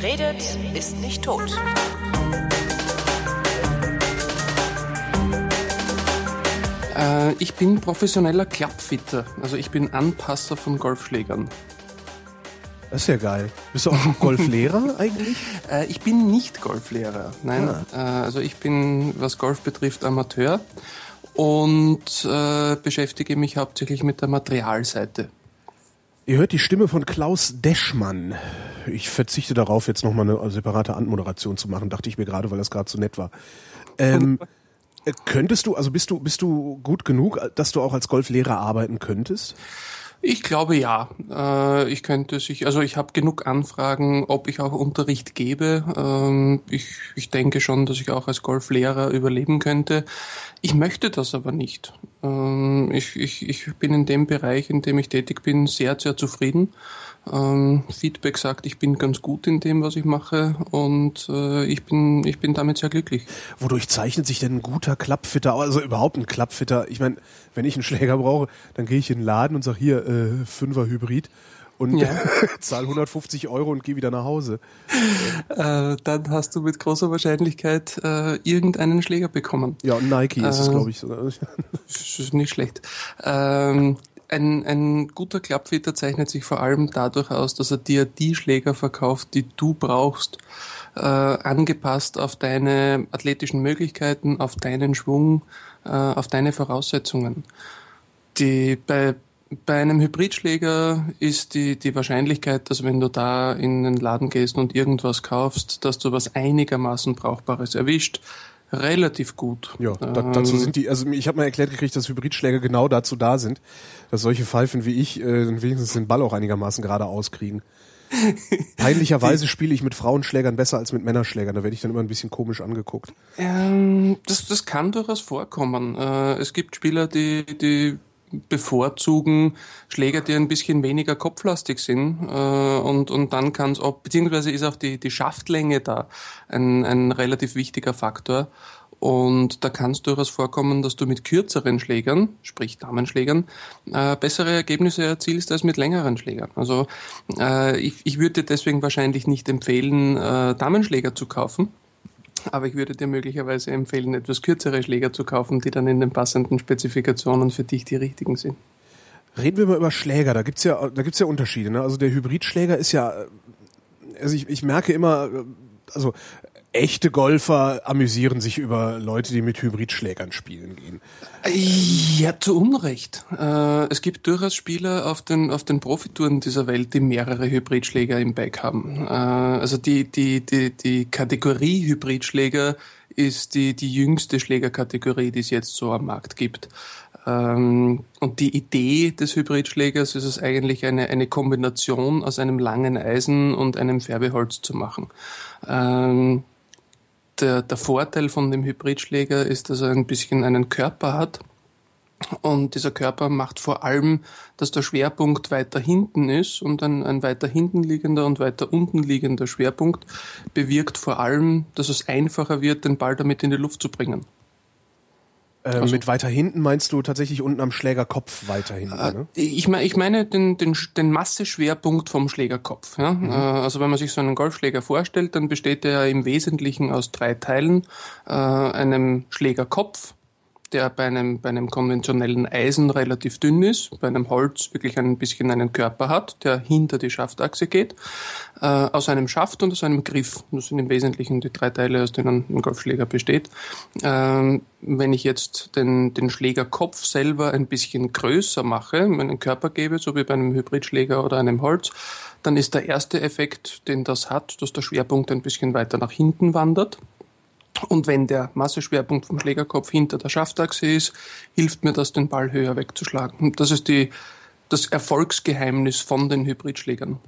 Wer redet, ist nicht tot. Äh, ich bin professioneller Klappfitter. Also ich bin Anpasser von Golfschlägern. Das ist ja geil. Bist du auch Golflehrer eigentlich? Äh, ich bin nicht Golflehrer. Nein. Ah. Äh, also ich bin, was Golf betrifft, Amateur und äh, beschäftige mich hauptsächlich mit der Materialseite. Ihr hört die Stimme von Klaus Deschmann. Ich verzichte darauf, jetzt nochmal eine separate Anmoderation zu machen, dachte ich mir gerade, weil das gerade so nett war. Ähm, äh, könntest du, also bist du, bist du gut genug, dass du auch als Golflehrer arbeiten könntest? Ich glaube ja. Äh, ich könnte sich, also ich habe genug Anfragen, ob ich auch Unterricht gebe. Ähm, ich, ich denke schon, dass ich auch als Golflehrer überleben könnte. Ich möchte das aber nicht. Ähm, ich, ich, ich bin in dem Bereich, in dem ich tätig bin, sehr, sehr zufrieden. Ähm, Feedback sagt, ich bin ganz gut in dem, was ich mache und äh, ich bin ich bin damit sehr glücklich. Wodurch zeichnet sich denn ein guter Klappfitter, also überhaupt ein Klappfitter? Ich meine, wenn ich einen Schläger brauche, dann gehe ich in den Laden und sage hier äh, Fünfer Hybrid und Ja. zahle 150 Euro und gehe wieder nach Hause. Äh, dann hast du mit großer Wahrscheinlichkeit äh, irgendeinen Schläger bekommen. Ja, Nike ist es, Äh, glaube ich. sogar. Das ist nicht schlecht. Ähm, ein, ein guter Klappfitter zeichnet sich vor allem dadurch aus, dass er dir die Schläger verkauft, die du brauchst, äh, angepasst auf deine athletischen Möglichkeiten, auf deinen Schwung, äh, auf deine Voraussetzungen. Die, bei, bei einem Hybridschläger ist die, die Wahrscheinlichkeit, dass wenn du da in den Laden gehst und irgendwas kaufst, dass du was einigermaßen Brauchbares erwischt, relativ gut. Ja, da, dazu Ähm, sind die, also ich habe mal erklärt gekriegt, dass Hybridschläger genau dazu da sind, dass solche Pfeifen wie ich äh, wenigstens den Ball auch einigermaßen gerade auskriegen. Peinlicherweise spiele ich mit Frauenschlägern besser als mit Männerschlägern, da werde ich dann immer ein bisschen komisch angeguckt. Ähm, das, das kann durchaus vorkommen. Äh, es gibt Spieler, die, die bevorzugen Schläger, die ein bisschen weniger kopflastig sind. Äh, und, und dann kann es auch, beziehungsweise ist auch die, die Schaftlänge da ein, ein relativ wichtiger Faktor. Und da kann es durchaus vorkommen, dass du mit kürzeren Schlägern, sprich Damenschlägern, äh, bessere Ergebnisse erzielst als mit längeren Schlägern. Also äh, ich, ich würde deswegen wahrscheinlich nicht empfehlen, äh, Damenschläger zu kaufen. Aber ich würde dir möglicherweise empfehlen, etwas kürzere Schläger zu kaufen, die dann in den passenden Spezifikationen für dich die richtigen sind. Reden wir mal über Schläger, da gibt's ja, da gibt's ja Unterschiede. Ne? Also der Hybridschläger ist ja, äh, also ich, ich merke immer, äh, also echte Golfer amüsieren sich über Leute, die mit Hybridschlägern spielen gehen. Ja, zu Unrecht. Äh, es gibt durchaus Spieler auf den, auf den Profitouren dieser Welt, die mehrere Hybridschläger im Bag haben. Äh, also die, die, die, die Kategorie Hybridschläger ist die, die jüngste Schlägerkategorie, die es jetzt so am Markt gibt. Ähm, und die Idee des Hybridschlägers ist es eigentlich eine, eine Kombination aus einem langen Eisen und einem Färbeholz zu machen. Ähm, der, der Vorteil von dem Hybridschläger ist, dass er ein bisschen einen Körper hat. Und dieser Körper macht vor allem, dass der Schwerpunkt weiter hinten ist und ein, ein weiter hinten liegender und weiter unten liegender Schwerpunkt bewirkt vor allem, dass es einfacher wird, den Ball damit in die Luft zu bringen. Äh, Also- mit weiter hinten meinst du tatsächlich unten am Schlägerkopf weiter hinten, ne? Ich meine, ich meine den, den, den Masseschwerpunkt vom Schlägerkopf. Ja? Äh, Also wenn man sich so einen Golfschläger vorstellt, dann besteht er im Wesentlichen aus drei Teilen. Äh, einem Schlägerkopf, der bei einem, bei einem konventionellen Eisen relativ dünn ist, bei einem Holz wirklich ein bisschen einen Körper hat, der hinter die Schaftachse geht, äh, aus einem Schaft und aus einem Griff. Das sind im Wesentlichen die drei Teile, aus denen ein Golfschläger besteht. Ähm, wenn ich jetzt den, den Schlägerkopf selber ein bisschen größer mache, meinen Körper gebe, so wie bei einem Hybridschläger oder einem Holz, dann ist der erste Effekt, den das hat, dass der Schwerpunkt ein bisschen weiter nach hinten wandert. Und wenn der Masseschwerpunkt vom Schlägerkopf hinter der Schaftachse ist, hilft mir das, den Ball höher wegzuschlagen. Und das ist die, das Erfolgsgeheimnis von den Hybridschlägern.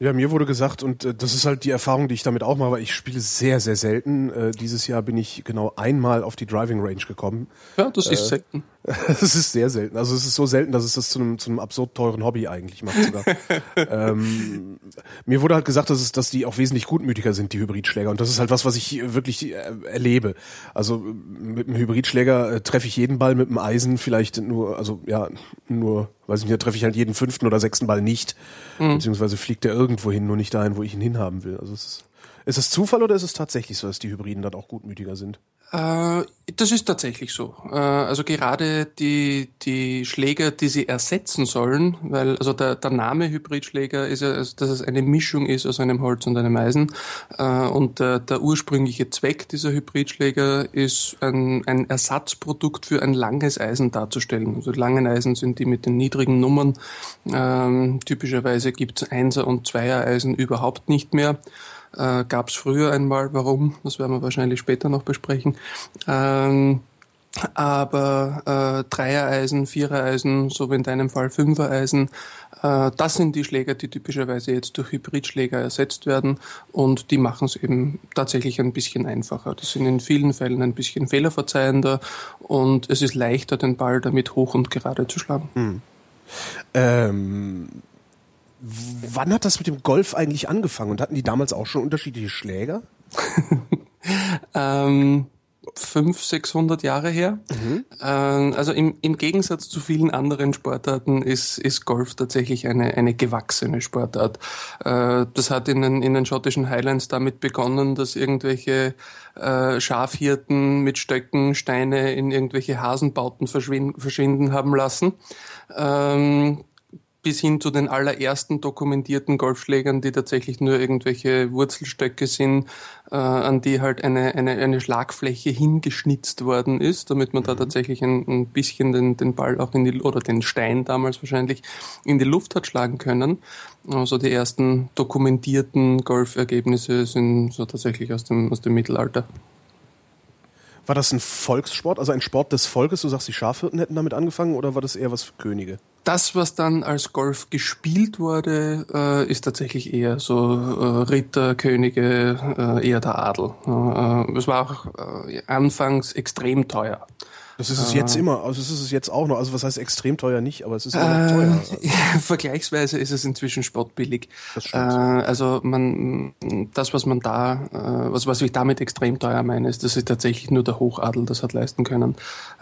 Ja, mir wurde gesagt, und äh, das ist halt die Erfahrung, die ich damit auch mache, weil ich spiele sehr, sehr selten. Äh, dieses Jahr bin ich genau einmal auf die Driving Range gekommen. Ja, das ist selten. Das ist sehr selten. Also es ist so selten, dass es das zu einem, zu einem absurd teuren Hobby eigentlich macht sogar. ähm, mir wurde halt gesagt, dass, es, dass die auch wesentlich gutmütiger sind, die Hybridschläger. Und das ist halt was, was ich wirklich äh, erlebe. Also mit einem Hybridschläger äh, treffe ich jeden Ball, mit einem Eisen vielleicht nur, also ja, nur, weiß ich nicht, da treffe ich halt jeden fünften oder sechsten Ball nicht. Mhm. Beziehungsweise fliegt der irgendwo hin, nur nicht dahin, wo ich ihn hinhaben will. Also es ist, ist es Zufall oder ist es tatsächlich so, dass die Hybriden dann auch gutmütiger sind? Äh, das ist tatsächlich so. Äh, also gerade die, die Schläger, die sie ersetzen sollen, weil also der, der Name Hybridschläger ist ja, also, dass es eine Mischung ist aus einem Holz und einem Eisen. Äh, und der, der ursprüngliche Zweck dieser Hybridschläger ist ein, ein Ersatzprodukt für ein langes Eisen darzustellen. Also langen Eisen sind die mit den niedrigen Nummern. Ähm, typischerweise gibt es Einser- und Zweier-Eisen überhaupt nicht mehr. Äh, Gab es früher einmal, warum? Das werden wir wahrscheinlich später noch besprechen. Ähm, aber äh, Dreiereisen, Vierereisen, so wie in deinem Fall Fünfereisen, äh, das sind die Schläger, die typischerweise jetzt durch Hybridschläger ersetzt werden und die machen es eben tatsächlich ein bisschen einfacher. Die sind in vielen Fällen ein bisschen fehlerverzeihender und es ist leichter, den Ball damit hoch und gerade zu schlagen. Hm. Ähm, Wann hat das mit dem Golf eigentlich angefangen? Und hatten die damals auch schon unterschiedliche Schläger? ähm, 500, 600 Jahre her. Mhm. Ähm, also im, im Gegensatz zu vielen anderen Sportarten ist, ist Golf tatsächlich eine, eine gewachsene Sportart. Äh, das hat in den, in den schottischen Highlands damit begonnen, dass irgendwelche äh, Schafhirten mit Stöcken Steine in irgendwelche Hasenbauten verschwinden haben lassen. Ähm, bis hin zu den allerersten dokumentierten Golfschlägern, die tatsächlich nur irgendwelche Wurzelstöcke sind, äh, an die halt eine, eine, eine Schlagfläche hingeschnitzt worden ist, damit man da mhm. tatsächlich ein, ein bisschen den, den Ball auch in die, oder den Stein damals wahrscheinlich, in die Luft hat schlagen können. Also die ersten dokumentierten Golfergebnisse sind so tatsächlich aus dem, aus dem Mittelalter. War das ein Volkssport, also ein Sport des Volkes? Du sagst, die Schafhirten hätten damit angefangen oder war das eher was für Könige? Das, was dann als Golf gespielt wurde, äh, ist tatsächlich eher so äh, Ritter, Könige, äh, eher der Adel. Äh, es war auch äh, anfangs extrem teuer. Das ist es jetzt ah. immer, also das ist es jetzt auch noch. Also was heißt extrem teuer nicht, aber es ist immer noch teuer. Äh, vergleichsweise ist es inzwischen spottbillig. Das stimmt. Äh, also man, das, was man da, äh, was, was ich damit extrem teuer meine, ist, dass sich tatsächlich nur der Hochadel das hat leisten können.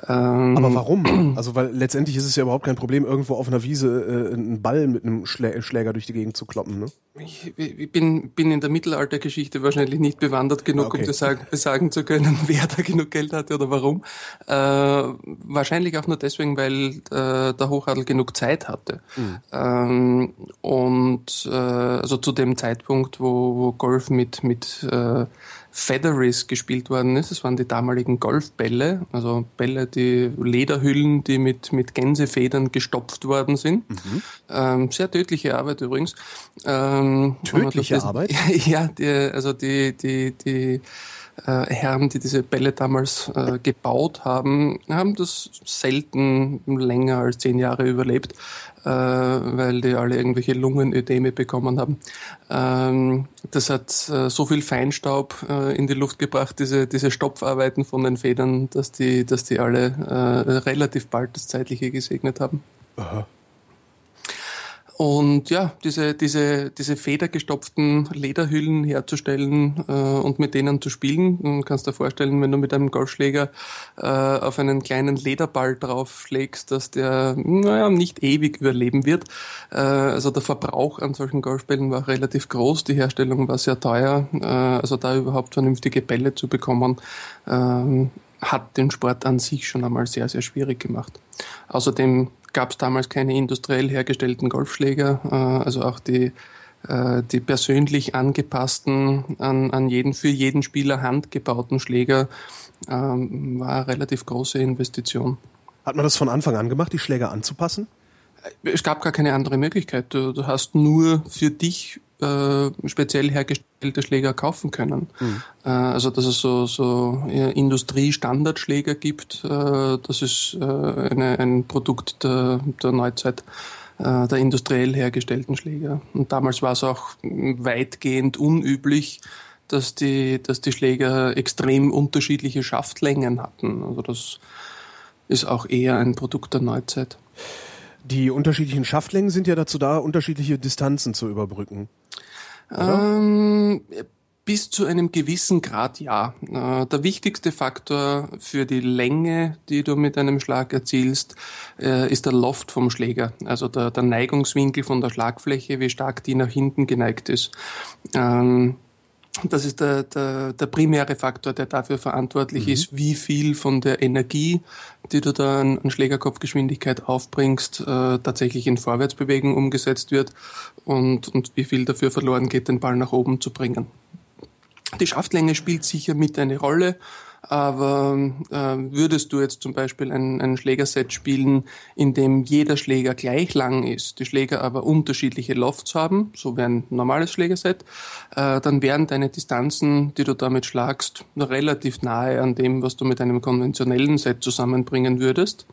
Ähm, aber warum? Also weil letztendlich ist es ja überhaupt kein Problem, irgendwo auf einer Wiese äh, einen Ball mit einem Schlä Schläger durch die Gegend zu kloppen, ne? Ich, ich bin, bin in der Mittelaltergeschichte wahrscheinlich nicht bewandert genug, okay. um sagen, besagen zu können, wer da genug Geld hatte oder warum. Äh, wahrscheinlich auch nur deswegen, weil äh, der Hochadel genug Zeit hatte. Mhm. Ähm, und äh, also zu dem Zeitpunkt, wo, wo Golf mit, mit äh, Featheries gespielt worden ist. Das waren die damaligen Golfbälle, also Bälle, die Lederhüllen, die mit, mit Gänsefedern gestopft worden sind. Mhm. Ähm, sehr tödliche Arbeit übrigens. Ähm, tödliche Arbeit? Ja, die, also die, die, die äh, Herren, die diese Bälle damals äh, gebaut haben, haben das selten länger als zehn Jahre überlebt, äh, weil die alle irgendwelche Lungenödeme bekommen haben. Ähm, das hat äh, so viel Feinstaub äh, in die Luft gebracht, diese, diese Stopfarbeiten von den Federn, dass die, dass die alle relativ bald das Zeitliche gesegnet haben. Aha. Und ja, diese, diese, diese federgestopften Lederhüllen herzustellen äh, und mit denen zu spielen, du kannst dir vorstellen, wenn du mit einem Golfschläger äh, auf einen kleinen Lederball draufschlägst, dass der naja, nicht ewig überleben wird. Äh, also der Verbrauch an solchen Golfbällen war relativ groß, die Herstellung war sehr teuer. Äh, also da überhaupt vernünftige Bälle zu bekommen, äh, hat den Sport an sich schon einmal sehr, sehr schwierig gemacht. Außerdem gab es damals keine industriell hergestellten Golfschläger, äh, also auch die, äh, die persönlich angepassten, an, an jeden, für jeden Spieler handgebauten Schläger ähm, war eine relativ große Investition. Hat man das von Anfang an gemacht, die Schläger anzupassen? Es gab gar keine andere Möglichkeit. Du, du hast nur für dich äh, speziell hergestellte Schläger kaufen können. Mhm. Äh, also dass es so, so ja, Industriestandardschläger gibt, äh, das ist äh, eine, ein Produkt der, der Neuzeit äh, der industriell hergestellten Schläger. Und damals war es auch weitgehend unüblich, dass die, dass die Schläger extrem unterschiedliche Schaftlängen hatten. Also das ist auch eher ein Produkt der Neuzeit. Die unterschiedlichen Schaftlängen sind ja dazu da, unterschiedliche Distanzen zu überbrücken. Ähm, bis zu einem gewissen Grad ja. Äh, der wichtigste Faktor für die Länge, die du mit einem Schlag erzielst, äh, ist der Loft vom Schläger, also der, der Neigungswinkel von der Schlagfläche, wie stark die nach hinten geneigt ist. Ähm, das ist der, der, der primäre Faktor, der dafür verantwortlich mhm. ist, wie viel von der Energie, die du da an, Schlägerkopfgeschwindigkeit aufbringst, äh, tatsächlich in Vorwärtsbewegung umgesetzt wird und, und wie viel dafür verloren geht, den Ball nach oben zu bringen. Die Schaftlänge spielt sicher mit eine Rolle, aber äh, würdest du jetzt zum Beispiel ein, ein Schlägerset spielen, in dem jeder Schläger gleich lang ist, die Schläger aber unterschiedliche Lofts haben, so wie ein normales Schlägerset, äh, dann wären deine Distanzen, die du damit schlagst, relativ nahe an dem, was du mit einem konventionellen Set zusammenbringen würdest.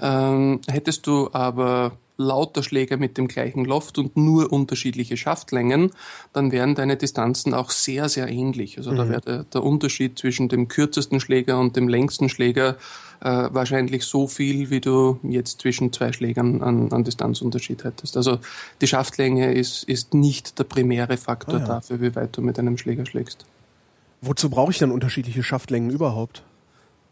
Ähm, hättest du aber lauter Schläger mit dem gleichen Loft und nur unterschiedliche Schaftlängen, dann wären deine Distanzen auch sehr, sehr ähnlich. Also mhm. da wäre der, der, Unterschied zwischen dem kürzesten Schläger und dem längsten Schläger äh, wahrscheinlich so viel, wie du jetzt zwischen zwei Schlägern an, an Distanzunterschied hättest. Also die Schaftlänge ist, ist nicht der primäre Faktor ah, ja. dafür, wie weit du mit einem Schläger schlägst. Wozu brauche ich dann unterschiedliche Schaftlängen überhaupt?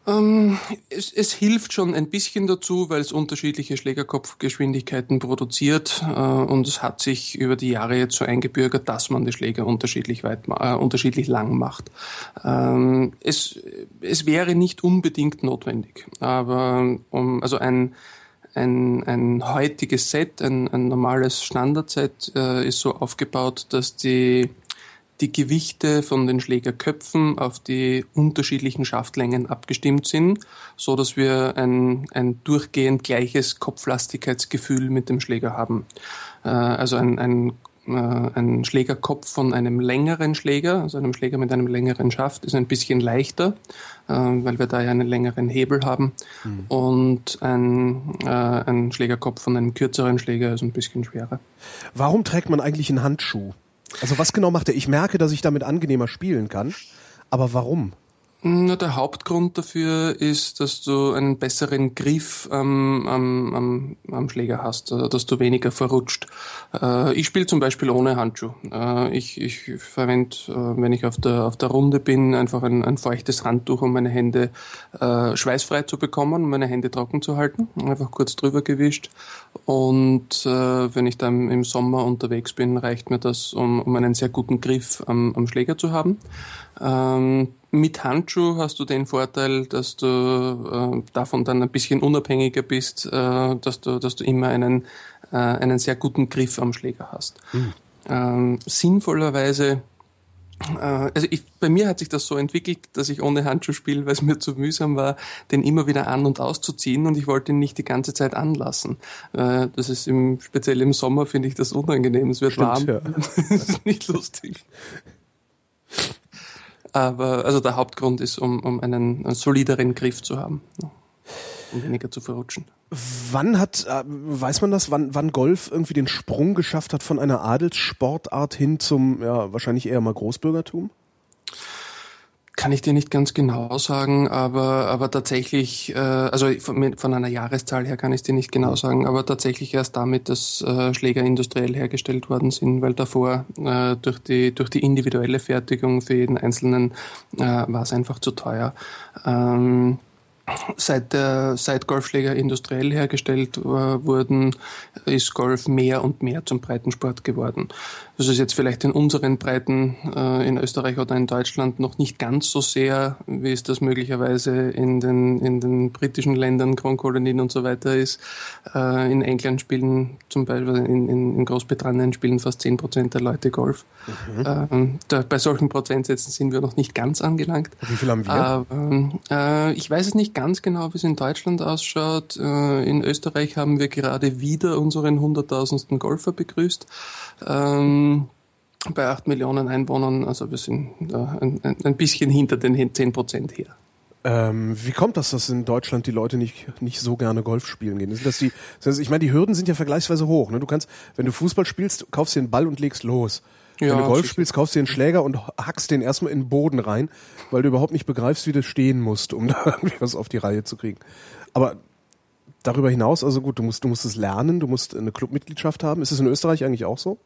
Ähm, es, es, hilft schon ein bisschen dazu, weil es unterschiedliche Schlägerkopfgeschwindigkeiten produziert äh, und es hat sich über die Jahre jetzt so eingebürgert, dass man die Schläger unterschiedlich weit, äh, unterschiedlich lang macht. Ähm, es, es wäre nicht unbedingt notwendig, aber um, also ein ein, ein heutiges Set, ein, ein normales Standardset äh, ist so aufgebaut, dass die die Gewichte von den Schlägerköpfen auf die unterschiedlichen Schaftlängen abgestimmt sind, so dass wir ein, ein durchgehend gleiches Kopflastigkeitsgefühl mit dem Schläger haben. Äh, also ein, ein äh, ein Schlägerkopf von einem längeren Schläger, also einem Schläger mit einem längeren Schaft, ist ein bisschen leichter, äh, weil wir da ja einen längeren Hebel haben. Mhm. Und ein, ein Schlägerkopf von einem kürzeren Schläger ist ein bisschen schwerer. Warum trägt man eigentlich einen Handschuh? Also was genau macht er? Ich merke, dass ich damit angenehmer spielen kann, aber warum? Na, der Hauptgrund dafür ist, dass du einen besseren Griff am, am, am, am Schläger hast, also dass du weniger verrutscht. Äh, ich spiele zum Beispiel ohne Handschuh. Äh, ich ich verwende, äh, wenn ich auf der, auf der Runde bin, einfach ein, ein feuchtes Handtuch, um meine Hände äh, schweißfrei zu bekommen, um meine Hände trocken zu halten. Einfach kurz drüber gewischt. Und äh, wenn ich dann im Sommer unterwegs bin, reicht mir das, um, um einen sehr guten Griff am, am Schläger zu haben. Ähm, mit Handschuh hast du den Vorteil, dass du äh, davon dann ein bisschen unabhängiger bist, äh, dass du, dass du immer einen, äh, einen sehr guten Griff am Schläger hast. Mhm. Ähm, sinnvollerweise äh, also ich, bei mir hat sich das so entwickelt, dass ich ohne Handschuh spiele, weil es mir zu mühsam war, den immer wieder an- und auszuziehen und ich wollte ihn nicht die ganze Zeit anlassen. Äh, das ist im, speziell im Sommer finde ich das unangenehm. Es wird Stimmt, warm. Ja. das ist nicht lustig. Aber also der Hauptgrund ist, um, um einen, einen solideren Griff zu haben, um weniger zu verrutschen. Wann hat, äh, weiß man das, wann, wann Golf irgendwie den Sprung geschafft hat von einer Adelssportart hin zum, ja, wahrscheinlich eher mal Großbürgertum? Kann ich dir nicht ganz genau sagen, aber, aber tatsächlich, äh, also von, von einer Jahreszahl her kann ich dir nicht genau sagen, aber tatsächlich erst damit, dass äh, Schläger industriell hergestellt worden sind, weil davor äh, durch, die, durch die individuelle Fertigung für jeden Einzelnen äh, war es einfach zu teuer. Ähm, Seit, der, seit Golfschläger industriell hergestellt äh, wurden, ist Golf mehr und mehr zum Breitensport geworden. Das ist jetzt vielleicht in unseren Breiten äh, in Österreich oder in Deutschland noch nicht ganz so sehr, wie es das möglicherweise in den, in den britischen Ländern, Kronkolonien und so weiter ist. Äh, in England spielen zum Beispiel, in, in, in Großbritannien spielen fast 10 Prozent der Leute Golf. Mhm. Äh, da, bei solchen Prozentsätzen sind wir noch nicht ganz angelangt. Wie viel haben wir? Äh, ich weiß es nicht ganz genau, wie es in Deutschland ausschaut. Äh, in Österreich haben wir gerade wieder unseren hunderttausendsten Golfer begrüßt. Ähm, bei acht Millionen Einwohnern, also wir sind ein, ein, bisschen hinter den zehn Prozent her. Ähm, wie kommt das, dass in Deutschland die Leute nicht, nicht so gerne Golf spielen gehen? Sind das die, ich meine, die Hürden sind ja vergleichsweise hoch. Ne? Du kannst, wenn du Fußball spielst, kaufst dir einen Ball und legst los. Wenn du Golf sicher. spielst, kaufst dir einen Schläger und hackst den erstmal in den Boden rein, weil du überhaupt nicht begreifst, wie du stehen musst, um da irgendwie was auf die Reihe zu kriegen. Aber darüber hinaus, also gut, du musst, du musst es lernen, du musst eine Clubmitgliedschaft haben. Ist es in Österreich eigentlich auch so?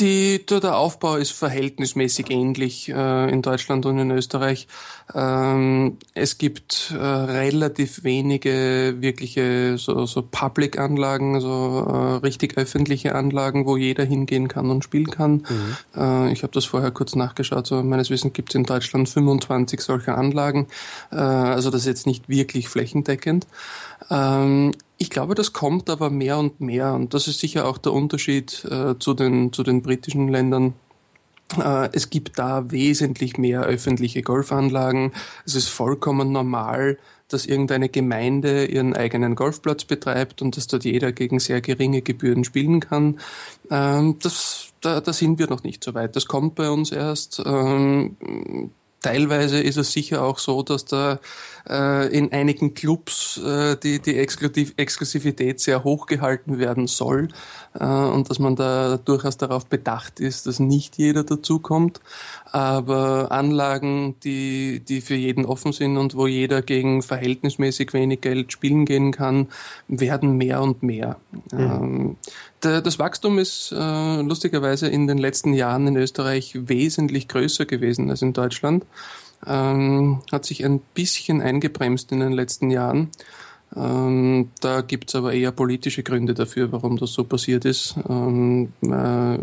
Die, der, Aufbau ist verhältnismäßig ähnlich äh, in Deutschland und in Österreich. Ähm, es gibt äh, relativ wenige wirkliche so, so Public-Anlagen, so äh, richtig öffentliche Anlagen, wo jeder hingehen kann und spielen kann. Äh, ich habe das vorher kurz nachgeschaut. So meines Wissens gibt es in Deutschland 25 solcher Anlagen. Äh, also das ist jetzt nicht wirklich flächendeckend. Ähm, ich glaube, das kommt aber mehr und mehr und das ist sicher auch der Unterschied äh, zu, den, zu den britischen Ländern. Äh, es gibt da wesentlich mehr öffentliche Golfanlagen. Es ist vollkommen normal, dass irgendeine Gemeinde ihren eigenen Golfplatz betreibt und dass dort jeder gegen sehr geringe Gebühren spielen kann. Ähm, das, da, da sind wir noch nicht so weit. Das kommt bei uns erst. Ähm, Teilweise ist es sicher auch so, dass da äh, in einigen Clubs äh, die, die Exklusiv Exklusivität sehr hoch gehalten werden soll äh, und dass man da durchaus darauf bedacht ist, dass nicht jeder dazukommt. Aber Anlagen, die, die für jeden offen sind und wo jeder gegen verhältnismäßig wenig Geld spielen gehen kann, werden mehr und mehr. Mhm. Ähm, das Wachstum ist äh, lustigerweise in den letzten Jahren in Österreich wesentlich größer gewesen als in Deutschland. Ähm, hat sich ein bisschen eingebremst in den letzten Jahren. Ähm, da gibt's aber eher politische Gründe dafür, warum das so passiert ist. Ähm, äh,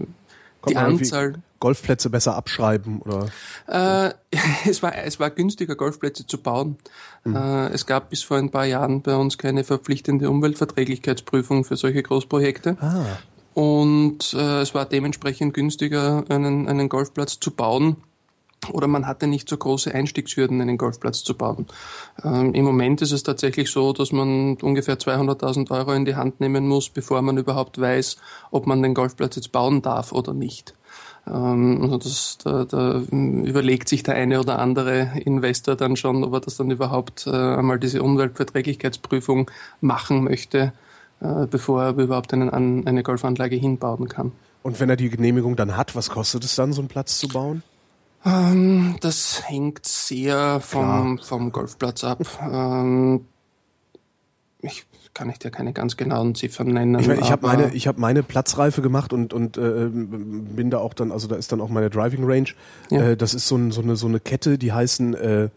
die Anzahl Golfplätze besser abschreiben oder? Äh, es war es war günstiger Golfplätze zu bauen. Mhm. Äh, es gab bis vor ein paar Jahren bei uns keine verpflichtende Umweltverträglichkeitsprüfung für solche Großprojekte. Ah. Und äh, es war dementsprechend günstiger, einen, einen Golfplatz zu bauen. Oder man hatte nicht so große Einstiegshürden, einen Golfplatz zu bauen. Ähm, Im Moment ist es tatsächlich so, dass man ungefähr 200.000 Euro in die Hand nehmen muss, bevor man überhaupt weiß, ob man den Golfplatz jetzt bauen darf oder nicht. Also das, da, da überlegt sich der eine oder andere Investor dann schon, ob er das dann überhaupt äh, einmal diese Umweltverträglichkeitsprüfung machen möchte, äh, bevor er überhaupt einen, eine Golfanlage hinbauen kann. Und wenn er die Genehmigung dann hat, was kostet es dann, so einen Platz zu bauen? Ähm, das hängt sehr vom, vom Golfplatz ab. Ähm, ich kann ich dir keine ganz genauen Ziffern nennen. Ich, mein, ich habe meine, ich habe meine Platzreife gemacht und und äh, bin da auch dann, also da ist dann auch meine Driving Range. Ja. Äh, das ist so, ein, so eine so eine Kette, die heißen. Äh,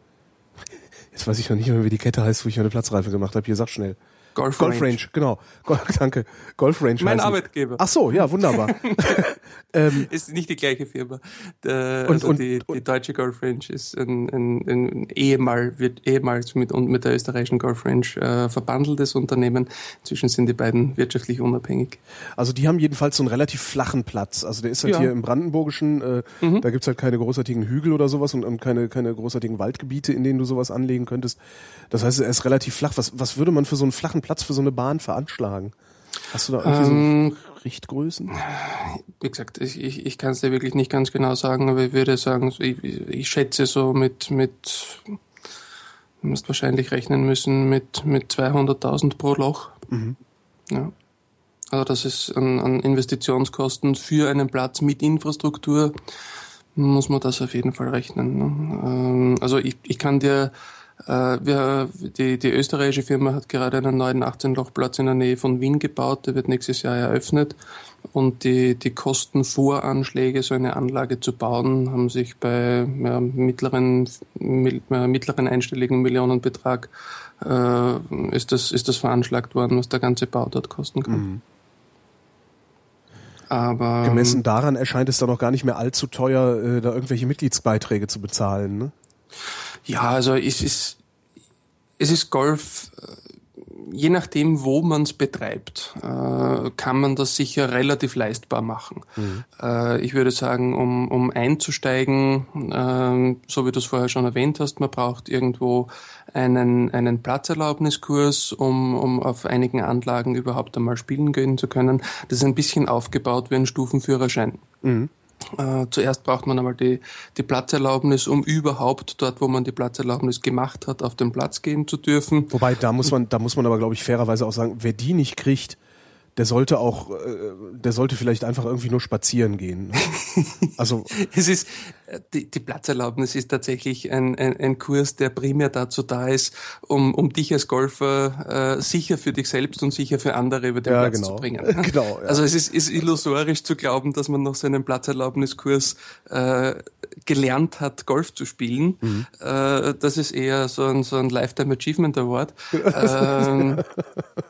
jetzt weiß ich noch nicht mehr, wie die Kette heißt, wo ich meine Platzreife gemacht habe. Hier sag schnell. Golf, Golf Range. Range, genau. Golf, danke. Golf Range. Mein Arbeitgeber. Ach so, ja, wunderbar. ähm, ist nicht die gleiche Firma. Der, und, also und, die, die deutsche Golf Range ist ein, ein, ein ehemal, wird ehemals mit, und mit der österreichischen Golf Range äh, verbandeltes Unternehmen. Inzwischen sind die beiden wirtschaftlich unabhängig. Also die haben jedenfalls so einen relativ flachen Platz. Also der ist halt ja. hier im Brandenburgischen, äh, mhm. da gibt's halt keine großartigen Hügel oder sowas und, und keine, keine großartigen Waldgebiete, in denen du sowas anlegen könntest. Das heißt, er ist relativ flach. Was, was würde man für so einen flachen Platz für so eine Bahn veranschlagen? Hast du da irgendwie ähm, so Richtgrößen? Wie gesagt, ich, ich, ich kann es dir wirklich nicht ganz genau sagen, aber ich würde sagen, ich, ich schätze so mit, mit, du musst wahrscheinlich rechnen müssen mit, mit 200.000 pro Loch. Mhm. Ja. Also das ist an, an Investitionskosten für einen Platz mit Infrastruktur, muss man das auf jeden Fall rechnen. Ne? Ähm, also ich, ich kann dir wir, die, die österreichische Firma hat gerade einen neuen 18-Loch-Platz in der Nähe von Wien gebaut, der wird nächstes Jahr eröffnet. Und die, die Kostenvoranschläge, so eine Anlage zu bauen, haben sich bei ja, mittleren, mittleren einstelligen Millionenbetrag äh, ist, das, ist das veranschlagt worden, was der ganze Bau dort kosten kann. Mhm. Aber gemessen daran erscheint es dann auch gar nicht mehr allzu teuer, äh, da irgendwelche Mitgliedsbeiträge zu bezahlen. Ne? Ja, also es ist, es ist Golf, äh, je nachdem, wo man es betreibt, äh, kann man das sicher relativ leistbar machen. Mhm. Äh, ich würde sagen, um, um einzusteigen, äh, so wie du es vorher schon erwähnt hast, man braucht irgendwo einen, einen Platzerlaubniskurs, um, um auf einigen Anlagen überhaupt einmal spielen gehen zu können. Das ist ein bisschen aufgebaut wie ein Stufenführerschein. Mhm. Äh, zuerst braucht man einmal die, die Platzerlaubnis, um überhaupt dort, wo man die Platzerlaubnis gemacht hat, auf den Platz gehen zu dürfen. Wobei, da muss man, da muss man aber, glaube ich, fairerweise auch sagen, wer die nicht kriegt, der sollte auch, äh, der sollte vielleicht einfach irgendwie nur spazieren gehen. Also es ist die, die Platzerlaubnis ist tatsächlich ein, ein, ein Kurs, der primär dazu da ist, um, um dich als Golfer äh, sicher für dich selbst und sicher für andere über den ja, Platz genau. zu bringen. genau, ja. Also es ist, ist illusorisch zu glauben, dass man nach seinem Platzerlaubniskurs äh, gelernt hat, Golf zu spielen. Mhm. Äh, das ist eher so ein, so ein Lifetime Achievement Award. ähm,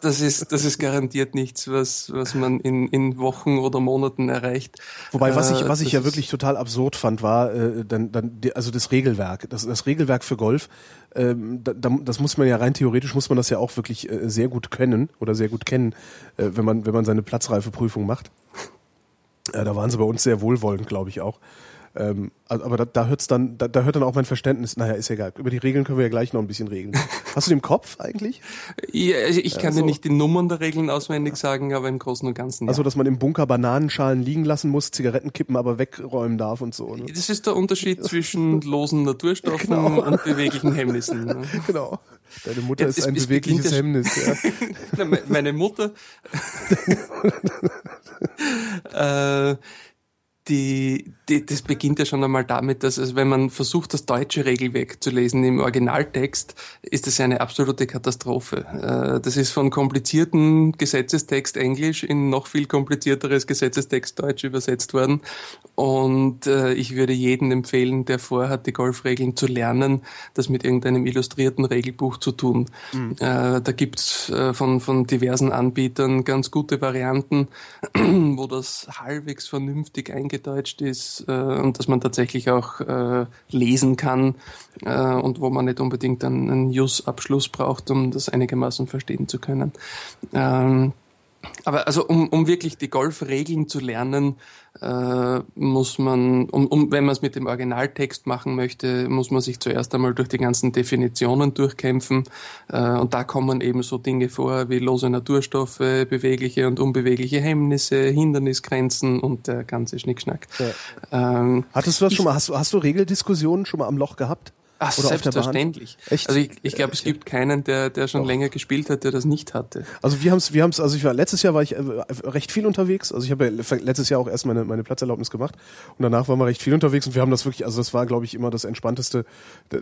das ist, das ist garantiert nichts, was, was man in, in Wochen oder Monaten erreicht. Wobei, was ich, was ich ja wirklich total absurd fand, war äh, dann, dann, also das Regelwerk, das, das Regelwerk für Golf. Ähm, da, das muss man ja rein theoretisch muss man das ja auch wirklich äh, sehr gut können oder sehr gut kennen, äh, wenn man wenn man seine Platzreifeprüfung macht. Äh, da waren sie bei uns sehr wohlwollend, glaube ich auch. Ähm, aber da, da hört's dann, da, da hört dann auch mein Verständnis. Naja, ist egal. Über die Regeln können wir ja gleich noch ein bisschen regeln. Hast du den im Kopf eigentlich? Ja, also ich kann also, dir nicht die Nummern der Regeln auswendig sagen, aber im Großen und Ganzen. Ja. Also, dass man im Bunker Bananenschalen liegen lassen muss, Zigarettenkippen aber wegräumen darf und so. Ne? Das ist der Unterschied zwischen losen Naturstoffen genau. und beweglichen Hemmnissen. Ne? Genau. Deine Mutter ja, ist ein bewegliches Hemmnis. Ja. Meine Mutter. äh, die, die, das beginnt ja schon einmal damit, dass also wenn man versucht, das deutsche Regelwerk zu lesen im Originaltext, ist das eine absolute Katastrophe. Äh, das ist von komplizierten Gesetzestext Englisch in noch viel komplizierteres Gesetzestext Deutsch übersetzt worden. Und äh, ich würde jedem empfehlen, der vorhat, die Golfregeln zu lernen, das mit irgendeinem illustrierten Regelbuch zu tun. Mhm. Äh, da gibt's von, von diversen Anbietern ganz gute Varianten, wo das halbwegs vernünftig eingedeutscht ist äh, und dass man tatsächlich auch äh, lesen kann äh, und wo man nicht unbedingt einen, einen Jus-Abschluss braucht, um das einigermaßen verstehen zu können. Ähm, aber also um, um wirklich die Golfregeln zu lernen, äh, muss man, um, um, wenn man es mit dem Originaltext machen möchte, muss man sich zuerst einmal durch die ganzen Definitionen durchkämpfen. Äh, und da kommen eben so Dinge vor wie lose Naturstoffe, bewegliche und unbewegliche Hemmnisse, Hindernisgrenzen und der ganze Schnickschnack. Ja. Ähm, Hattest du das schon mal, hast du, hast du Regeldiskussionen schon mal am Loch gehabt? Ach, selbstverständlich. Also ich, ich glaube, es gibt keinen, der, der schon Doch. länger gespielt hat, der das nicht hatte. Also wir haben es, wir haben's, also ich war letztes Jahr war ich äh, recht viel unterwegs. Also ich habe ja letztes Jahr auch erst meine, meine Platzerlaubnis gemacht und danach waren wir recht viel unterwegs und wir haben das wirklich, also das war, glaube ich, immer das entspannteste,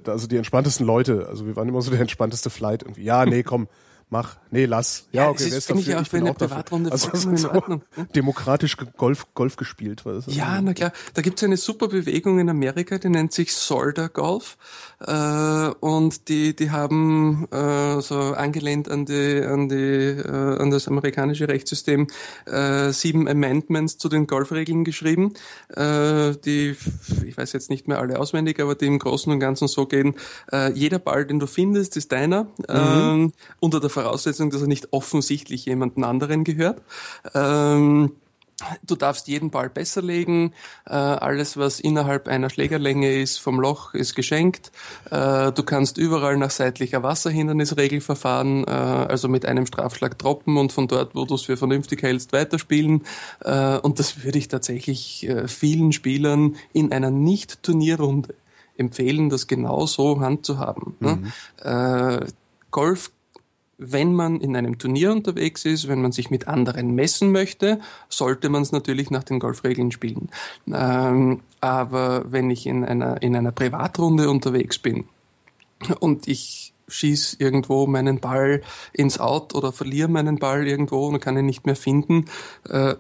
also die entspanntesten Leute. Also wir waren immer so der entspannteste Flight irgendwie. Ja, nee, komm mach, nee, lass. Ja, okay, das ist, finde ich auch für eine Privatrunde also, vollkommen in Ordnung. Demokratisch Golf, Golf gespielt. Was ja, na klar. Da gibt es eine super Bewegung in Amerika, die nennt sich Solder Golf. Äh, und die, die haben äh, so angelehnt an die, an die, äh, an das amerikanische Rechtssystem äh, sieben Amendments zu den Golfregeln geschrieben, äh, die, ich weiß jetzt nicht mehr alle auswendig, aber die im Großen und Ganzen so gehen, äh, jeder Ball, den du findest, ist deiner, mhm. äh, unter der Voraussetzung, dass er nicht offensichtlich jemanden anderen gehört. Ähm, Du darfst jeden Ball besser legen. Äh, alles, was innerhalb einer Schlägerlänge ist vom Loch, ist geschenkt. Äh, du kannst überall nach seitlicher Wasserhindernisregel verfahren, äh, also mit einem Strafschlag droppen und von dort, wo du es für vernünftig hältst, weiterspielen. Äh, und das würde ich tatsächlich äh, vielen Spielern in einer Nicht-Turnierrunde empfehlen, das genau so handzuhaben. Ne? Mhm. Ne? Golf wenn man in einem Turnier unterwegs ist, wenn man sich mit anderen messen möchte, sollte man es natürlich nach den Golfregeln spielen. Ähm, aber wenn ich in einer, in einer Privatrunde unterwegs bin und ich schieß irgendwo meinen Ball ins Out oder verliere meinen Ball irgendwo und kann ihn nicht mehr finden, äh,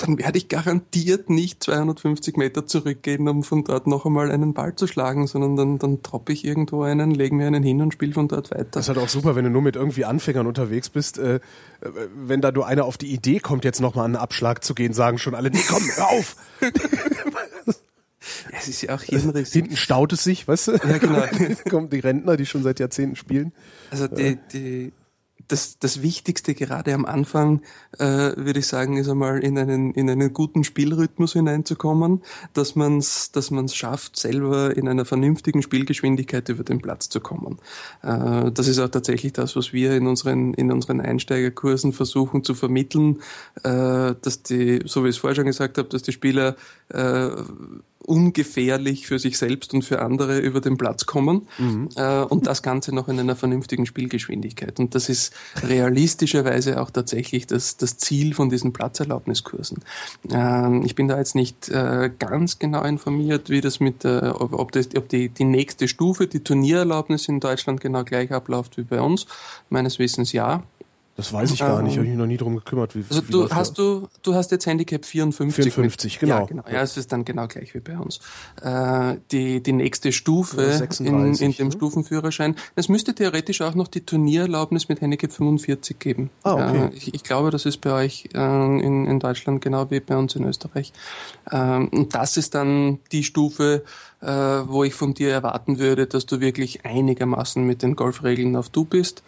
dann werde ich garantiert nicht 250 Meter zurückgehen, um von dort noch einmal einen Ball zu schlagen, sondern dann, dann droppe ich irgendwo einen, lege mir einen hin und spiele von dort weiter. Das ist halt auch super, wenn du nur mit irgendwie Anfängern unterwegs bist. Äh, wenn da nur einer auf die Idee kommt, jetzt nochmal einen Abschlag zu gehen, sagen schon alle, nee, komm, hör auf! Es ist ja auch hirnrissig. Hinten staut es sich, weißt du? Ja, genau. kommen die Rentner, die schon seit Jahrzehnten spielen. Also die, die, das, das Wichtigste gerade am Anfang, äh, würde ich sagen, ist einmal in einen, in einen guten Spielrhythmus hineinzukommen, dass man es dass man's schafft, selber in einer vernünftigen Spielgeschwindigkeit über den Platz zu kommen. Äh, das ist auch tatsächlich das, was wir in unseren, in unseren Einsteigerkursen versuchen zu vermitteln, äh, dass die, so wie ich es vorher schon gesagt habe, dass die Spieler äh, ungefährlich für sich selbst und für andere über den Platz kommen mhm. äh, und das Ganze noch in einer vernünftigen Spielgeschwindigkeit. Und das ist realistischerweise auch tatsächlich das, das Ziel von diesen Platzerlaubniskursen. Ähm, ich bin da jetzt nicht äh, ganz genau informiert, wie das mit, äh, ob, das, ob die, die nächste Stufe, die Turniererlaubnis in Deutschland genau gleich abläuft wie bei uns. Meines Wissens ja. Das weiß ich gar nicht, ähm, habe ich mich noch nie drum gekümmert. Wie, also wie du hast du du hast jetzt Handicap 54. 54, mit, genau. Ja, genau. Ja, es ist dann genau gleich wie bei uns. Äh, die die nächste Stufe 36, in, in dem ne? Stufenführerschein. Es müsste theoretisch auch noch die Turniererlaubnis mit Handicap 45 geben. Ah, okay. Äh, ich, ich, glaube, das ist bei euch äh, in, in Deutschland genau wie bei uns in Österreich. Ähm, und das ist dann die Stufe, äh, wo ich von dir erwarten würde, dass du wirklich einigermaßen mit den Golfregeln auf Du bist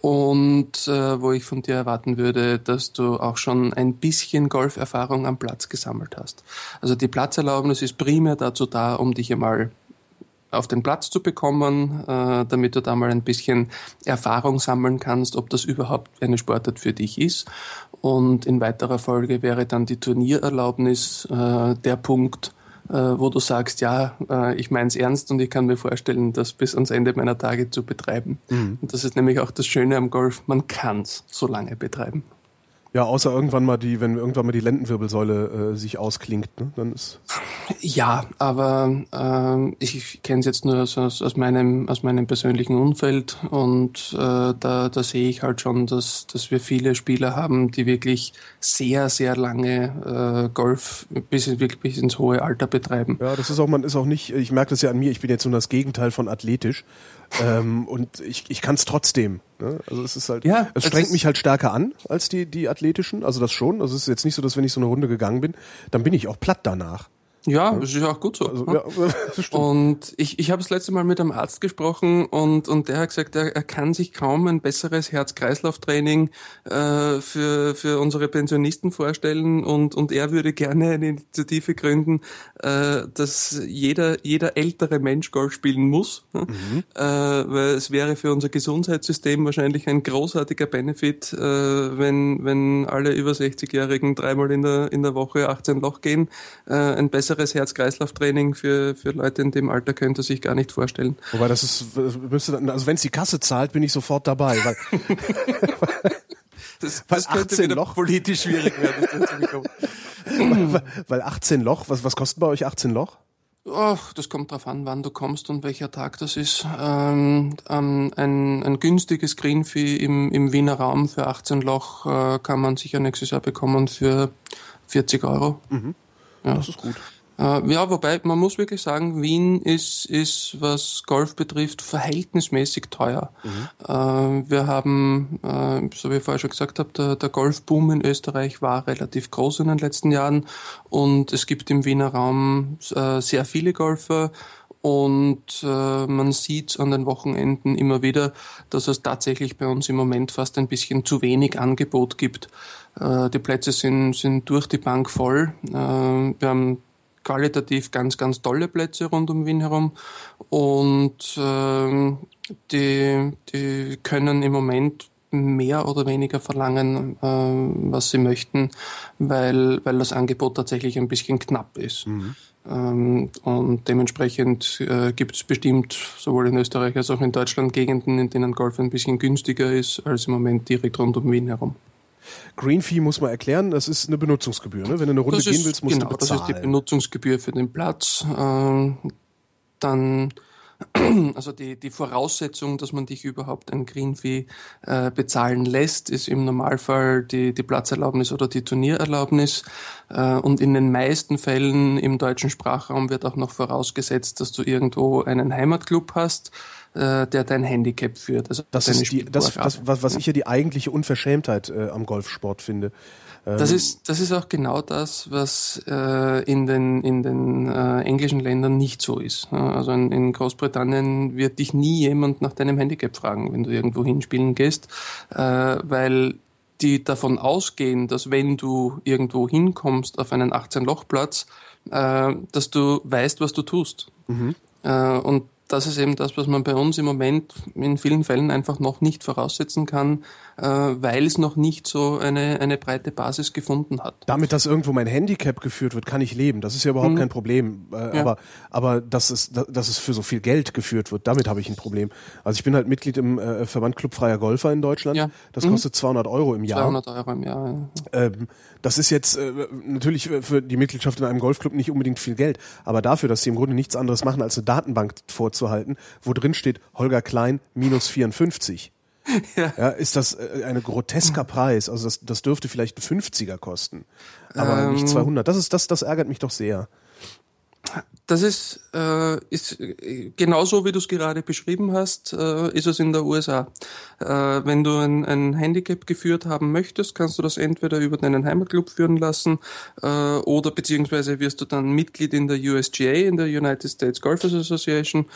und äh, wo ich von dir erwarten würde, dass du auch schon ein bisschen Golferfahrung am Platz gesammelt hast. Also die Platzerlaubnis ist primär dazu da, um dich einmal auf den Platz zu bekommen, äh, damit du da mal ein bisschen Erfahrung sammeln kannst, ob das überhaupt eine Sportart für dich ist. Und in weiterer Folge wäre dann die Turniererlaubnis äh, der Punkt, wo du sagst, ja, äh, ich meine es ernst und ich kann mir vorstellen, das bis ans Ende meiner Tage zu betreiben. Mhm. Und das ist nämlich auch das Schöne am Golf, man kann es so lange betreiben. Ja, außer irgendwann mal die, wenn irgendwann mal die Lendenwirbelsäule äh, sich ausklingt, ne? dann ist. Ja, aber äh, ich, kenne es jetzt nur aus, aus, meinem aus meinem persönlichen Umfeld und äh, da, da sehe ich halt schon, dass dass wir viele Spieler haben, die wirklich sehr sehr lange äh, Golf bis wirklich bis ins hohe Alter betreiben. Ja, das ist auch man ist auch nicht. Ich merke das ja an mir. Ich bin jetzt nur das Gegenteil von athletisch ähm, und ich, ich kann es trotzdem. Ne? Also es ist halt, ja, es strengt mich halt stärker an als die, die athletischen. Also das schon. Also es ist jetzt nicht so, dass wenn ich so eine Runde gegangen bin, dann bin ich auch platt danach. Ja, das ist auch gut so. Also, ja, und ich, ich habe das letzte Mal mit einem Arzt gesprochen und, und der hat gesagt, er, er kann sich kaum ein besseres Herz-Kreislauf-Training äh, für, für unsere Pensionisten vorstellen und, und er würde gerne eine Initiative gründen, äh, dass jeder, jeder ältere Mensch Golf spielen muss, ne? mhm. äh, weil es wäre für unser Gesundheitssystem wahrscheinlich ein großartiger Benefit, äh, wenn, wenn alle über 60-Jährigen dreimal in der, in der Woche 18 Loch gehen, äh, ein besseres besseres Herz-Kreislauf-Training für, für Leute in dem Alter könnte sich gar nicht vorstellen. Wobei das ist, also wenn es die Kasse zahlt, bin ich sofort dabei. Weil, das, das könnte wieder Loch. politisch schwierig werden. weil, weil 18 Loch, was, was kostet bei euch 18 Loch? Oh, das kommt drauf an, wann du kommst und welcher Tag das ist. Ähm, ein, ein günstiges Greenfee im, im Wiener Raum für 18 Loch äh, kann man sicher nächstes Jahr bekommen für 40 Euro. Mhm. Ja. Das ist gut. Äh, ja, wobei man muss wirklich sagen, Wien ist, ist was Golf betrifft, verhältnismäßig teuer. Mhm. Äh, wir haben, äh, so wie ich vorher schon gesagt habe, der, der Golfboom in Österreich war relativ groß in den letzten Jahren und es gibt im Wiener Raum äh, sehr viele Golfer und äh, man sieht an den Wochenenden immer wieder, dass es tatsächlich bei uns im Moment fast ein bisschen zu wenig Angebot gibt. Äh, die Plätze sind, sind durch die Bank voll. Äh, wir haben qualitativ ganz, ganz tolle Plätze rund um Wien herum und äh, die, die können im Moment mehr oder weniger verlangen, äh, was sie möchten, weil, weil das Angebot tatsächlich ein bisschen knapp ist. Mhm. Ähm, und dementsprechend äh, gibt es bestimmt sowohl in Österreich als auch in Deutschland Gegenden, in denen Golf ein bisschen günstiger ist als im Moment direkt rund um Wien herum. Green Fee muss man erklären, das ist eine Benutzungsgebühr. Ne? Wenn du eine Runde das gehen willst, musst genau, du bezahlen. Das ist die Benutzungsgebühr für den Platz. Ähm, dann also die, die Voraussetzung, dass man dich überhaupt ein Green Fee äh, bezahlen lässt, ist im Normalfall die, die Platzerlaubnis oder die Turniererlaubnis. Äh, und in den meisten Fällen im deutschen Sprachraum wird auch noch vorausgesetzt, dass du irgendwo einen Heimatclub hast, äh, der dein Handicap führt. Also das ist die, das, das, was, was ich ja die eigentliche Unverschämtheit äh, am Golfsport finde. Das ähm, ist, das ist auch genau das, was äh, in den, in den äh, englischen Ländern nicht so ist. Also in, in, Großbritannien wird dich nie jemand nach deinem Handicap fragen, wenn du irgendwo hinspielen gehst, äh, weil die davon ausgehen, dass wenn du irgendwo hinkommst auf einen 18-Loch-Platz, äh, dass du weißt, was du tust. Mhm. Äh, und das ist eben das, was man bei uns im Moment in vielen Fällen einfach noch nicht voraussetzen kann, weil es noch nicht so eine, eine breite Basis gefunden hat. Damit, dass irgendwo mein Handicap geführt wird, kann ich leben. Das ist ja überhaupt mhm. kein Problem. Äh, ja. Aber, aber dass, es, dass es für so viel Geld geführt wird, damit habe ich ein Problem. Also ich bin halt Mitglied im äh, Verband Club Freier Golfer in Deutschland. Ja. Das mhm. kostet 200 Euro im Jahr. 200 Euro im Jahr, ja. Ähm, das ist jetzt äh, natürlich für die Mitgliedschaft in einem Golfclub nicht unbedingt viel Geld, aber dafür, dass sie im Grunde nichts anderes machen, als eine Datenbank vorzuhalten, wo drin steht Holger Klein minus 54. Ja. ja ist das äh, ein grotesker Preis? Also das, das dürfte vielleicht ein 50er kosten, aber ähm, nicht 200. Das ist das, das ärgert mich doch sehr. Das ist, äh, ist genauso, wie du es gerade beschrieben hast, äh, ist es in der USA. Äh, wenn du ein, ein Handicap geführt haben möchtest, kannst du das entweder über deinen Heimatclub führen lassen äh, oder beziehungsweise wirst du dann Mitglied in der USGA, in der United States Golfers Association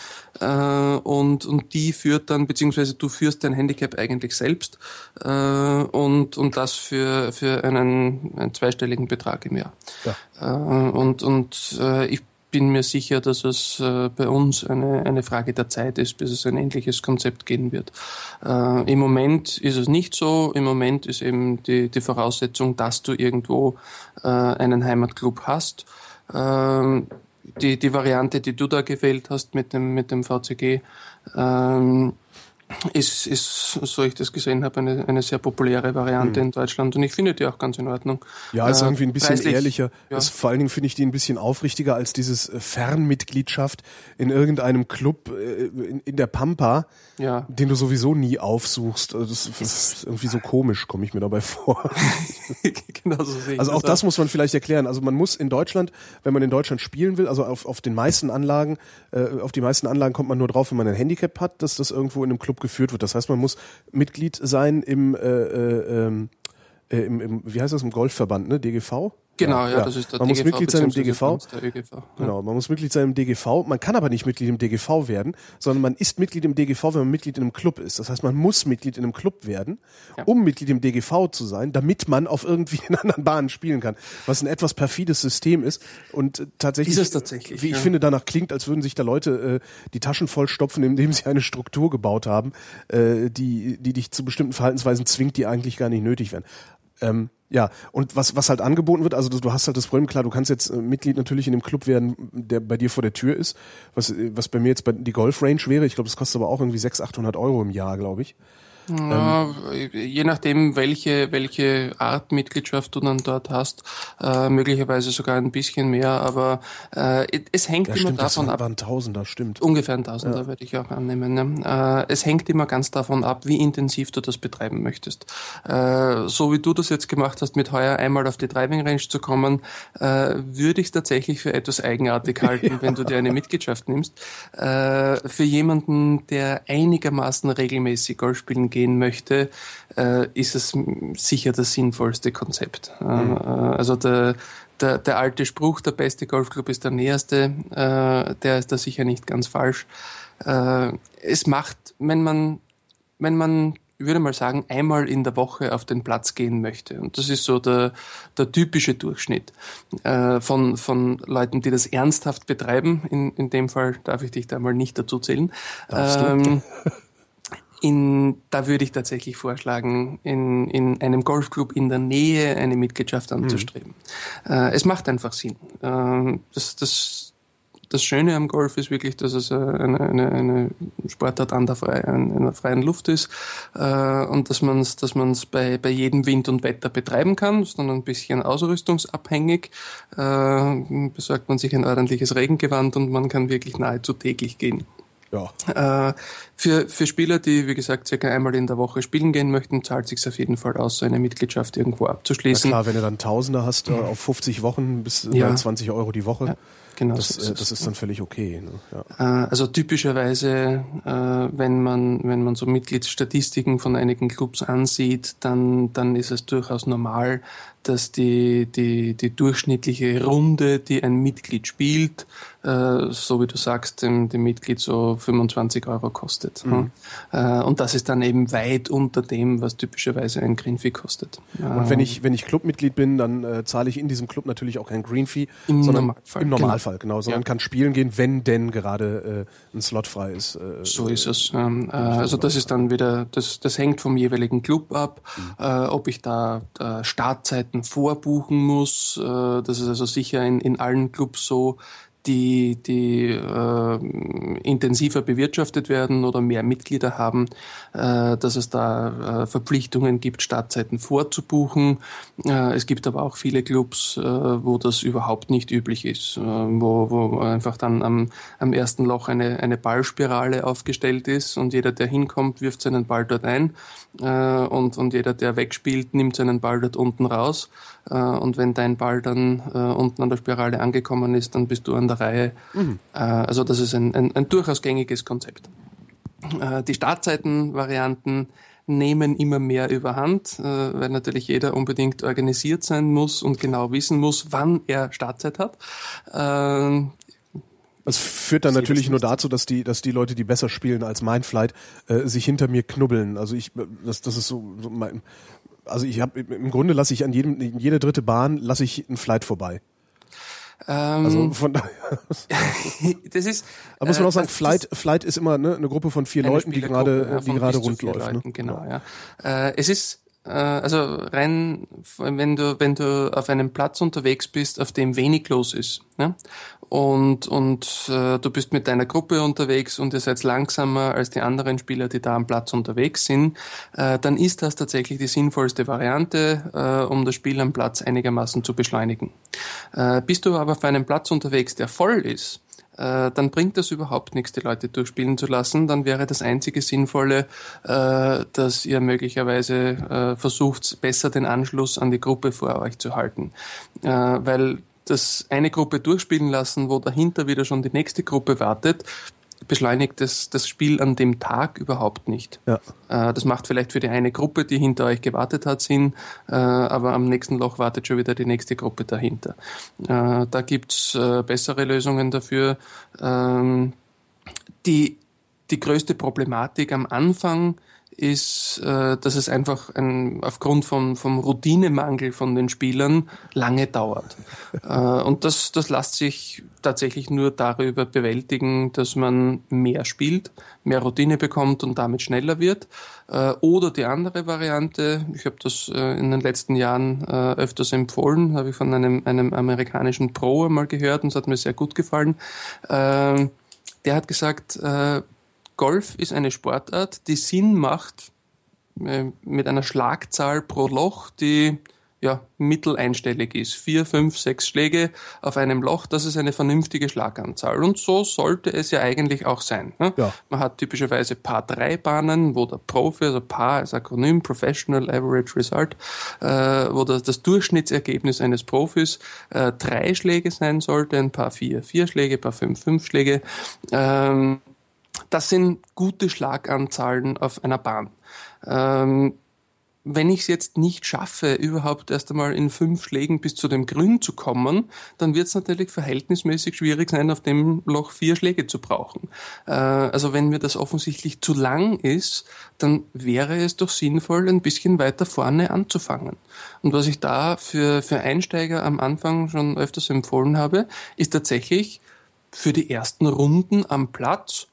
äh, und, und die führt dann, beziehungsweise du führst dein Handicap eigentlich selbst äh, und, und das für, für einen, einen zweistelligen Betrag im Jahr. Ja. Äh, und und äh, ich bin mir sicher, dass es äh, bei uns eine, eine Frage der Zeit ist, bis es ein ähnliches Konzept geben wird. Äh, Im Moment ist es nicht so. Im Moment ist eben die, die Voraussetzung, dass du irgendwo äh, einen Heimatclub hast. Ähm, die, die Variante, die du da gewählt hast mit dem, mit dem VCG, ähm, ist, ist, so ich das gesehen habe, eine, eine sehr populäre Variante mhm. in Deutschland und ich finde die auch ganz in Ordnung. Ja, ist äh, irgendwie ein bisschen preislich, ehrlicher. Ja. Ist, vor allen Dingen finde ich die ein bisschen aufrichtiger als dieses äh, Fernmitgliedschaft in irgendeinem Club äh, in, in der Pampa, ja. den du sowieso nie aufsuchst. Also das, das ist irgendwie so komisch, komme ich mir dabei vor. genau so sehe ich Also auch das, das muss man vielleicht erklären. Also man muss in Deutschland, wenn man in Deutschland spielen will, also auf, auf den meisten Anlagen, äh, auf die meisten Anlagen kommt man nur drauf, wenn man ein Handicap hat, dass das irgendwo in einem Club geführt wird. Das heißt, man muss Mitglied sein im, äh, äh, ähm, äh, im, im wie heißt das, im Golfverband, ne? DGV? Genau, ja, ja. das ist der Man DGV, muss Mitglied sein im DGV. ÖGV, ja. Genau, man muss Mitglied sein im DGV. Man kann aber nicht Mitglied im DGV werden, sondern man ist Mitglied im DGV, wenn man Mitglied in einem Club ist. Das heißt, man muss Mitglied in einem Club werden, ja. um Mitglied im DGV zu sein, damit man auf irgendwie in anderen Bahnen spielen kann. Was ein etwas perfides System ist und tatsächlich, ist tatsächlich wie ich finde, danach klingt, als würden sich da Leute äh, die Taschen vollstopfen, indem sie eine Struktur gebaut haben, äh, die, die dich zu bestimmten Verhaltensweisen zwingt, die eigentlich gar nicht nötig wären. Ähm, ja, und was, was halt angeboten wird, also du hast halt das Problem, klar, du kannst jetzt äh, Mitglied natürlich in dem Club werden, der bei dir vor der Tür ist, was, was bei mir jetzt bei die Golf Range wäre. Ich glaube, das kostet aber auch irgendwie 600, 800 Euro im Jahr, glaube ich. Ja, ähm, je nachdem, welche, welche Art Mitgliedschaft du dann dort hast, äh, möglicherweise sogar ein bisschen mehr, aber äh, es hängt ja, immer stimmt, davon ab. Waren Tausender, stimmt. Ungefähr ein Tausender ja. würde ich auch annehmen. Ne? Äh, es hängt immer ganz davon ab, wie intensiv du das betreiben möchtest. Äh, so wie du das jetzt gemacht hast, mit heuer einmal auf die Driving Range zu kommen, äh, würde ich es tatsächlich für etwas eigenartig halten, wenn du dir eine Mitgliedschaft nimmst. Äh, für jemanden, der einigermaßen regelmäßig Golf spielen gehen möchte, äh, ist es sicher das sinnvollste Konzept. Äh, mhm. also der, der, der alte Spruch, der beste Golfclub ist der näherste, äh, der ist da sicher nicht ganz falsch. Äh, es macht, wenn man, wenn man ich würde mal sagen, einmal in der Woche auf den Platz gehen möchte. Und das ist so der, der typische Durchschnitt äh, von, von Leuten, die das ernsthaft betreiben. In, in dem Fall darf ich dich da mal nicht dazu zählen. Ähm, in, da würde ich tatsächlich vorschlagen, in, in einem Golfclub in der Nähe eine Mitgliedschaft anzustreben. Mhm. Äh, es macht einfach Sinn. Äh, das, das, das Schöne am Golf ist wirklich, dass es eine, eine, eine Sportart an der, frei, an der freien Luft ist äh, und dass man es dass man's bei, bei jedem Wind und Wetter betreiben kann. Ist dann ein bisschen ausrüstungsabhängig. Äh, besorgt man sich ein ordentliches Regengewand und man kann wirklich nahezu täglich gehen. Ja. Äh, für, für Spieler, die, wie gesagt, circa einmal in der Woche spielen gehen möchten, zahlt sich auf jeden Fall aus, so eine Mitgliedschaft irgendwo abzuschließen. Na klar, wenn du dann Tausender hast äh, auf 50 Wochen bis ja. 20 Euro die Woche. Ja. Genau, das, so äh, das ist dann völlig okay. Ne? Ja. Äh, also typischerweise, äh, wenn man wenn man so Mitgliedsstatistiken von einigen Clubs ansieht, dann dann ist es durchaus normal, dass die, die, die durchschnittliche Runde, die ein Mitglied spielt, äh, so wie du sagst, dem, dem Mitglied so 25 Euro kostet. Mhm. Äh, und das ist dann eben weit unter dem, was typischerweise ein Green Fee kostet. Und wenn ich, wenn ich Clubmitglied bin, dann äh, zahle ich in diesem Club natürlich auch kein Green Fee, Im sondern Normalfall, im Normalfall Fall, genau, sondern ja. kann spielen gehen, wenn denn gerade äh, ein Slot frei ist. So ist es. Ähm, äh, also das ist dann wieder, das, das hängt vom jeweiligen Club ab, mhm. ob ich da, da Startzeiten vorbuchen muss. Das ist also sicher in, in allen Clubs so, die, die äh, intensiver bewirtschaftet werden oder mehr Mitglieder haben, dass es da äh, Verpflichtungen gibt, Startzeiten vorzubuchen. Äh, es gibt aber auch viele Clubs, äh, wo das überhaupt nicht üblich ist, äh, wo, wo einfach dann am, am ersten Loch eine, eine Ballspirale aufgestellt ist und jeder, der hinkommt, wirft seinen Ball dort ein äh, und, und jeder, der wegspielt, nimmt seinen Ball dort unten raus. Äh, und wenn dein Ball dann äh, unten an der Spirale angekommen ist, dann bist du an der Reihe. Mhm. Äh, also das ist ein, ein, ein durchaus gängiges Konzept. Äh, die Startzeitenvarianten nehmen immer mehr überhand, äh, weil natürlich jeder unbedingt organisiert sein muss und genau wissen muss, wann er Startzeit hat. Äh, das führt dann natürlich nur dazu, dass die, dass die Leute, die besser spielen als mein Flight, äh, sich hinter mir knubbeln. Also ich, das, das ist so, so mein, also ich habe im Grunde lasse ich an jedem, jede dritte Bahn lasse ich einen Flight vorbei. Ähm, also von daher. das ist. Aber muss man auch sagen, Flight, Flight ist immer ne, eine Gruppe von vier Leuten, die gerade, die gerade rund läuft. Ne? Genau, ja. Äh, es ist äh, also rein, wenn du, wenn du auf einem Platz unterwegs bist, auf dem wenig los ist, ne? und, und äh, du bist mit deiner Gruppe unterwegs und ihr seid langsamer als die anderen Spieler, die da am Platz unterwegs sind, äh, dann ist das tatsächlich die sinnvollste Variante, äh, um das Spiel am Platz einigermaßen zu beschleunigen. Äh, bist du aber auf einem Platz unterwegs, der voll ist, äh, dann bringt das überhaupt nichts, die Leute durchspielen zu lassen. Dann wäre das einzige Sinnvolle, äh, dass ihr möglicherweise äh, versucht, besser den Anschluss an die Gruppe vor euch zu halten. Äh, weil das eine Gruppe durchspielen lassen, wo dahinter wieder schon die nächste Gruppe wartet, beschleunigt das, das Spiel an dem Tag überhaupt nicht. Ja. Äh, das macht vielleicht für die eine Gruppe, die hinter euch gewartet hat, Sinn, äh, aber am nächsten Loch wartet schon wieder die nächste Gruppe dahinter. Äh, da gibt's äh, bessere Lösungen dafür. Ähm, die, die größte Problematik am Anfang ist, äh, dass es einfach ein, aufgrund vom, vom Routinemangel von den Spielern lange dauert. äh, und das, das lässt sich tatsächlich nur darüber bewältigen, dass man mehr spielt, mehr Routine bekommt und damit schneller wird. Äh, oder die andere Variante, ich habe das äh, in den letzten Jahren äh, öfters empfohlen, habe ich von einem, einem amerikanischen Pro einmal gehört und es hat mir sehr gut gefallen. Äh, der hat gesagt, äh, Golf ist eine Sportart, die Sinn macht äh, mit einer Schlagzahl pro Loch, die ja, mitteleinstellig ist. Vier, fünf, sechs Schläge auf einem Loch, das ist eine vernünftige Schlaganzahl. Und so sollte es ja eigentlich auch sein. Ne? Ja. Man hat typischerweise Paar-3-Bahnen, wo der Profi, also Paar als Akronym, Professional Average Result, äh, wo das, das Durchschnittsergebnis eines Profis äh, drei Schläge sein sollte, ein Paar vier, vier Schläge, Paar fünf, fünf Schläge. Ähm, das sind gute Schlaganzahlen auf einer Bahn. Ähm, wenn ich es jetzt nicht schaffe, überhaupt erst einmal in fünf Schlägen bis zu dem Grün zu kommen, dann wird es natürlich verhältnismäßig schwierig sein, auf dem Loch vier Schläge zu brauchen. Äh, also wenn mir das offensichtlich zu lang ist, dann wäre es doch sinnvoll, ein bisschen weiter vorne anzufangen. Und was ich da für, für Einsteiger am Anfang schon öfters empfohlen habe, ist tatsächlich für die ersten Runden am Platz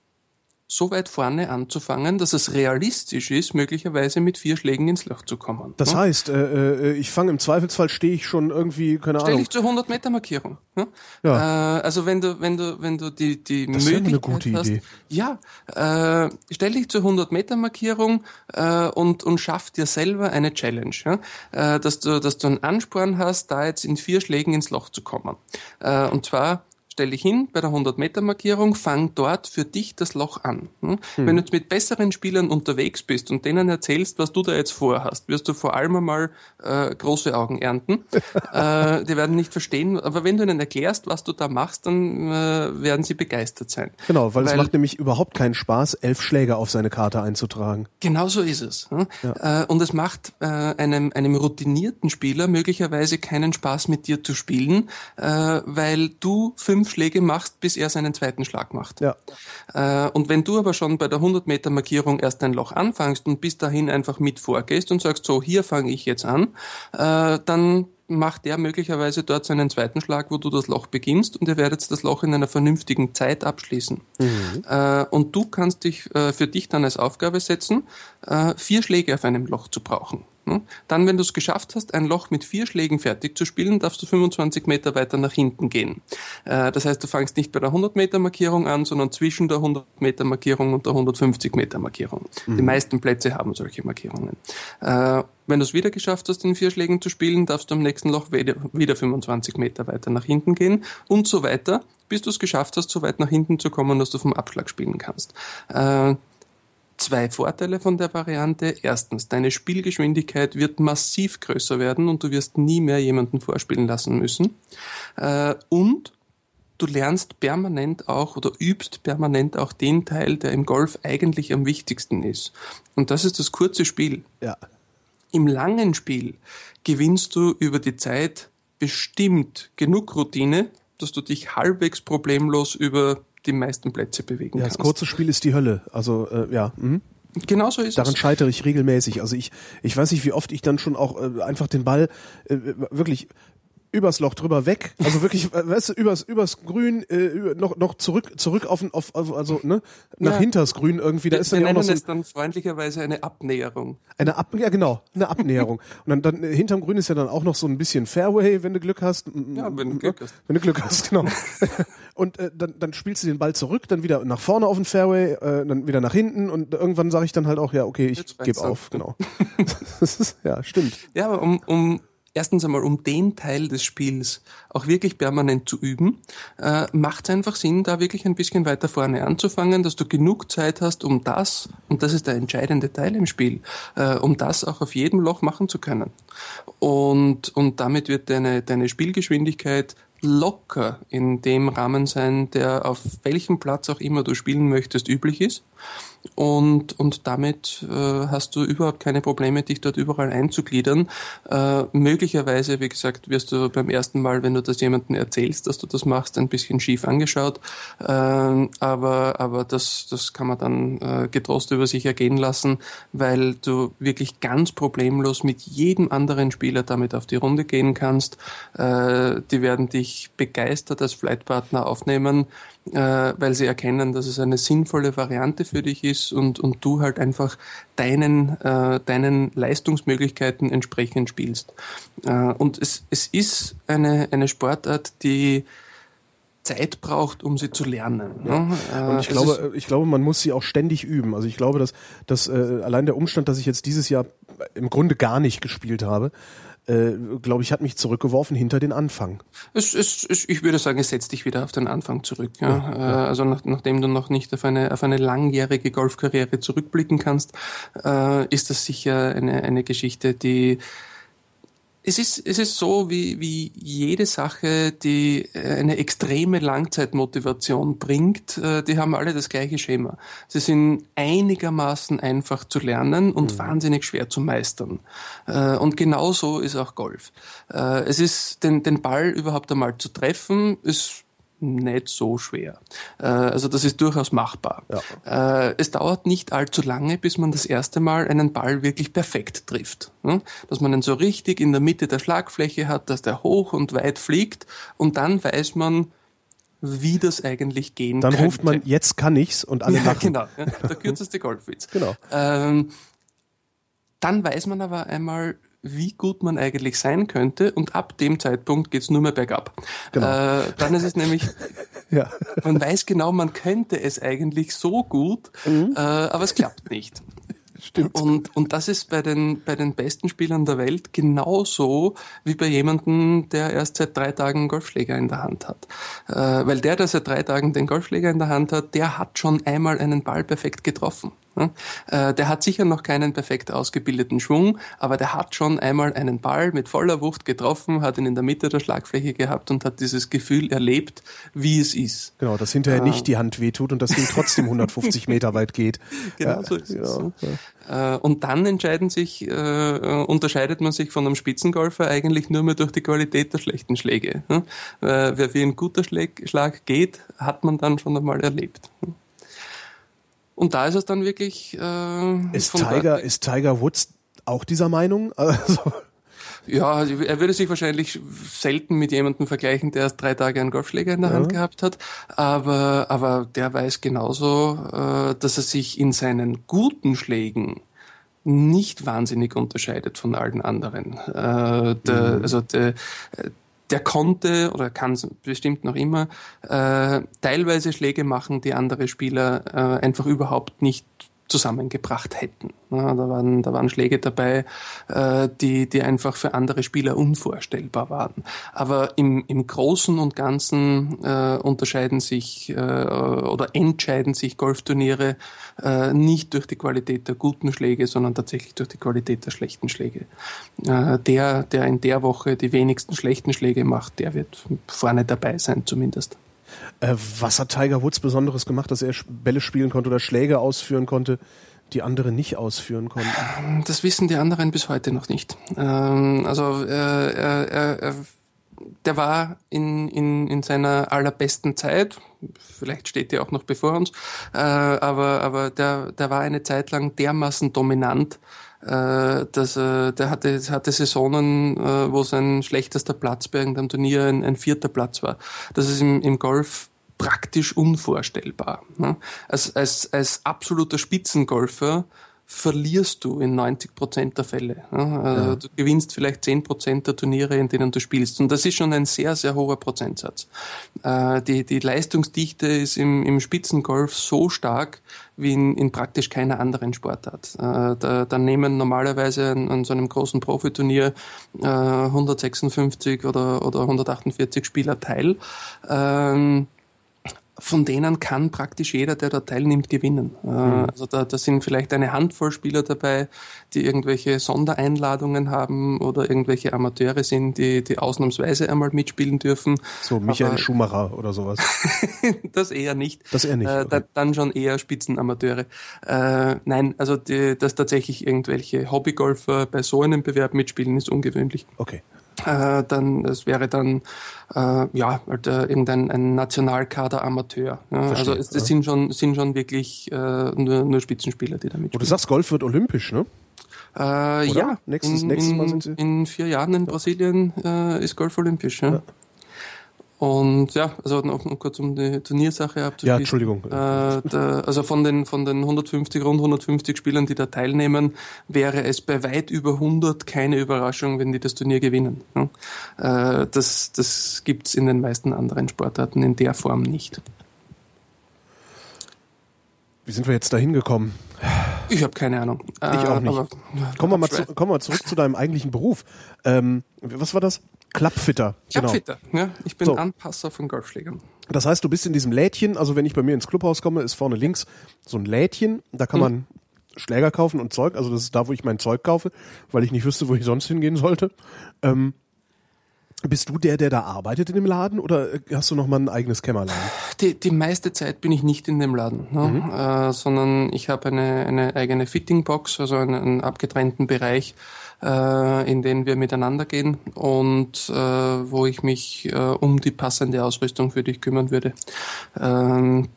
so weit vorne anzufangen, dass es realistisch ist, möglicherweise mit vier Schlägen ins Loch zu kommen. Das ne? heißt, äh, äh, ich fange im Zweifelsfall stehe ich schon irgendwie, keine Stell Ahnung. Stell dich zur 100 Meter Markierung. Ne? Ja. Äh, also wenn du, wenn du, wenn du die, die das Möglichkeit eine gute hast, Idee. ja, äh, stell dich zur 100 Meter Markierung äh, und und schaff dir selber eine Challenge, ja? äh, dass du, dass du einen Ansporn hast, da jetzt in vier Schlägen ins Loch zu kommen. Äh, und zwar stell dich hin bei der 100-Meter-Markierung, fang dort für dich das Loch an. Hm? Wenn du jetzt mit besseren Spielern unterwegs bist und denen erzählst, was du da jetzt vorhast, wirst du vor allem einmal äh, große Augen ernten. äh, die werden nicht verstehen, aber wenn du ihnen erklärst, was du da machst, dann äh, werden sie begeistert sein. Genau, weil, weil, es macht nämlich überhaupt keinen Spaß, elf Schläge auf seine Karte einzutragen. Genau so ist es. Hm? Ja. Äh, und es macht äh, einem, einem routinierten Spieler möglicherweise keinen Spaß, mit dir zu spielen, äh, weil du fünf fünf Schläge machst, bis er seinen zweiten Schlag macht. Ja. Äh, und wenn du aber schon bei der 100 Meter Markierung erst ein Loch anfängst und bis dahin einfach mit vorgehst und sagst, so, hier fange ich jetzt an, äh, dann macht der möglicherweise dort seinen zweiten Schlag, wo du das Loch beginnst und ihr werdet das Loch in einer vernünftigen Zeit abschließen. Mhm. Äh, und du kannst dich äh, für dich dann als Aufgabe setzen, äh, vier Schläge auf einem Loch zu brauchen. Dann, wenn du es geschafft hast, ein Loch mit vier Schlägen fertig zu spielen, darfst du 25 Meter weiter nach hinten gehen. Äh, das heißt, du fangst nicht bei der 100 Meter Markierung an, sondern zwischen der 100 Meter Markierung und der 150 Meter Markierung. Mhm. Die meisten Plätze haben solche Markierungen. Äh, wenn du es wieder geschafft hast, in vier Schlägen zu spielen, darfst du am nächsten Loch wieder 25 Meter weiter nach hinten gehen und so weiter, bis du es geschafft hast, so weit nach hinten zu kommen, dass du vom Abschlag spielen kannst. Äh, zwei Vorteile von der Variante. Erstens, deine Spielgeschwindigkeit wird massiv größer werden und du wirst nie mehr jemanden vorspielen lassen müssen. Äh, und du lernst permanent auch oder übst permanent auch den Teil, der im Golf eigentlich am wichtigsten ist. Und das ist das kurze Spiel. Ja. Im langen Spiel gewinnst du über die Zeit bestimmt genug Routine, dass du dich halbwegs problemlos über die meisten Plätze bewegen ja, kannst. Das kurze Spiel ist die Hölle. Also äh, ja. Mhm. Genau so ist Daran es. scheitere ich regelmäßig. Also ich, ich weiß nicht, wie oft ich dann schon auch äh, einfach den Ball äh, wirklich übers Loch drüber weg, also wirklich, weißt du, übers übers Grün äh, noch noch zurück zurück auf, auf also ne nach Ja. hinters Grün irgendwie. Da ist dann wir ja auch noch so es dann freundlicherweise eine Abnäherung. eine Ab ja genau eine Abnäherung. Und dann, dann äh, hinterm Grün ist ja dann auch noch so ein bisschen Fairway, wenn du Glück hast. Ja, wenn du Glück hast. Wenn du Glück hast, genau. und äh, dann, dann spielst du den Ball zurück, dann wieder nach vorne auf den Fairway, äh, dann wieder nach hinten und irgendwann sage ich dann halt auch, ja, okay, ich gebe auf, genau. das ist, ja, stimmt. Ja, aber um, um erstens einmal um den Teil des Spiels auch wirklich permanent zu üben, äh, macht es einfach Sinn, da wirklich ein bisschen weiter vorne anzufangen, dass du genug Zeit hast, um das, und das ist der entscheidende Teil im Spiel, äh, um das auch auf jedem Loch machen zu können. Und, und damit wird deine, deine Spielgeschwindigkeit locker in dem Rahmen sein, der auf welchem Platz auch immer du spielen möchtest, üblich ist. Und, und damit äh, hast du überhaupt keine Probleme, dich dort überall einzugliedern. Äh, möglicherweise, wie gesagt, wirst du beim ersten Mal, wenn du das jemandem erzählst, dass du das machst, ein bisschen schief angeschaut. Äh, aber aber das, das kann man dann äh, getrost über sich ergehen lassen, weil du wirklich ganz problemlos mit jedem anderen Spieler damit auf die Runde gehen kannst. Äh, die werden dich begeistert als Flightpartner aufnehmen äh, weil sie erkennen, dass es eine sinnvolle Variante für dich ist und, und du halt einfach deinen, äh, deinen Leistungsmöglichkeiten entsprechend spielst. Äh, und es, es ist eine, eine Sportart, die Zeit braucht, um sie zu lernen. Ne? Äh, Und ich glaube, ich glaube, man muss sie auch ständig üben. Also ich glaube, dass, dass äh, allein der Umstand, dass ich jetzt dieses Jahr im Grunde gar nicht gespielt habe, äh, glaube ich, hat mich zurückgeworfen hinter den Anfang. Es, es, es, ich würde sagen, es setzt dich wieder auf den Anfang zurück. Ja? Äh, Also nach, nachdem du noch nicht auf eine, auf eine langjährige Golfkarriere zurückblicken kannst, äh, ist das sicher eine, eine Geschichte, die es ist, es ist so wie, wie jede Sache, die äh, eine extreme Langzeitmotivation bringt, äh, die haben alle das gleiche Schema. Sie sind einigermaßen einfach zu lernen und wahnsinnig schwer zu meistern. Äh, Und genauso ist auch Golf. Es ist, den, den Ball überhaupt einmal zu treffen, ist nicht so schwer. Äh, Also das ist durchaus machbar. Äh, Es dauert nicht allzu lange, bis man das erste Mal einen Ball wirklich perfekt trifft. ne? Dass man ihn so richtig in der Mitte der Schlagfläche hat, dass der hoch und weit fliegt und dann weiß man, wie das eigentlich gehen Dann könnte. ruft man, jetzt kann ich's und alle ja, lachen. genau, ja, der kürzeste Golfwitz. Genau. Ähm, dann weiß man aber einmal, wie gut man eigentlich sein könnte und ab dem Zeitpunkt geht's nur mehr bergab. Genau. Äh, dann ist es nämlich, Ja. man weiß genau, man könnte es eigentlich so gut, Mhm. äh, aber es klappt nicht. Stimmt. Und, und das ist bei den, bei den besten Spielern der Welt genauso wie bei jemandem, der erst seit drei Tagen einen Golfschläger in der Hand hat. Äh, weil der, der seit drei Tagen den Golfschläger in der Hand hat, der hat schon einmal einen Ball perfekt getroffen. Ja? Äh, der hat sicher noch keinen perfekt ausgebildeten Schwung, aber der hat schon einmal einen Ball mit voller Wucht getroffen, hat ihn in der Mitte der Schlagfläche gehabt und hat dieses Gefühl erlebt, wie es ist. Genau, dass hinterher nicht die Hand wehtut und das Ding trotzdem 150 Meter weit geht. Genau Ja, so ist es. genau. Äh, Und dann entscheiden sich, äh, unterscheidet man sich von einem Spitzengolfer eigentlich nur mehr durch die Qualität der schlechten Schläge. Äh, Wer wie ein guter Schlag, Schlag geht, hat man dann schon einmal erlebt. Und da ist es dann wirklich. Äh, Ist Tiger, ist Tiger Woods auch dieser Meinung? Also, Ja, also er würde sich wahrscheinlich selten mit jemandem vergleichen, der erst drei Tage einen Golfschläger in der ja. Hand gehabt hat. Aber, aber der weiß genauso, äh, dass er sich in seinen guten Schlägen nicht wahnsinnig unterscheidet von allen anderen. Äh, der, mhm. Also der, der konnte oder kann es bestimmt noch immer äh, teilweise Schläge machen, die andere Spieler äh, einfach überhaupt nicht zusammengebracht hätten. Ja, da, waren, da waren Schläge dabei, äh, die, die einfach für andere Spieler unvorstellbar waren. Aber im, im Großen und Ganzen äh, unterscheiden sich äh, oder entscheiden sich Golfturniere äh, nicht durch die Qualität der guten Schläge, sondern tatsächlich durch die Qualität der schlechten Schläge. Äh, der, der in der Woche die wenigsten schlechten Schläge macht, der wird vorne dabei sein zumindest. Äh, was hat Tiger Woods Besonderes gemacht, dass er Bälle spielen konnte oder Schläge ausführen konnte, die andere nicht ausführen konnten? Das wissen die anderen bis heute noch nicht. Ähm, also äh, er, er, er, der war in, in, in seiner allerbesten Zeit, vielleicht steht die auch noch bevor uns, äh, aber, aber der, der war eine Zeit lang dermaßen dominant, äh, dass äh, der hatte, hatte Saisonen, äh, wo sein schlechtester Platz bei irgendeinem Turnier ein, ein vierter Platz war. Das ist im, im Golf praktisch unvorstellbar. Ne? Als, als, als absoluter Spitzengolfer verlierst du in 90 Prozent der Fälle. Also ja. Du gewinnst vielleicht 10 Prozent der Turniere, in denen du spielst. Und das ist schon ein sehr, sehr hoher Prozentsatz. Äh, die, die Leistungsdichte ist im, im Spitzengolf so stark wie in, in praktisch keiner anderen Sportart. Äh, da, da nehmen normalerweise an, an so einem großen Profiturnier 156 oder, oder 148 Spieler teil. Ähm, von denen kann praktisch jeder, der da teilnimmt, gewinnen. Äh, mhm. Also da, da sind vielleicht eine Handvoll Spieler dabei, die irgendwelche Sondereinladungen haben oder irgendwelche Amateure sind, die, die ausnahmsweise einmal mitspielen dürfen. So Michael Aber, Schumacher oder sowas. das eher nicht. Das eher nicht. Äh, da, dann schon eher Spitzenamateure. Äh, nein, also die, dass tatsächlich irgendwelche Hobbygolfer bei so einem Bewerb mitspielen, ist ungewöhnlich. Okay äh, dann es wäre dann äh, ja halt, äh, irgendein ein Nationalkader Amateur. Ja? also es, es sind schon sind schon wirklich äh, nur, nur Spitzenspieler, die da mitspielen. Und du sagst, Golf wird olympisch, ne? Äh, ja, nächstes, in, nächstes Mal sind sie. In vier Jahren in Brasilien äh, ist Golf olympisch. Ja. Und ja, also noch, noch kurz um die Turniersache abzuschließen. Ja, Entschuldigung. Äh, der, also von den, von den 150, rund 150 Spielern, die da teilnehmen, wäre es bei weit über 100 keine Überraschung, wenn die das Turnier gewinnen. Äh, das das gibt's in den meisten anderen Sportarten in der Form nicht. Wie sind wir jetzt da hingekommen? Ich habe keine Ahnung. Ich auch nicht. Aber, kommen, wir mal zu, kommen wir zurück zu deinem eigentlichen Beruf. Ähm, was war das? Klappfitter. Klappfitter, genau. ja. Ich bin so. Anpasser von Golfschlägern. Das heißt, du bist in diesem Lädchen, also wenn ich bei mir ins Clubhaus komme, ist vorne links so ein Lädchen, da kann man hm. Schläger kaufen und Zeug, also das ist da, wo ich mein Zeug kaufe, weil ich nicht wüsste, wo ich sonst hingehen sollte. Ähm, bist du der, der da arbeitet in dem Laden oder hast du noch mal ein eigenes Kämmerlein? Die, die meiste Zeit bin ich nicht in dem Laden, ne? mhm. äh, sondern ich habe eine, eine eigene Fittingbox, also einen, einen abgetrennten Bereich, äh, in denen wir miteinander gehen und äh, wo ich mich äh, um die passende Ausrüstung für dich kümmern würde. Ähm,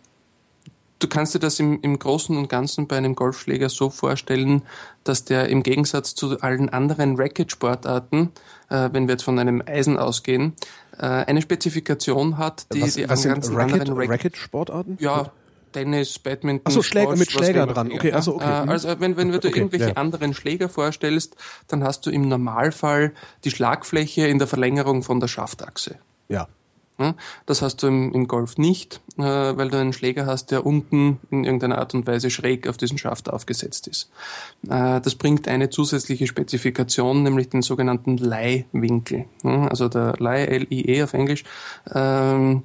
du kannst dir das im, im Großen und Ganzen bei einem Golfschläger so vorstellen, dass der im Gegensatz zu allen anderen Racket-Sportarten, äh, wenn wir jetzt von einem Eisen ausgehen, äh, eine Spezifikation hat, die was, die was ganzen Racket, anderen Racket-Sportarten? Ja, Tennis, Badminton. Achso, Schläger mit Schläger dran. Okay, also okay. Äh, also wenn, wenn du okay, irgendwelche ja. anderen Schläger vorstellst, dann hast du im Normalfall die Schlagfläche in der Verlängerung von der Schaftachse. Ja. Das hast du im, im Golf nicht, äh, weil du einen Schläger hast, der unten in irgendeiner Art und Weise schräg auf diesen Schaft aufgesetzt ist. Äh, das bringt eine zusätzliche Spezifikation, nämlich den sogenannten Leihwinkel. Also der Leih, L-I-E auf Englisch, ähm,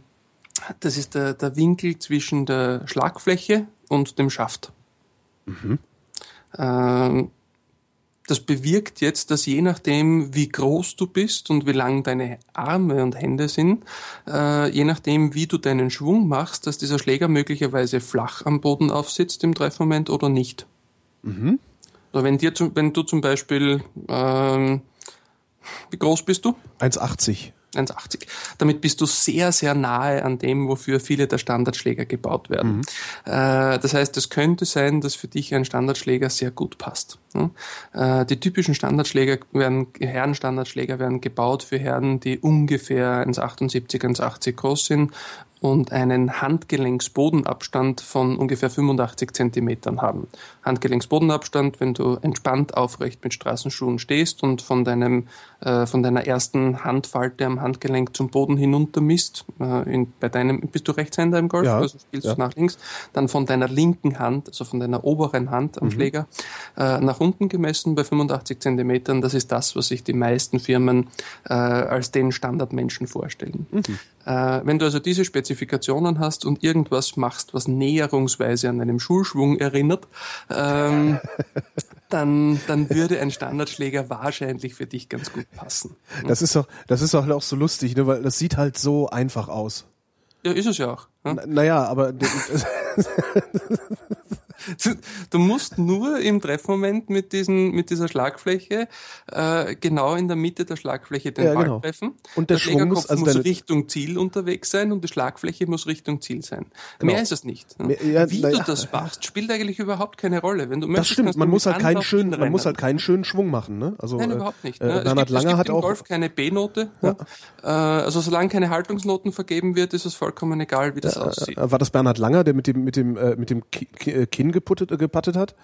das ist der, der Winkel zwischen der Schlagfläche und dem Schaft. Mhm. Ähm, das bewirkt jetzt, dass je nachdem, wie groß du bist und wie lang deine Arme und Hände sind, äh, je nachdem, wie du deinen Schwung machst, dass dieser Schläger möglicherweise flach am Boden aufsitzt im Treffmoment oder nicht. Mhm. Also wenn, dir wenn du zum Beispiel, ähm, wie groß bist du? 1,80. 1,80. Damit bist du sehr, sehr nahe an dem, wofür viele der Standardschläger gebaut werden. Mhm. Äh, das heißt, es könnte sein, dass für dich ein Standardschläger sehr gut passt. Äh, die typischen Standardschläger werden, Herrenstandardschläger werden gebaut für Herren, die ungefähr 1,78, 1,80 groß sind und einen Handgelenksbodenabstand von ungefähr 85 Zentimetern haben. Handgelenksbodenabstand, wenn du entspannt aufrecht mit Straßenschuhen stehst und von deinem äh, von deiner ersten Handfalte am Handgelenk zum Boden hinunter misst. Äh, in, bei deinem bist du Rechtshänder im Golf, ja, also spielst ja. du nach links. Dann von deiner linken Hand, also von deiner oberen Hand am mhm. Schläger, äh, nach unten gemessen bei 85 Zentimetern. Das ist das, was sich die meisten Firmen äh, als den Standardmenschen vorstellen. Mhm. Äh, wenn du also diese Spezifikationen hast und irgendwas machst, was näherungsweise an einem Schulschwung erinnert, ähm, dann, dann würde ein Standardschläger wahrscheinlich für dich ganz gut passen. Das ist doch, das ist doch auch so lustig, ne? weil das sieht halt so einfach aus. Ja, ist es ja auch. Ja? naja, aber Du musst nur im Treffmoment mit, diesen, mit dieser Schlagfläche äh, genau in der Mitte der Schlagfläche den ja, Ball genau. treffen. Und der, der Schwung also muss Richtung Ziel unterwegs sein und die Schlagfläche muss Richtung Ziel sein. Genau. Mehr ist es nicht. Ne? Mehr, ja, Wie du ja. das machst, spielt eigentlich überhaupt keine Rolle. Wenn du möchtest, das stimmt, man muss halt keinen schönen, man muss halt keinen schönen Schwung machen. Ne? Also, Nein, äh, überhaupt nicht. Äh, ne? Bernhard Langer es gibt hat im auch Golf keine B-Note. Ja. Äh, also solange keine Haltungsnoten vergeben wird, ist es vollkommen egal, wie das aussieht. War das Bernhard Langer, der mit dem mit dem äh, mit dem Kinn geputtet, äh, gepattet hat?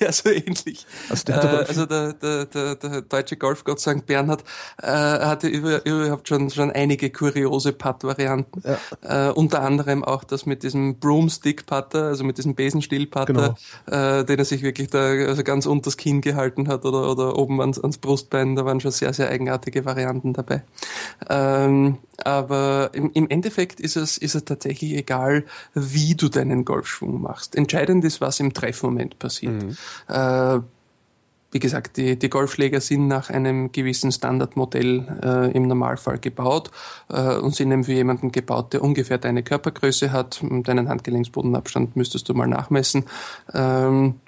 ja, so ähnlich. Also der, äh, also der, der, der, der deutsche Golfgott St. Bernhard äh, hatte über, überhaupt schon, schon einige kuriose Putt-Varianten. Ja. Äh, unter anderem auch das mit diesem Broomstick-Putter, also mit diesem Besenstiel-Putter, genau. äh, den er sich wirklich da also ganz unters Kinn gehalten hat oder, oder oben ans, ans Brustbein. Da waren schon sehr, sehr eigenartige Varianten dabei. Ähm, aber im, im Endeffekt ist es, ist es tatsächlich egal, wie du deinen Golfschwung machst. Entscheidend ist, was im Treffmoment passiert. Mhm. Äh, wie gesagt, die, die Golfschläger sind nach einem gewissen Standardmodell äh, im Normalfall gebaut äh, und sind eben für jemanden gebaut, der ungefähr deine Körpergröße hat. Deinen Handgelenksbodenabstand müsstest du mal nachmessen. Ähm,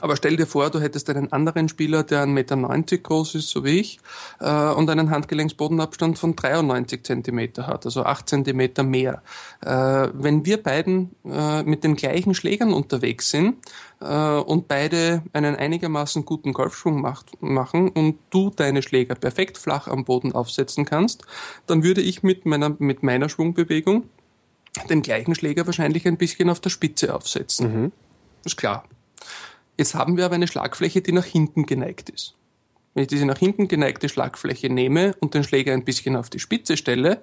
aber stell dir vor, du hättest einen anderen Spieler, der 1,90 Meter groß ist, so wie ich, äh, und einen Handgelenksbodenabstand von 93 Zentimeter hat, also 8 Zentimeter mehr. Äh, wenn wir beiden äh, mit den gleichen Schlägern unterwegs sind äh, und beide einen einigermaßen guten Golfschwung macht, machen und du deine Schläger perfekt flach am Boden aufsetzen kannst, dann würde ich mit meiner, mit meiner Schwungbewegung den gleichen Schläger wahrscheinlich ein bisschen auf der Spitze aufsetzen. Mhm. Ist klar. Jetzt haben wir aber eine Schlagfläche, die nach hinten geneigt ist. Wenn ich diese nach hinten geneigte Schlagfläche nehme und den Schläger ein bisschen auf die Spitze stelle,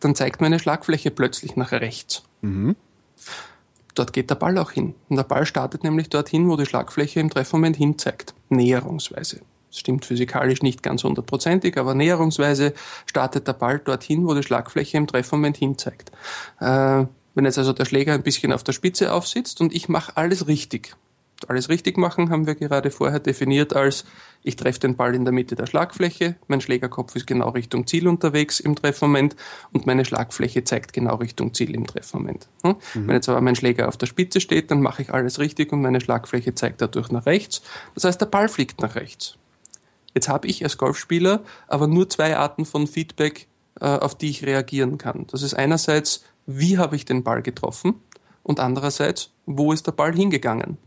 dann zeigt meine Schlagfläche plötzlich nach rechts. Mhm. Dort geht der Ball auch hin. Und der Ball startet nämlich dorthin, wo die Schlagfläche im Treffmoment hin zeigt. Näherungsweise. Das stimmt physikalisch nicht ganz hundertprozentig, aber näherungsweise startet der Ball dorthin, wo die Schlagfläche im Treffmoment hin zeigt. Äh, wenn jetzt also der Schläger ein bisschen auf der Spitze aufsitzt und ich mache alles richtig, alles richtig machen, haben wir gerade vorher definiert als, ich treffe den Ball in der Mitte der Schlagfläche, mein Schlägerkopf ist genau Richtung Ziel unterwegs im Treffmoment und meine Schlagfläche zeigt genau Richtung Ziel im Treffmoment. Hm? Mhm. Wenn jetzt aber mein Schläger auf der Spitze steht, dann mache ich alles richtig und meine Schlagfläche zeigt dadurch nach rechts. Das heißt, der Ball fliegt nach rechts. Jetzt habe ich als Golfspieler aber nur zwei Arten von Feedback, äh, auf die ich reagieren kann. Das ist einerseits, wie habe ich den Ball getroffen? Und andererseits, wo ist der Ball hingegangen?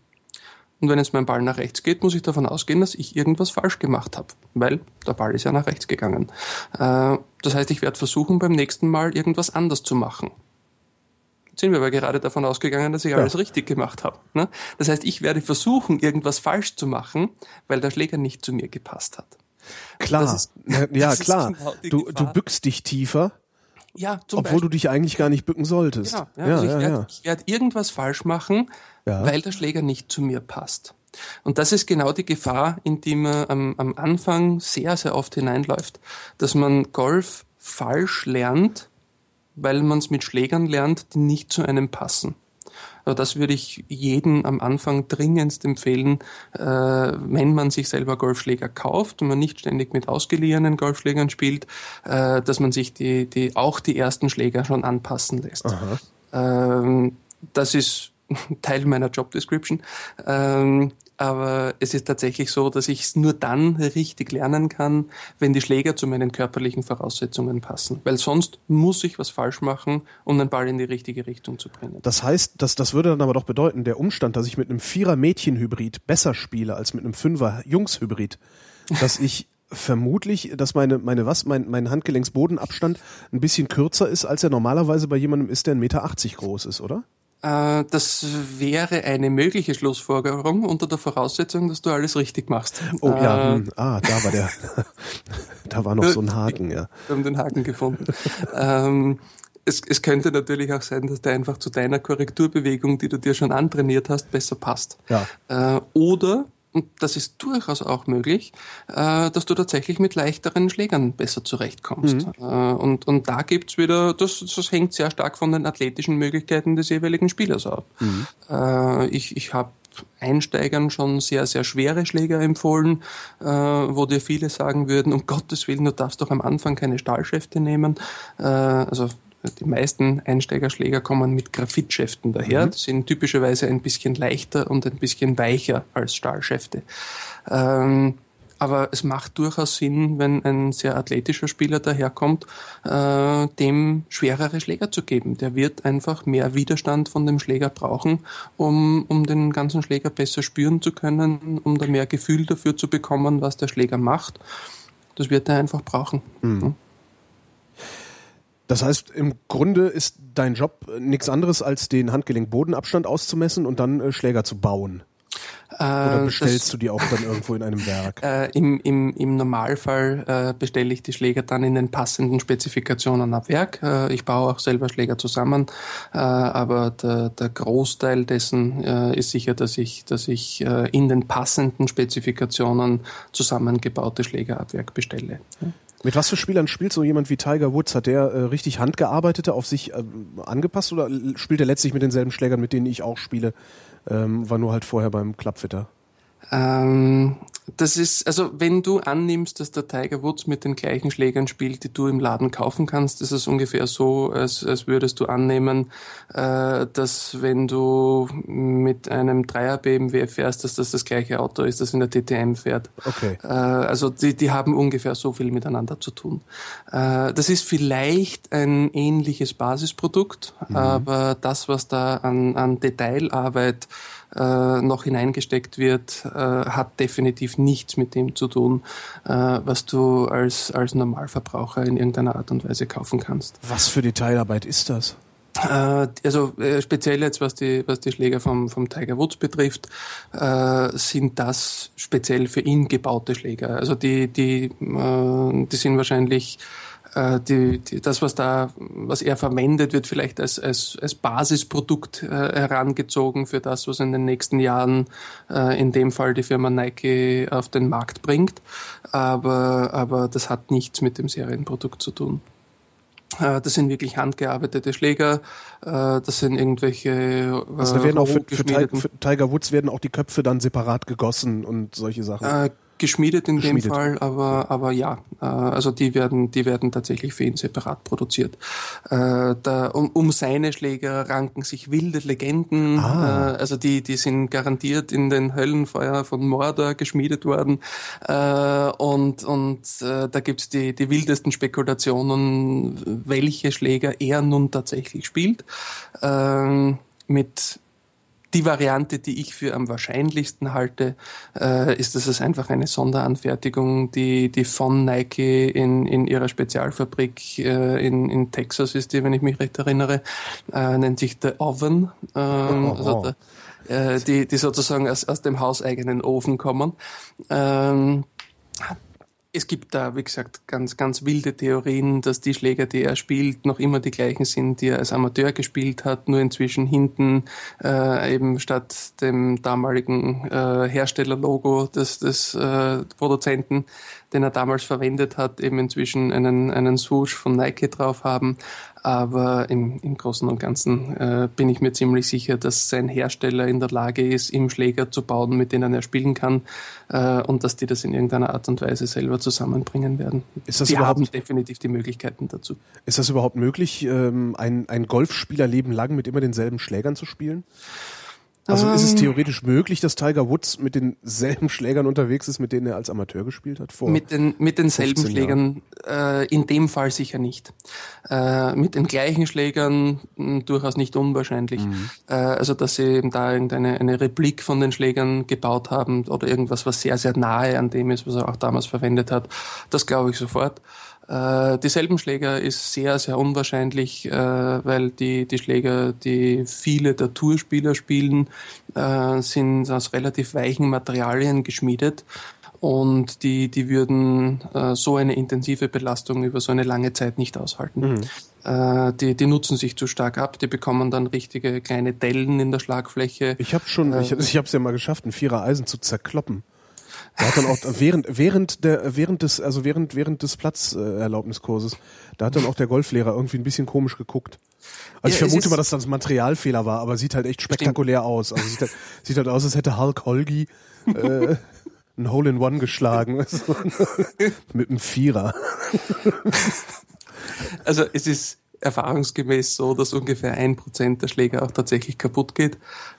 Und wenn jetzt mein Ball nach rechts geht, muss ich davon ausgehen, dass ich irgendwas falsch gemacht habe, weil der Ball ist ja nach rechts gegangen. Äh, das heißt, ich werde versuchen, beim nächsten Mal irgendwas anders zu machen. Jetzt sind wir aber gerade davon ausgegangen, dass ich alles richtig gemacht habe. Ne? Das heißt, ich werde versuchen, irgendwas falsch zu machen, weil der Schläger nicht zu mir gepasst hat. Klar, ist, ja klar. Genau du, du bückst dich tiefer. Ja, zum Obwohl Beispiel. du dich eigentlich gar nicht bücken solltest. Genau, ja, ja, also ich werde ja. werd irgendwas falsch machen, ja. weil der Schläger nicht zu mir passt. Und das ist genau die Gefahr, in die man am, am Anfang sehr, sehr oft hineinläuft, dass man Golf falsch lernt, weil man es mit Schlägern lernt, die nicht zu einem passen. Aber das würde ich jedem am Anfang dringendst empfehlen, äh, wenn man sich selber Golfschläger kauft und man nicht ständig mit ausgeliehenen Golfschlägern spielt, äh, dass man sich die, die, auch die ersten Schläger schon anpassen lässt. Ähm, das ist Teil meiner Job Description. Ähm, aber es ist tatsächlich so, dass ich es nur dann richtig lernen kann, wenn die Schläger zu meinen körperlichen Voraussetzungen passen. Weil sonst muss ich was falsch machen, um den Ball in die richtige Richtung zu bringen. Das heißt, das, das würde dann aber doch bedeuten, der Umstand, dass ich mit einem Vierer-Mädchen-Hybrid besser spiele als mit einem Fünfer-Jungs-Hybrid, dass ich vermutlich, dass meine, meine was, mein, mein Handgelenksbodenabstand ein bisschen kürzer ist, als er normalerweise bei jemandem ist, der 1,80 Meter groß ist, oder? Äh, das wäre eine mögliche Schlussfolgerung unter der Voraussetzung, dass du alles richtig machst. Oh ja, äh, hm, ah, da war der, da war noch so ein Haken, ja. Wir haben den Haken gefunden. ähm, es, es könnte natürlich auch sein, dass der einfach zu deiner Korrekturbewegung, die du dir schon antrainiert hast, besser passt. Ja. Äh, oder und das ist durchaus auch möglich, äh, dass du tatsächlich mit leichteren Schlägern besser zurechtkommst. Mhm. Äh, und, und da gibt's wieder, das, das hängt sehr stark von den athletischen Möglichkeiten des jeweiligen Spielers ab. Mhm. Äh, ich ich habe Einsteigern schon sehr, sehr schwere Schläger empfohlen, äh, wo dir viele sagen würden, um Gottes Willen, du darfst doch am Anfang keine Stahlschäfte nehmen. Äh, also die meisten Einsteigerschläger kommen mit Graphitschäften daher. Mhm. Die sind typischerweise ein bisschen leichter und ein bisschen weicher als Stahlschäfte. Ähm, aber es macht durchaus Sinn, wenn ein sehr athletischer Spieler daherkommt, äh, dem schwerere Schläger zu geben. Der wird einfach mehr Widerstand von dem Schläger brauchen, um, um den ganzen Schläger besser spüren zu können, um da mehr Gefühl dafür zu bekommen, was der Schläger macht. Das wird er einfach brauchen. Mhm. Das heißt, im Grunde ist dein Job nichts anderes, als den Handgelenk-Bodenabstand auszumessen und dann äh, Schläger zu bauen. Oder äh, bestellst das, du die auch dann irgendwo in einem Werk? Äh, im, im, Im Normalfall äh, bestelle ich die Schläger dann in den passenden Spezifikationen ab Werk. Äh, ich baue auch selber Schläger zusammen, äh, aber der, der Großteil dessen äh, ist sicher, dass ich, dass ich in den passenden Spezifikationen zusammengebaute Schläger ab Werk bestelle. Mit was für Spielern spielt so jemand wie Tiger Woods? Hat der äh, richtig handgearbeitete auf sich äh, angepasst oder spielt er letztlich mit denselben Schlägern, mit denen ich auch spiele? Ähm, war nur halt vorher beim Clubfitter. Ähm, das ist, also wenn du annimmst, dass der Tiger Woods mit den gleichen Schlägern spielt, die du im Laden kaufen kannst, ist es ungefähr so, als, als würdest du annehmen, äh, dass wenn du mit einem Dreier BMW fährst, dass das das gleiche Auto ist, das in der TTM fährt. Okay. Äh, also die, die haben ungefähr so viel miteinander zu tun. Äh, das ist vielleicht ein ähnliches Basisprodukt, mhm. aber das, was da an, an Detailarbeit äh, noch hineingesteckt wird, äh, hat definitiv nichts mit dem zu tun, äh, was du als, als Normalverbraucher in irgendeiner Art und Weise kaufen kannst. Was für Detailarbeit ist das? Äh, also äh, speziell jetzt, was die, was die Schläger vom, vom Tiger Woods betrifft, äh, sind das speziell für ihn gebaute Schläger. Also die, die, äh, die sind wahrscheinlich äh, die, die, das, was da, was er verwendet, wird vielleicht als, als, als Basisprodukt äh, herangezogen für das, was in den nächsten Jahren äh, in dem Fall die Firma Nike auf den Markt bringt. Aber, aber das hat nichts mit dem Serienprodukt zu tun. Äh, das sind wirklich handgearbeitete Schläger. Äh, das sind irgendwelche. Also da werden auch für, für, für, Tiger Woods werden auch die Köpfe dann separat gegossen und solche Sachen geschmiedet in geschmiedet. dem Fall, aber, aber ja, äh, also die werden, die werden tatsächlich für ihn separat produziert. Äh, da, um, um seine Schläger ranken sich wilde Legenden, ah. äh, also die, die sind garantiert in den Höllenfeuer von Mordor geschmiedet worden äh, und, und äh, da gibt's die, die wildesten Spekulationen, welche Schläger er nun tatsächlich spielt. Äh, mit die Variante, die ich für am wahrscheinlichsten halte, äh, ist, dass es einfach eine Sonderanfertigung, die, die von Nike in, in ihrer Spezialfabrik äh, in, in Texas ist, die, wenn ich mich recht erinnere, äh, nennt sich The Oven. Ähm, oh, oh. Also der, äh, die, die sozusagen aus, aus dem hauseigenen Ofen kommen. Ähm, es gibt da, wie gesagt, ganz, ganz wilde Theorien, dass die Schläger, die er spielt, noch immer die gleichen sind, die er als Amateur gespielt hat, nur inzwischen hinten äh, eben statt dem damaligen äh, Herstellerlogo des, des äh, Produzenten den er damals verwendet hat, eben inzwischen einen, einen Swoosh von Nike drauf haben. Aber im, im Großen und Ganzen äh, bin ich mir ziemlich sicher, dass sein Hersteller in der Lage ist, ihm Schläger zu bauen, mit denen er spielen kann äh, und dass die das in irgendeiner Art und Weise selber zusammenbringen werden. Ist das die überhaupt, haben definitiv die Möglichkeiten dazu. Ist das überhaupt möglich, ähm, ein, ein Golfspielerleben lang mit immer denselben Schlägern zu spielen? Also ist es theoretisch möglich, dass Tiger Woods mit denselben Schlägern unterwegs ist, mit denen er als Amateur gespielt hat? Vor mit, den, mit denselben Schlägern äh, in dem Fall sicher nicht. Äh, mit den gleichen Schlägern mh, hm, durchaus nicht unwahrscheinlich. Mhm. Äh, also dass sie eben da irgendeine eine Replik von den Schlägern gebaut haben oder irgendwas, was sehr, sehr nahe an dem ist, was er auch damals verwendet hat, das glaube ich sofort. Äh, dieselben Schläger ist sehr, sehr unwahrscheinlich, äh, weil die, die Schläger, die viele der Tourspieler spielen, äh, sind aus relativ weichen Materialien geschmiedet und die, die würden äh, so eine intensive Belastung über so eine lange Zeit nicht aushalten. Mhm. Äh, die, die nutzen sich zu stark ab, die bekommen dann richtige kleine Dellen in der Schlagfläche. Ich habe schon, äh, ich, ich habe es ja mal geschafft, ein Vierer Eisen zu zerkloppen. Er hat dann auch während während der während des also während während des Platzerlaubniskurses, da hat dann auch der Golflehrer irgendwie ein bisschen komisch geguckt. Also ja, ich vermute mal, dass das ein Materialfehler war, aber sieht halt echt spektakulär stimmt. aus. Also sieht halt, sieht halt aus, als hätte Hulk Holgi äh, ein Hole in One geschlagen mit einem Vierer. Also es ist erfahrungsgemäß so, dass ungefähr ein Prozent der Schläger auch tatsächlich kaputt geht.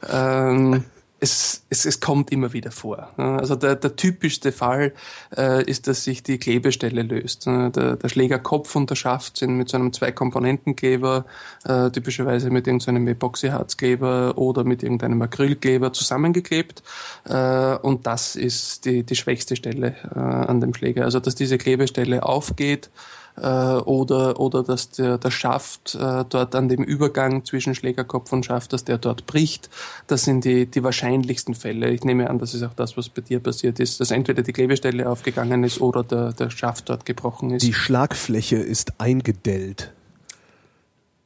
Ähm, es, es, es kommt immer wieder vor. Also der, der typischste Fall äh, ist, dass sich die Klebestelle löst. Der, der Schlägerkopf und der Schaft sind mit so einem Zwei-Komponenten-Kleber, äh, typischerweise mit irgendeinem Epoxyharzkleber oder mit irgendeinem Acrylkleber zusammengeklebt. Äh, und das ist die, die schwächste Stelle äh, an dem Schläger. Also dass diese Klebestelle aufgeht, äh, oder, oder dass der, der Schaft äh, dort an dem Übergang zwischen Schlägerkopf und Schaft, dass der dort bricht. Das sind die, die wahrscheinlichsten Fälle. Ich nehme an, das ist auch das, was bei dir passiert ist, dass entweder die Klebestelle aufgegangen ist oder der, der Schaft dort gebrochen ist. Die Schlagfläche ist eingedellt.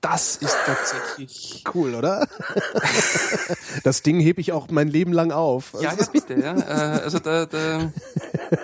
Das ist tatsächlich cool, oder? das Ding hebe ich auch mein Leben lang auf. Ja, ja bitte. Ja. Äh, also da, da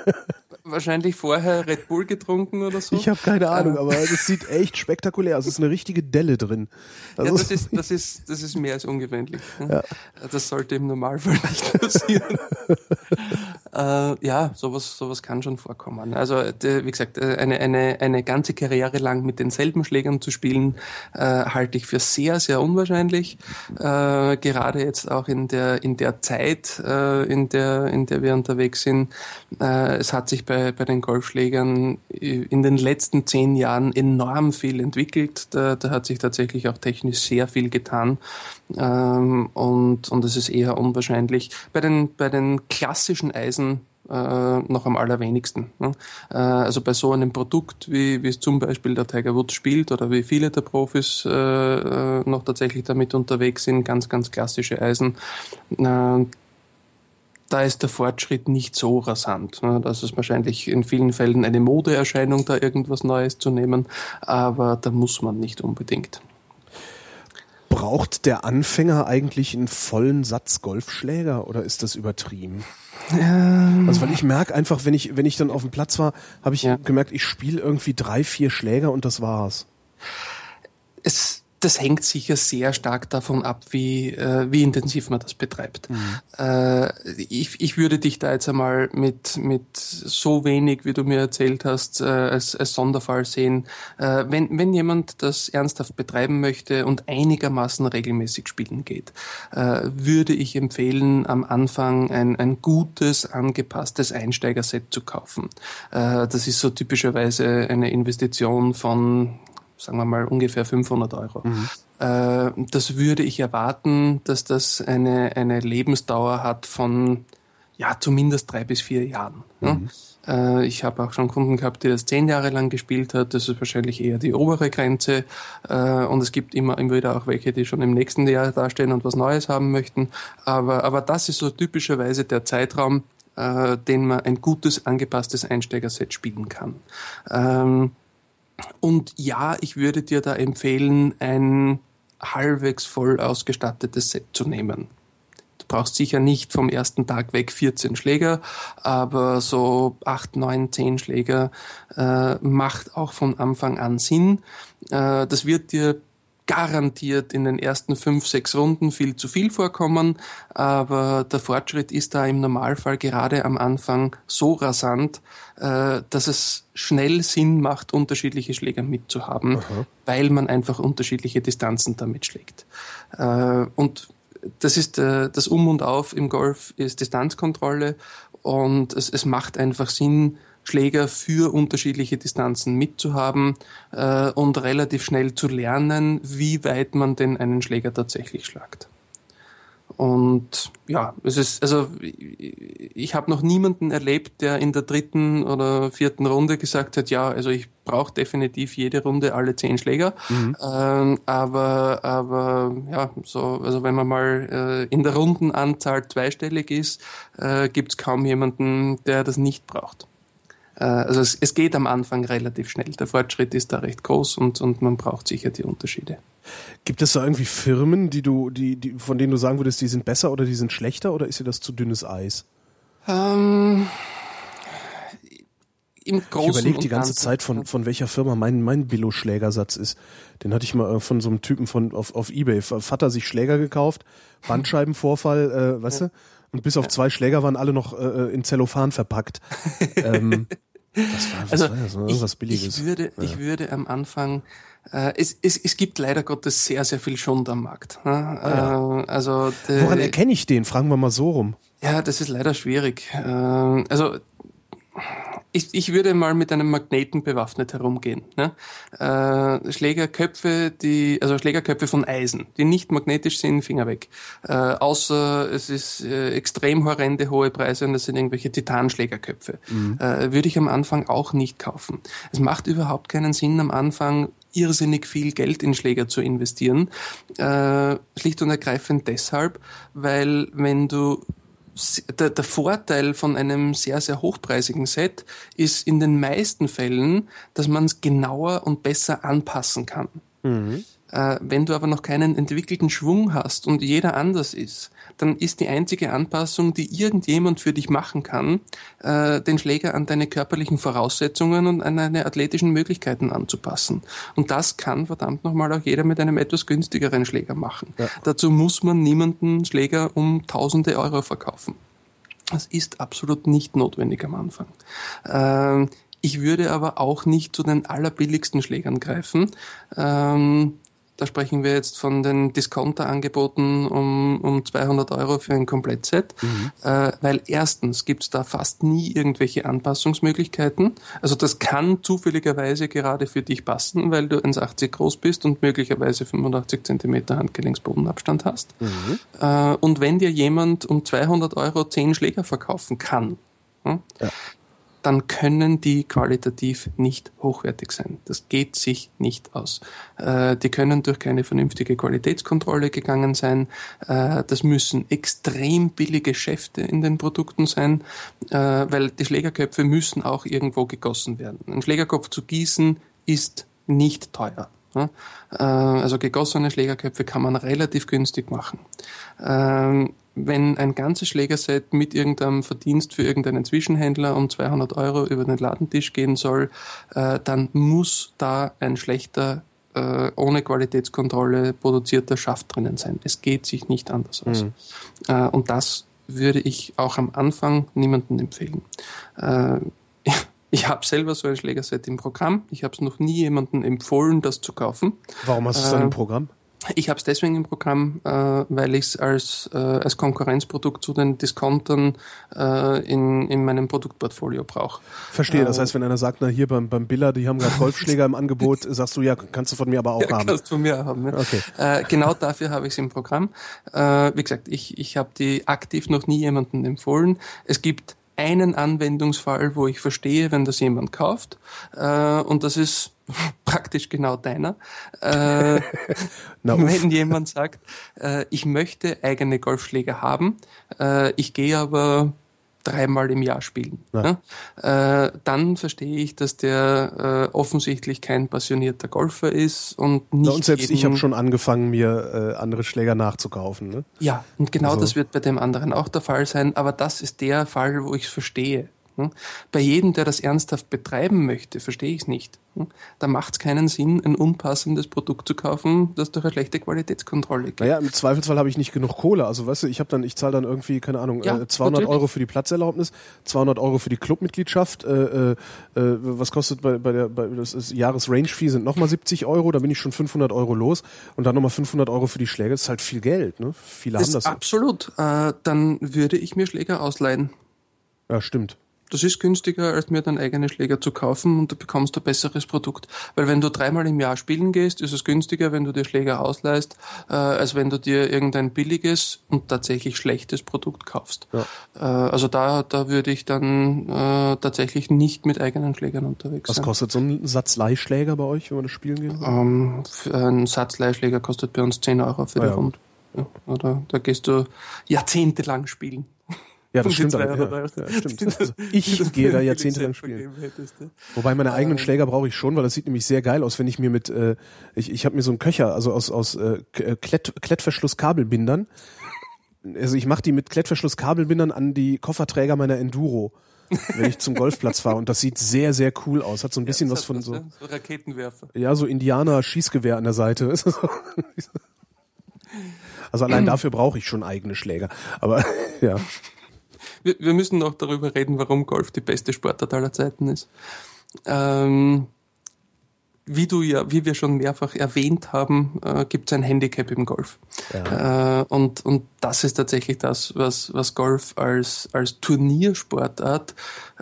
wahrscheinlich vorher Red Bull getrunken oder so. Ich habe keine Ahnung, aber das sieht echt spektakulär aus. Es ist eine richtige Delle drin. Also ja, das ist, das ist, das ist mehr als ungewöhnlich. Ja. Das sollte im Normalfall nicht passieren. äh, ja, sowas, sowas kann schon vorkommen. Also, wie gesagt, äh, eine, eine, eine ganze Karriere lang mit denselben Schlägern zu spielen, äh, halte ich für sehr, sehr unwahrscheinlich. Äh, gerade jetzt auch in der, in der Zeit, äh, in der, in der wir unterwegs sind. Äh, es hat sich bei, bei den Golfschlägern in den letzten zehn Jahren enorm viel entwickelt. Da, da hat sich tatsächlich auch technisch sehr viel getan. Ähm, und, und es ist eher unwahrscheinlich. Bei den, bei den klassischen Eisen äh, noch am allerwenigsten. Ne? Äh, also bei so einem Produkt, wie, wie es zum Beispiel der Tiger Woods spielt oder wie viele der Profis äh, äh noch tatsächlich damit unterwegs sind, ganz, ganz klassische Eisen, äh, da ist der Fortschritt nicht so rasant. Ne? Das ist wahrscheinlich in vielen Fällen eine Modeerscheinung, da irgendwas Neues zu nehmen, aber da muss man nicht unbedingt. Braucht der Anfänger eigentlich einen vollen Satz Golfschläger oder ist das übertrieben? Ähm, also weil ich merke einfach, wenn ich wenn ich dann auf dem Platz war, habe ich ja. gemerkt, ich spiele irgendwie drei, vier Schläger und das war's. Es das hängt sicher sehr stark davon ab, wie, äh, wie intensiv man das betreibt. Mhm. Äh, ich, ich würde dich da jetzt einmal mit, mit so wenig, wie du mir erzählt hast, äh, als, als Sonderfall sehen. Äh, wenn, wenn jemand das ernsthaft betreiben möchte und einigermaßen regelmäßig spielen geht, äh, würde ich empfehlen, am Anfang ein, ein gutes, angepasstes Einsteigerset zu kaufen. Äh, das ist so typischerweise eine Investition von sagen wir mal ungefähr 500 Euro. Mhm. Äh, das würde ich erwarten, dass das eine, eine Lebensdauer hat von ja zumindest drei bis vier Jahren. Mhm. Ja? Äh, ich habe auch schon Kunden gehabt, die das zehn Jahre lang gespielt hat. Das ist wahrscheinlich eher die obere Grenze. Äh, und es gibt immer, immer wieder auch welche, die schon im nächsten Jahr dastehen und was Neues haben möchten. Aber, aber das ist so typischerweise der Zeitraum, äh, den man ein gutes, angepasstes Einsteigerset spielen kann. Ähm, und ja, ich würde dir da empfehlen, ein halbwegs voll ausgestattetes Set zu nehmen. Du brauchst sicher nicht vom ersten Tag weg 14 Schläger, aber so 8, 9, 10 Schläger äh, macht auch von Anfang an Sinn. Äh, das wird dir garantiert in den ersten fünf, sechs Runden viel zu viel vorkommen, aber der Fortschritt ist da im Normalfall gerade am Anfang so rasant, äh, dass es schnell Sinn macht, unterschiedliche Schläger mitzuhaben, Aha. weil man einfach unterschiedliche Distanzen damit schlägt. Äh, und das ist äh, das Um und Auf im Golf ist Distanzkontrolle und es, es macht einfach Sinn, Schläger für unterschiedliche Distanzen mitzuhaben äh, und relativ schnell zu lernen, wie weit man denn einen Schläger tatsächlich schlagt. Und ja, es ist, also ich habe noch niemanden erlebt, der in der dritten oder vierten Runde gesagt hat, ja, also ich brauche definitiv jede Runde alle zehn Schläger. Mhm. Ähm, aber, aber ja, so, also wenn man mal äh, in der Rundenanzahl zweistellig ist, äh, gibt es kaum jemanden, der das nicht braucht. Äh, also es, es geht am Anfang relativ schnell. Der Fortschritt ist da recht groß und, und man braucht sicher die Unterschiede. Gibt es da irgendwie Firmen, die du, die, die, von denen du sagen würdest, die sind besser oder die sind schlechter oder ist dir das zu dünnes Eis? Ähm, im Großen ich überlege die ganze Zeit, von, von welcher Firma mein, mein Billo-Schlägersatz ist. Den hatte ich mal äh, von so einem Typen von, auf, auf Ebay. Vater sich Schläger gekauft, Bandscheibenvorfall, äh, weißt ja. du? Und bis auf zwei Schläger waren alle noch äh, äh in Zellophan verpackt. ähm, was war, was also war das? Ich, was Billiges. Ich würde, ja. ich würde am Anfang äh, es, es, es gibt leider Gottes sehr, sehr viel Schund am Markt. Ne? Ah, ja. äh, also Woran erkenne ich den? Fragen wir mal so rum. Ja, das ist leider schwierig. Äh, also ich, ich würde mal mit einem Magneten bewaffnet herumgehen. Ne? Äh, Schlägerköpfe, die, also Schlägerköpfe von Eisen, die nicht magnetisch sind, Finger weg. Äh, außer es ist äh, extrem horrende hohe Preise und das sind irgendwelche Titanschlägerköpfe. Mhm. Äh, würde ich am Anfang auch nicht kaufen. Es macht überhaupt keinen Sinn, am Anfang irrsinnig viel Geld in Schläger zu investieren. Äh, schlicht und ergreifend deshalb, weil wenn du der, der Vorteil von einem sehr, sehr hochpreisigen Set ist in den meisten Fällen, dass man es genauer und besser anpassen kann. Mhm. Äh, wenn du aber noch keinen entwickelten Schwung hast und jeder anders ist, dann ist die einzige Anpassung, die irgendjemand für dich machen kann, äh, den Schläger an deine körperlichen Voraussetzungen und an deine athletischen Möglichkeiten anzupassen. Und das kann verdammt nochmal auch jeder mit einem etwas günstigeren Schläger machen. Ja. Dazu muss man niemanden Schläger um tausende Euro verkaufen. Das ist absolut nicht notwendig am Anfang. Ähm, ich würde aber auch nicht zu den allerbilligsten Schlägern greifen. Ähm, da sprechen wir jetzt von den Discounter-Angeboten um, um 200 Euro für ein Komplettset, mhm. äh, weil erstens gibt es da fast nie irgendwelche Anpassungsmöglichkeiten. Also das kann zufälligerweise gerade für dich passen, weil du 1,80 groß bist und möglicherweise 85 Zentimeter Handgelenksbodenabstand hast. Mhm. Äh, und wenn dir jemand um 200 Euro 10 Schläger verkaufen kann, ja, dann können die qualitativ nicht hochwertig sein. Das geht sich nicht aus. Äh, die können durch keine vernünftige Qualitätskontrolle gegangen sein. Äh, das müssen extrem billige Schäfte in den Produkten sein, äh, weil die Schlägerköpfe müssen auch irgendwo gegossen werden. Ein Schlägerkopf zu gießen ist nicht teuer. Also gegossene Schlägerköpfe kann man relativ günstig machen. Ähm, wenn ein ganzes Schlägerset mit irgendeinem Verdienst für irgendeinen Zwischenhändler um 200 Euro über den Ladentisch gehen soll, äh, dann muss da ein schlechter, äh, ohne Qualitätskontrolle produzierter Schaft drinnen sein. Es geht sich nicht anders aus. Mhm. Äh, und das würde ich auch am Anfang niemandem empfehlen. Äh, ich habe selber so ein Schlägerset im Programm. Ich habe es noch nie jemandem empfohlen, das zu kaufen. Warum hast du es dann im äh, Programm? Ich habe es deswegen im Programm, äh, weil ich es als, äh, als Konkurrenzprodukt zu den Discountern äh, in, in meinem Produktportfolio brauche. Verstehe, das äh, heißt, wenn einer sagt, na hier beim, beim Billa, die haben gerade Golfschläger im Angebot, sagst du, ja, kannst du von mir aber auch ja, haben. Kannst du von mir haben, ja. Okay. Äh, genau dafür habe ich es im Programm. Äh, wie gesagt, ich, ich habe die aktiv noch nie jemandem empfohlen. Es gibt einen Anwendungsfall, wo ich verstehe, wenn das jemand kauft. Äh, und das ist praktisch genau deiner. Äh, wenn jemand sagt, äh, ich möchte eigene Golfschläger haben, äh, ich gehe aber dreimal im Jahr spielen. Ja. Äh, dann verstehe ich, dass der äh, offensichtlich kein passionierter Golfer ist und nicht. Ja, und selbst ich habe schon angefangen, mir äh, andere Schläger nachzukaufen. Ne? Ja, und genau also. das wird bei dem anderen auch der Fall sein, aber das ist der Fall, wo ich es verstehe. Bei jedem, der das ernsthaft betreiben möchte, verstehe ich es nicht. Da macht es keinen Sinn, ein unpassendes Produkt zu kaufen, das durch eine schlechte Qualitätskontrolle geht. Naja, im Zweifelsfall habe ich nicht genug Kohle. Also weißt du, ich habe dann, ich zahle dann irgendwie, keine Ahnung, ja, 200 natürlich. Euro für die Platzerlaubnis, 200 Euro für die Clubmitgliedschaft. Äh, äh, was kostet bei, bei der, bei, das ist Jahresrange-Fee sind nochmal 70 Euro, da bin ich schon 500 Euro los und dann nochmal 500 Euro für die Schläge. Das ist halt viel Geld, ne? Viele das haben das. Absolut. Äh, dann würde ich mir Schläger ausleihen. Ja, stimmt. Das ist günstiger, als mir dann eigene Schläger zu kaufen und du bekommst ein besseres Produkt. Weil wenn du dreimal im Jahr spielen gehst, ist es günstiger, wenn du dir Schläger ausleihst, äh, als wenn du dir irgendein billiges und tatsächlich schlechtes Produkt kaufst. Ja. Äh, also da, da würde ich dann äh, tatsächlich nicht mit eigenen Schlägern unterwegs Was sein. Was kostet so ein Satz Leihschläger bei euch, wenn man das spielen geht? Ähm, ein Satz Leihschläger kostet bei uns 10 Euro für ah, die ja. Runde. Ja, oder da gehst du jahrzehntelang spielen. Ja, das stimmt. Aber, ja, ja, stimmt. Also ich gehe da jahrzehntelang spielen. Wobei meine eigenen ähm. Schläger brauche ich schon, weil das sieht nämlich sehr geil aus, wenn ich mir mit, äh, ich, ich habe mir so einen Köcher, also aus, aus äh, äh Klett, Klettverschlusskabelbindern. Also ich mache die mit Klettverschlusskabelbindern an die Kofferträger meiner Enduro wenn ich zum Golfplatz fahre. Und das sieht sehr, sehr cool aus. Hat so ein bisschen ja, was von was, so, so Raketenwerfer. Ja, so Indianer-Schießgewehr an der Seite. Also allein dafür brauche ich schon eigene Schläger. Aber ja wir, wir müssen noch darüber reden, warum Golf die beste Sportart aller Zeiten ist. Ähm, wie du ja, wie wir schon mehrfach erwähnt haben, äh, gibt es ein Handicap im Golf. Ja. Äh, und, und das ist tatsächlich das, was, was Golf als, als Turniersportart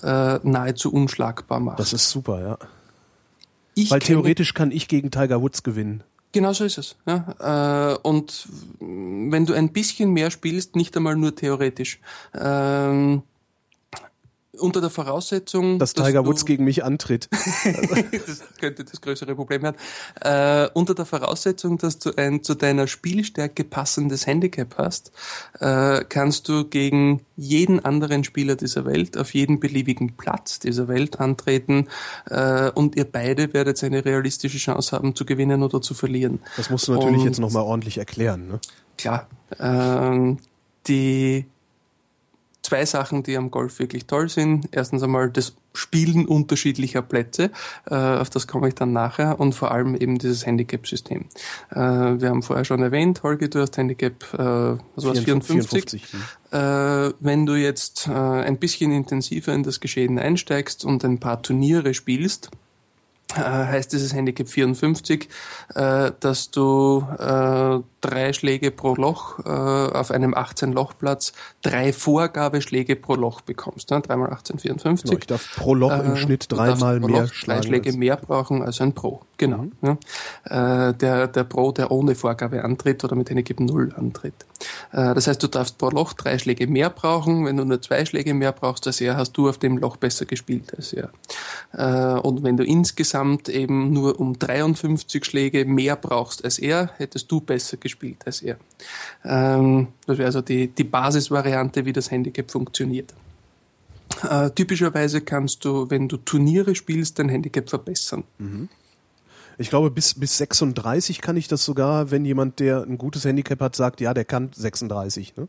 äh, nahezu unschlagbar macht. Das ist super, ja. Ich Weil theoretisch kann ich gegen Tiger Woods gewinnen. Genau so ist es. Ja. Äh, und wenn du ein bisschen mehr spielst, nicht einmal nur theoretisch, ähm, unter der Voraussetzung, dass, dass Tiger Woods gegen mich antritt. das könnte das größere Problem werden. Äh, unter der Voraussetzung, dass du ein zu deiner Spielstärke passendes Handicap hast, äh, kannst du gegen jeden anderen Spieler dieser Welt auf jeden beliebigen Platz dieser Welt antreten äh, und ihr beide werdet eine realistische Chance haben zu gewinnen oder zu verlieren. Das musst du natürlich und, jetzt nochmal ordentlich erklären. Ne? Klar. Ähm, die zwei Sachen, die am Golf wirklich toll sind. Erstens einmal das Spielen unterschiedlicher Plätze, äh, auf das komme ich dann nachher, und vor allem eben dieses Handicap-System. Äh, wir haben vorher schon erwähnt, Holger, du hast Handicap, äh, was war 54. 54 äh, wenn du jetzt äh, ein bisschen intensiver in das Geschehen einsteigst und ein paar Turniere spielst, äh, heißt dieses Handicap 54, äh, dass du drei Schläge pro Loch äh, auf einem 18-Loch-Platz, drei Vorgabeschläge pro Loch bekommst. Ne? Dreimal 18, 54. ich darf pro Loch im äh, Schnitt dreimal mehr Loch. Drei Schläge mehr brauchen als ein Pro. Genau. Mhm. Ja. Äh, der, der Pro, der ohne Vorgabe antritt oder mit Handicap 0 antritt. Äh, das heißt, du darfst pro Loch drei Schläge mehr brauchen. Wenn du nur zwei Schläge mehr brauchst als er, hast du auf dem Loch besser gespielt als er. Äh, und wenn du insgesamt eben nur um 53 Schläge mehr brauchst als er, hättest du besser gespielt gespielt als er. Ähm, das wäre also die, die Basisvariante, wie das Handicap funktioniert. Äh, typischerweise kannst du, wenn du Turniere spielst, dein Handicap verbessern. Mhm. Ich glaube, bis, bis 36 kann ich das sogar, wenn jemand, der ein gutes Handicap hat, sagt, ja, der kann 36. Ne?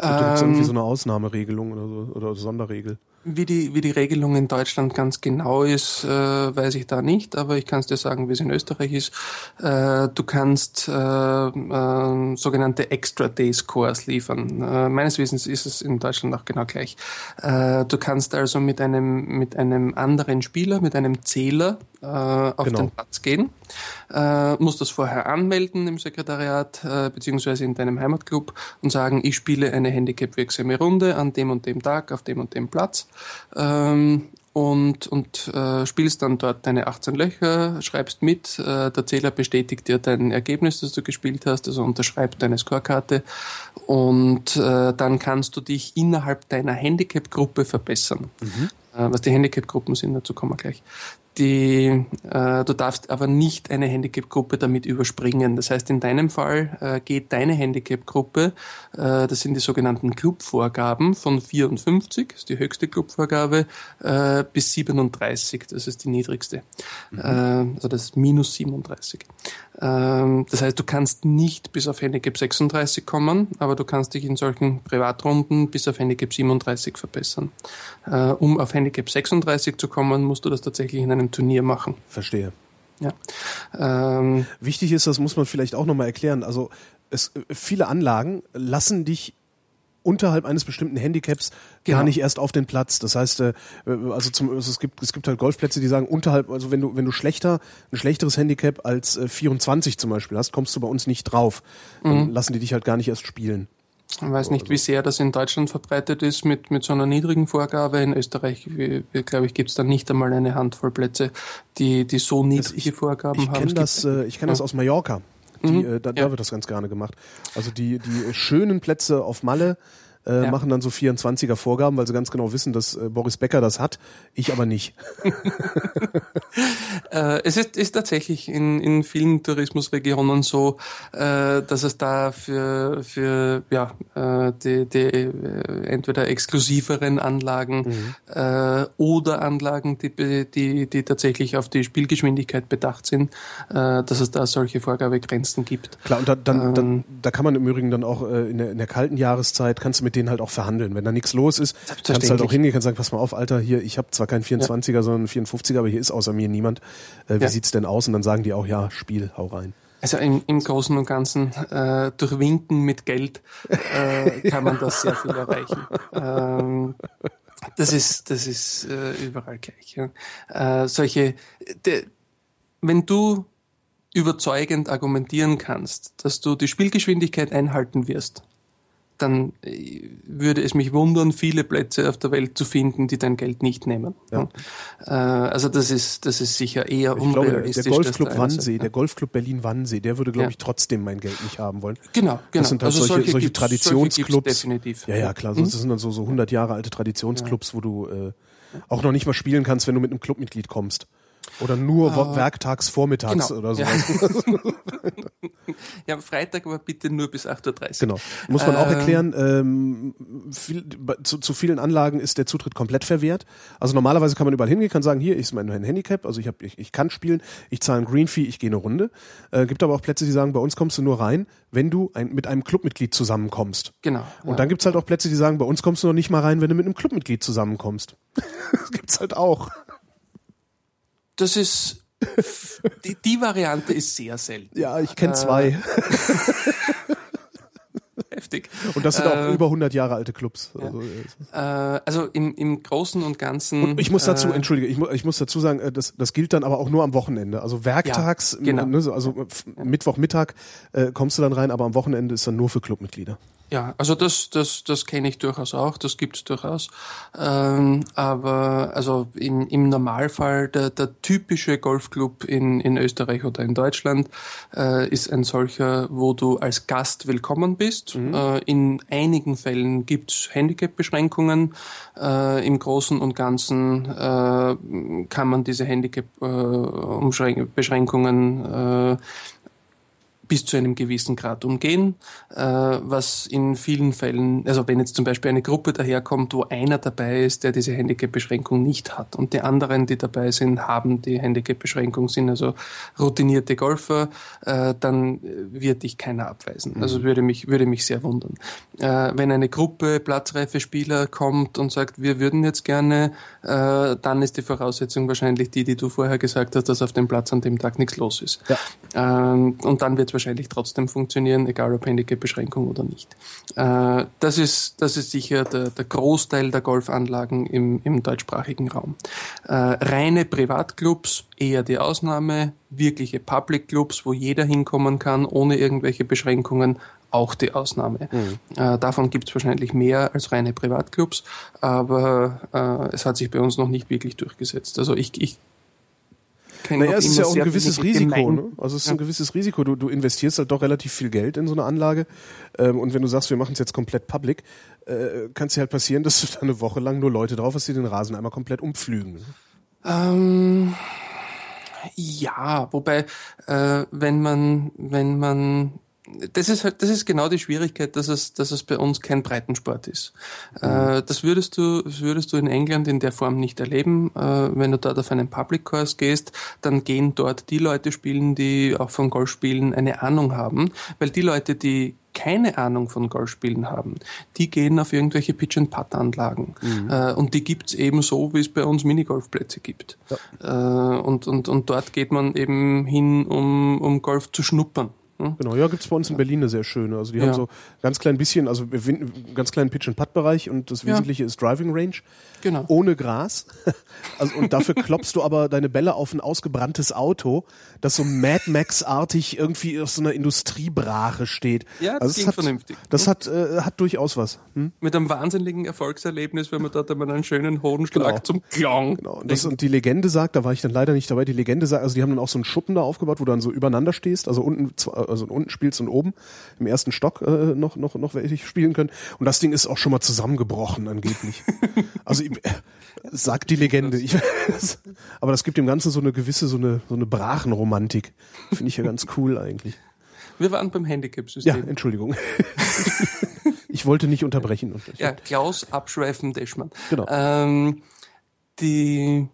Ähm, gibt es irgendwie so eine Ausnahmeregelung oder, so, oder Sonderregel? Wie die, wie die Regelung in Deutschland ganz genau ist, äh, weiß ich da nicht, aber ich kann es dir sagen, wie es in Österreich ist. Äh, du kannst äh, äh, sogenannte Extra Day Scores liefern. Äh, meines Wissens ist es in Deutschland auch genau gleich. Äh, du kannst also mit einem, mit einem anderen Spieler, mit einem Zähler äh, auf genau. den Platz gehen, äh, musst das vorher anmelden im Sekretariat äh, beziehungsweise in deinem Heimatclub und sagen, ich spiele eine Handicap-wirksame Runde an dem und dem Tag auf dem und dem Platz ähm, und, und äh, spielst dann dort deine 18 Löcher, schreibst mit, äh, der Zähler bestätigt dir dein Ergebnis, das du gespielt hast, also unterschreibt deine Scorekarte und äh, dann kannst du dich innerhalb deiner Handicap-Gruppe verbessern. Mhm. Äh, was die Handicap-Gruppen sind, dazu kommen wir gleich. Die, äh, du darfst aber nicht eine Handicap-Gruppe damit überspringen. Das heißt, in deinem Fall äh, geht deine Handicap-Gruppe, äh, das sind die sogenannten Clubvorgaben von 54, das ist die höchste Clubvorgabe, äh, bis 37, das ist die niedrigste. Mhm. Äh, also das ist minus 37. Ähm, das heißt, du kannst nicht bis auf Handicap 36 kommen, aber du kannst dich in solchen Privatrunden bis auf Handicap 37 verbessern. Äh, um auf Handicap 36 zu kommen, musst du das tatsächlich in einem Turnier machen. Verstehe. Ja. Ähm, Wichtig ist, das muss man vielleicht auch nochmal erklären. Also es, viele Anlagen lassen dich unterhalb eines bestimmten Handicaps genau. gar nicht erst auf den Platz. Das heißt, äh, also zum, also es gibt es gibt halt Golfplätze, die sagen unterhalb, also wenn du wenn du schlechter ein schlechteres Handicap als äh, 24 zum Beispiel hast, kommst du bei uns nicht drauf. Dann mhm. lassen die dich halt gar nicht erst spielen. Ich weiß nicht, wie sehr das in Deutschland verbreitet ist mit, mit so einer niedrigen Vorgabe. In Österreich, glaube ich, gibt es da nicht einmal eine Handvoll Plätze, die, die so niedrige Vorgaben ich haben. Kenn das, äh, ich kenne ja. das aus Mallorca. Die, mhm. äh, da, da wird das ganz gerne gemacht. Also die, die schönen Plätze auf Malle äh, ja. machen dann so 24er Vorgaben, weil sie ganz genau wissen, dass äh, Boris Becker das hat, ich aber nicht. äh, es ist, ist tatsächlich in, in vielen Tourismusregionen so, äh, dass es da für, für ja, äh, die, die äh, entweder exklusiveren Anlagen mhm. oder Anlagen, die, die, die tatsächlich auf die Spielgeschwindigkeit bedacht sind, dass es da solche Vorgabegrenzen gibt. Klar, und da, dann, ähm, dann, da kann man im Übrigen dann auch in, der, in der kalten Jahreszeit, kannst du mit denen halt auch verhandeln. Wenn da nichts los ist, kannst du halt auch hingehen, kannst sagen, pass mal auf, Alter, hier, ich habe zwar keinen 24er, ja. sondern einen 54er, aber hier ist außer mir niemand. Äh, wie ja. sieht's denn aus? Und dann sagen die auch, ja, Spiel, hau rein. Also im, im Großen und Ganzen äh, durch Winken mit Geld äh, kann man das sehr viel erreichen. Ähm, das ist, das ist äh, überall gleich. Ja. Äh, solche, de, wenn du überzeugend argumentieren kannst, dass du die Spielgeschwindigkeit einhalten wirst, dann äh, würde es mich wundern, viele Plätze auf der Welt zu finden, die dein Geld nicht nehmen. Ja. Äh, also das ist, das ist sicher eher ich unrealistisch. Glaube, der Golfclub Wannsee, der Golfclub Berlin Wannsee, der würde, glaube ja. ich, trotzdem mein Geld nicht haben wollen. Genau, genau. Das sind halt also solche, solche, Traditionsclubs. definitiv. Ja, ja, klar. Mhm. Das sind dann so, so 100 Jahre alte Traditionsclubs, wo du äh, auch noch nicht mal spielen kannst, wenn du mit einem Clubmitglied kommst. Oder nur uh, werktags vormittags genau, oder sowas. Ja. ja, Freitag aber bitte nur bis 8.30 Uhr. Genau. Muss man äh, auch erklären, ähm, viel, zu, zu vielen Anlagen ist der Zutritt komplett verwehrt. Also normalerweise kann man überall hingehen, kann sagen, hier ist mein Handicap, also ich, hab, ich, ich kann spielen, ich zahle ein Green Fee, ich gehe eine Runde. Äh, gibt aber auch Plätze, die sagen, bei uns kommst du nur rein, wenn du ein, mit einem Clubmitglied zusammenkommst. Genau. Und ja. dann gibt's halt auch Plätze, die sagen, bei uns kommst du noch nicht mal rein, wenn du mit einem Clubmitglied zusammenkommst. das gibt's halt auch das ist die, die Variante ist sehr selten. Ja, ich kenne zwei. Äh, heftig. Und das sind auch äh, über 100 Jahre alte Clubs. Also, ja. äh, also im, im Großen und Ganzen. Und ich muss dazu, äh, entschuldige, ich, mu ich muss dazu sagen, äh, das, das gilt dann aber auch nur am Wochenende. Also werktags, ja, genau. ne, also Mittwochmittag äh, kommst du dann rein, aber am Wochenende ist dann nur für Clubmitglieder. Ja, also das, das, das kenne ich durchaus auch, das gibt's durchaus. Ähm, aber also im, im Normalfall der, der typische Golfclub in, in Österreich oder in Deutschland äh, ist ein solcher, wo du als Gast willkommen bist. Mhm. Äh, in einigen Fällen gibt's Handicap-Beschränkungen. Äh, Im Großen und Ganzen äh, kann man diese Handicap-Beschränkungen äh, bis zu einem gewissen Grad umgehen, äh, was in vielen Fällen, also wenn jetzt zum Beispiel eine Gruppe daherkommt, wo einer dabei ist, der diese Handicap-Beschränkung nicht hat und die anderen, die dabei sind, haben die Handicap-Beschränkung, sind also routinierte Golfer, äh, dann wird dich keiner abweisen. Mhm. Also würde mich, würde mich sehr wundern. Äh, wenn eine Gruppe platzreife Spieler kommt und sagt, wir würden jetzt gerne, äh, dann ist die Voraussetzung wahrscheinlich die, die du vorher gesagt hast, dass auf dem Platz an dem Tag nichts los ist. Ja. Ähm, und dann wird wahrscheinlich trotzdem funktionieren, egal ob Handicap-Beschränkung oder nicht. Äh, das, ist, das ist sicher der, der Großteil der Golfanlagen im, im deutschsprachigen Raum. Äh, reine Privatclubs eher die Ausnahme, wirkliche Public Clubs, wo jeder hinkommen kann, ohne irgendwelche Beschränkungen, auch die Ausnahme. Mhm. Äh, davon gibt es wahrscheinlich mehr als reine Privatclubs, aber äh, es hat sich bei uns noch nicht wirklich durchgesetzt. Also ich, ich naja, es ist ja auch ein gewisses Risiko. Ne? Also es ist ja. ein gewisses Risiko. Du, du investierst halt doch relativ viel Geld in so eine Anlage. Ähm, und wenn du sagst, wir machen es jetzt komplett public, äh, kann es dir halt passieren, dass du da eine Woche lang nur Leute drauf hast, die den Rasen einmal komplett umpflügen. Ähm, Ja, wobei, äh, wenn man, wenn man das ist halt, das ist genau die Schwierigkeit, dass es, dass es bei uns kein Breitensport ist. Mhm. Das würdest du, das würdest du in England in der Form nicht erleben. Äh, wenn du dort auf einen Public Course gehst, dann gehen dort die Leute spielen, die auch von Golfspielen eine Ahnung haben, weil die Leute, die keine Ahnung von Golfspielen haben, die gehen auf irgendwelche Pitch-and-Putt-Anlagen. Mhm. Äh, und die gibt's eben so, wie es bei uns Minigolfplätze gibt. Ja. Äh, und, und, und dort geht man eben hin, um, um Golf zu schnuppern. Hm? Genau, ja, gibt's bei uns in Berlin eine sehr schöne. Also die ja. haben so ganz klein bisschen, also ganz kleinen Pitch-and-Putt-Bereich und das Wesentliche ja. ist Driving Range. Genau. Ohne Gras. Also, und dafür klopfst du aber deine Bälle auf ein ausgebranntes Auto, das so Mad Max-artig irgendwie auf so einer Industriebrache steht. Ja, das also hat, vernünftig. Das hm? hat, äh, hat durchaus was. Hm? Mit einem wahnsinnigen Erfolgserlebnis, wenn man dort einmal einen schönen hohen Schlag genau. zum Klang. Genau. Und, das, und die Legende sagt, da war ich dann leider nicht dabei, die Legende sagt, also die haben dann auch so einen Schuppen da aufgebaut, wo du dann so übereinander stehst, also unten, also unten spielst und oben im ersten Stock äh, noch, noch, noch welche spielen können. Und das Ding ist auch schon mal zusammengebrochen, angeblich. also äh, sagt die Legende. Ich, aber das gibt dem Ganzen so eine gewisse, so eine, so eine Brachenromantik. Finde ich ja ganz cool eigentlich. Wir waren beim Handicap-System. Ja, Entschuldigung. ich wollte nicht unterbrechen. Ja, Klaus Abschweifen Deschmann. Genau. Ähm, die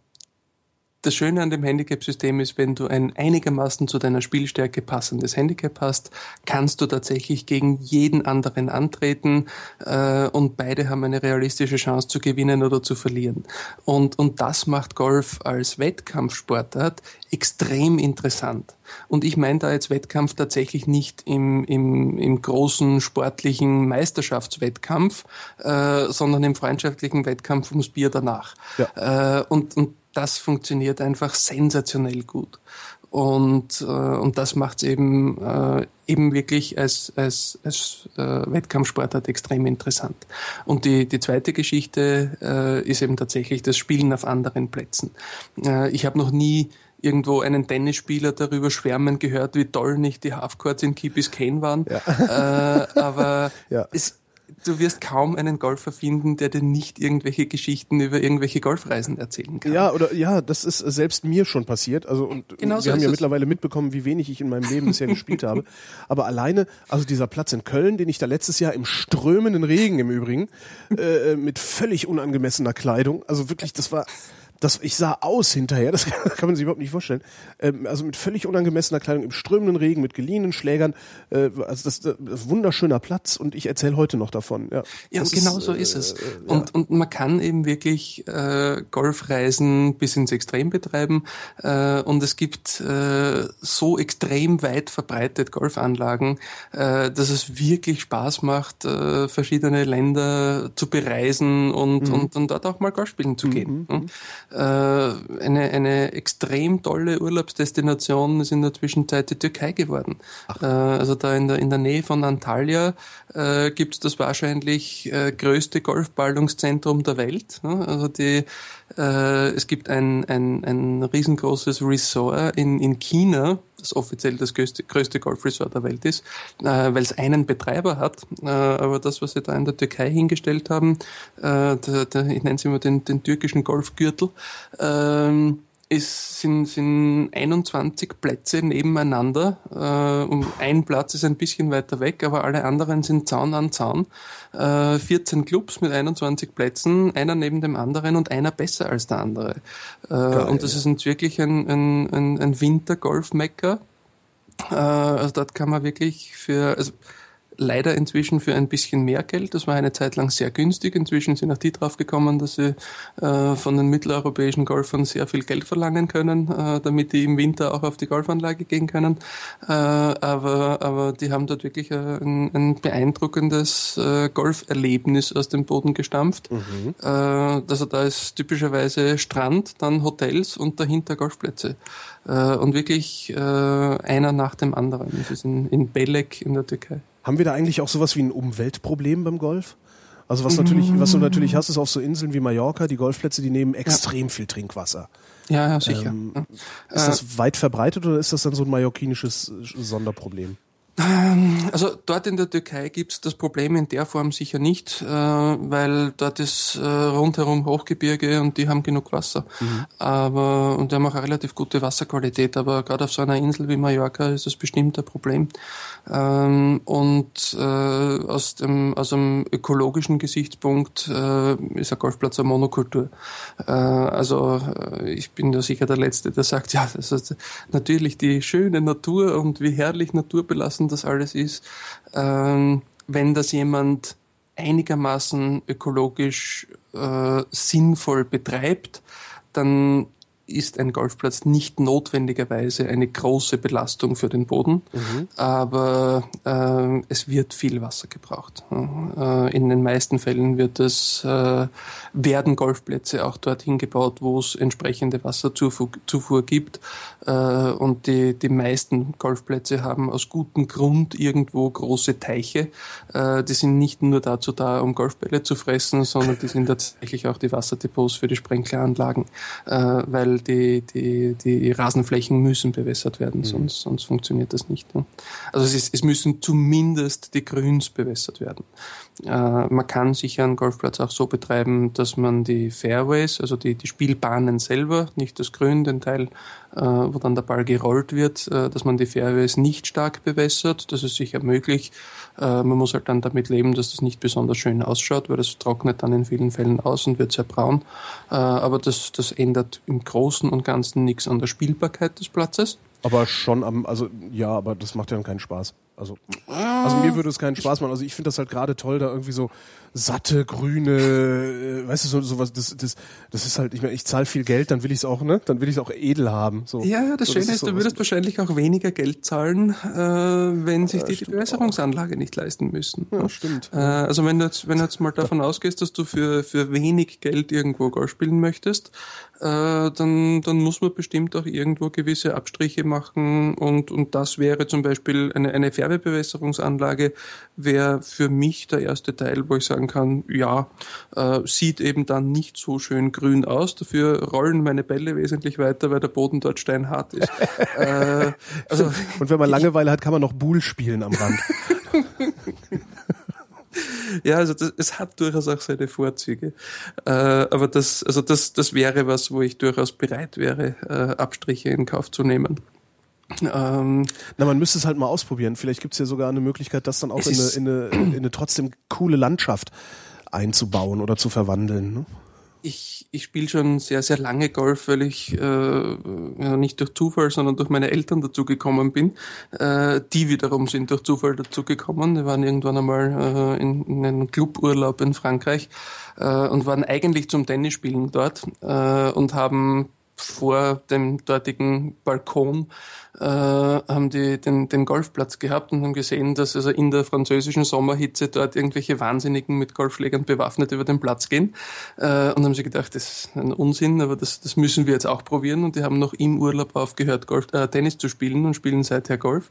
das Schöne an dem Handicap-System ist, wenn du ein einigermaßen zu deiner Spielstärke passendes Handicap hast, kannst du tatsächlich gegen jeden anderen antreten äh, und beide haben eine realistische Chance zu gewinnen oder zu verlieren. Und, und das macht Golf als Wettkampfsportart extrem interessant. Und ich meine da jetzt Wettkampf tatsächlich nicht im, im, im großen sportlichen Meisterschaftswettkampf, äh, sondern im freundschaftlichen Wettkampf ums Bier danach. Ja. Äh, und, und das funktioniert einfach sensationell gut. Und, äh, und das macht es eben, äh, eben wirklich als, als, als äh, Wettkampfsportart extrem interessant. Und die, die zweite Geschichte äh, ist eben tatsächlich das Spielen auf anderen Plätzen. Äh, ich habe noch nie irgendwo einen Tennisspieler darüber schwärmen gehört, wie toll nicht die Halfcourts in Key Biscayne waren. Ja. Äh, aber ja. es du wirst kaum einen Golfer finden, der dir nicht irgendwelche Geschichten über irgendwelche Golfreisen erzählen kann. Ja, oder ja, das ist selbst mir schon passiert. Also und genau wir so haben ja es. mittlerweile mitbekommen, wie wenig ich in meinem Leben bisher gespielt habe. Aber alleine, also dieser Platz in Köln, den ich da letztes Jahr im strömenden Regen im Übrigen äh, mit völlig unangemessener Kleidung, also wirklich, das war das, ich sah aus hinterher, das kann man sich überhaupt nicht vorstellen. Ähm, also mit völlig unangemessener Kleidung, im strömenden Regen, mit geliehenen Schlägern. Äh, also das, das wunderschöner Platz und ich erzähle heute noch davon. Ja, ja genau ist, so ist es. Äh, und, ja. und man kann eben wirklich äh, Golfreisen bis ins Extrem betreiben äh, und es gibt äh, so extrem weit verbreitet Golfanlagen, äh, dass es wirklich Spaß macht, äh, verschiedene Länder zu bereisen und, mhm. und, und dort auch mal Golf spielen zu gehen. Mhm. Äh, eine, eine extrem tolle Urlaubsdestination ist in der Zwischenzeit die Türkei geworden. Äh, also da in der, in der Nähe von Antalya äh, gibt es das wahrscheinlich äh, größte Golfballungszentrum der Welt. Ne? Also die äh, es gibt ein, ein, ein riesengroßes Resort in, in China, das offiziell das größte, größte Golfresort der Welt ist, äh, weil es einen Betreiber hat. Äh, aber das, was sie da in der Türkei hingestellt haben, äh, der, der, ich nenne es immer den, den türkischen Golfgürtel, ähm, es sind, sind 21 Plätze nebeneinander. Äh, und ein Platz ist ein bisschen weiter weg, aber alle anderen sind Zaun an Zaun. Äh, 14 Clubs mit 21 Plätzen, einer neben dem anderen und einer besser als der andere. Äh, und das ist uns wirklich ein, ein, ein, ein Wintergolf-Mecker. Äh, also dort kann man wirklich für, also leider inzwischen für ein bisschen mehr Geld. Das war eine Zeit lang sehr günstig. Inzwischen sind auch die drauf gekommen, dass sie äh, von den mitteleuropäischen Golfern sehr viel Geld verlangen können, äh, damit die im Winter auch auf die Golfanlage gehen können. Äh, aber, aber die haben dort wirklich äh, ein, ein beeindruckendes äh, Golferlebnis aus dem Boden gestampft. Mhm. Äh, also da ist typischerweise Strand, dann Hotels und dahinter Golfplätze. Und wirklich einer nach dem anderen. Das ist in, in Belek in der Türkei. Haben wir da eigentlich auch sowas wie ein Umweltproblem beim Golf? Also was natürlich, was du natürlich hast, ist auf so Inseln wie Mallorca, die Golfplätze, die nehmen extrem ja. viel Trinkwasser. Ja, ja sicher. Ähm, ist das äh, weit verbreitet oder ist das dann so ein mallorquinisches Sonderproblem? Ähm, also dort in der Türkei gibt's das Problem in der Form sicher nicht, äh, weil dort ist äh, rundherum Hochgebirge und die haben genug Wasser. Mhm. Aber und die haben auch eine relativ gute Wasserqualität, aber gerade auf so einer Insel wie Mallorca ist das bestimmt ein Problem. Ähm, und äh, aus dem aus einem ökologischen Gesichtspunkt ist ein Golfplatz eine Monokultur. Also ich bin da sicher der Letzte, der sagt, ja, das ist natürlich die schöne Natur und wie herrlich naturbelassen das alles ist. Ähm, wenn das jemand einigermaßen ökologisch äh, sinnvoll betreibt, dann ist ein Golfplatz nicht notwendigerweise eine große Belastung für den Boden, mhm. aber äh, es wird viel Wasser gebraucht. Äh, in den meisten Fällen wird es, äh, werden Golfplätze auch dorthin gebaut, wo es entsprechende Wasserzufuhr Zufuhr gibt äh, und die, die meisten Golfplätze haben aus gutem Grund irgendwo große Teiche. Äh, die sind nicht nur dazu da, um Golfbälle zu fressen, sondern die sind tatsächlich auch die Wasserdepots für die Sprenkleranlagen, äh, weil die, die, die Rasenflächen müssen bewässert werden, mhm. sonst, sonst funktioniert das nicht. Ne? Also es, ist, es müssen zumindest die Grüns bewässert werden. Äh, man kann sicher einen Golfplatz auch so betreiben, dass man die Fairways, also die, die Spielbahnen selber, nicht das Grün, den Teil, äh, wo dann der Ball gerollt wird, äh, dass man die Fairways nicht stark bewässert. Das ist sicher möglich. Äh, man muss halt dann damit leben, dass das nicht besonders schön ausschaut, weil das trocknet dann in vielen Fällen aus und wird sehr braun. Äh, aber das, das ändert im Großen und Ganzen nichts an der Spielbarkeit des Platzes. Aber schon am, also ja, aber das macht ja dann keinen Spaß. Also, also mir würde es keinen Spaß machen. Also ich finde das halt gerade toll, da irgendwie so satte, grüne, äh, weißt du, so, sowas, das, das, das ist halt, ich meine, ich zahle viel Geld, dann will ich es auch, ne? Dann will ich es auch edel haben. So. Ja, das so, Schöne das ist, so, du würdest wahrscheinlich auch weniger Geld zahlen, äh, wenn sich ja, die, Bewässerungsanlage nicht leisten müssen. Ja, stimmt. Äh, also wenn du jetzt, wenn du jetzt mal davon ausgehst, dass du für, für wenig Geld irgendwo Golf spielen möchtest, dann, dann muss man bestimmt auch irgendwo gewisse Abstriche machen und, und das wäre zum Beispiel eine, eine Färbebewässerungsanlage wäre für mich der erste Teil, wo ich sagen kann, ja, äh, sieht eben dann nicht so schön grün aus, dafür rollen meine Bälle wesentlich weiter, weil der Boden dort steinhart ist. äh, also, und wenn man Langeweile hat, kann man noch Bull spielen am Rand. ja, also das, es hat durchaus auch seine Vorzüge. Äh, aber das, also das, das wäre was, wo ich durchaus bereit wäre, äh, Abstriche in Kauf zu nehmen. Ähm, Na, man müsste es halt mal ausprobieren. Vielleicht gibt es ja sogar eine Möglichkeit, das dann auch in eine, in, eine, in eine trotzdem coole Landschaft einzubauen oder zu verwandeln. Ne? Ich, ich spiele schon sehr, sehr lange Golf, weil ich äh, ja, nicht durch Zufall, sondern durch meine Eltern dazugekommen bin. Äh, die wiederum sind durch Zufall dazugekommen. Die waren irgendwann einmal äh, in, in einem Cluburlaub in Frankreich äh, und waren eigentlich zum Tennisspielen dort äh, und haben vor dem dortigen Balkon äh, haben die den, den Golfplatz gehabt und haben gesehen, dass also in der französischen Sommerhitze dort irgendwelche Wahnsinnigen mit Golfschlägern bewaffnet über den Platz gehen. Äh, und haben sie gedacht, das ist ein Unsinn, aber das, das müssen wir jetzt auch probieren. Und die haben noch im Urlaub aufgehört, Golf, äh, Tennis zu spielen und spielen seither Golf.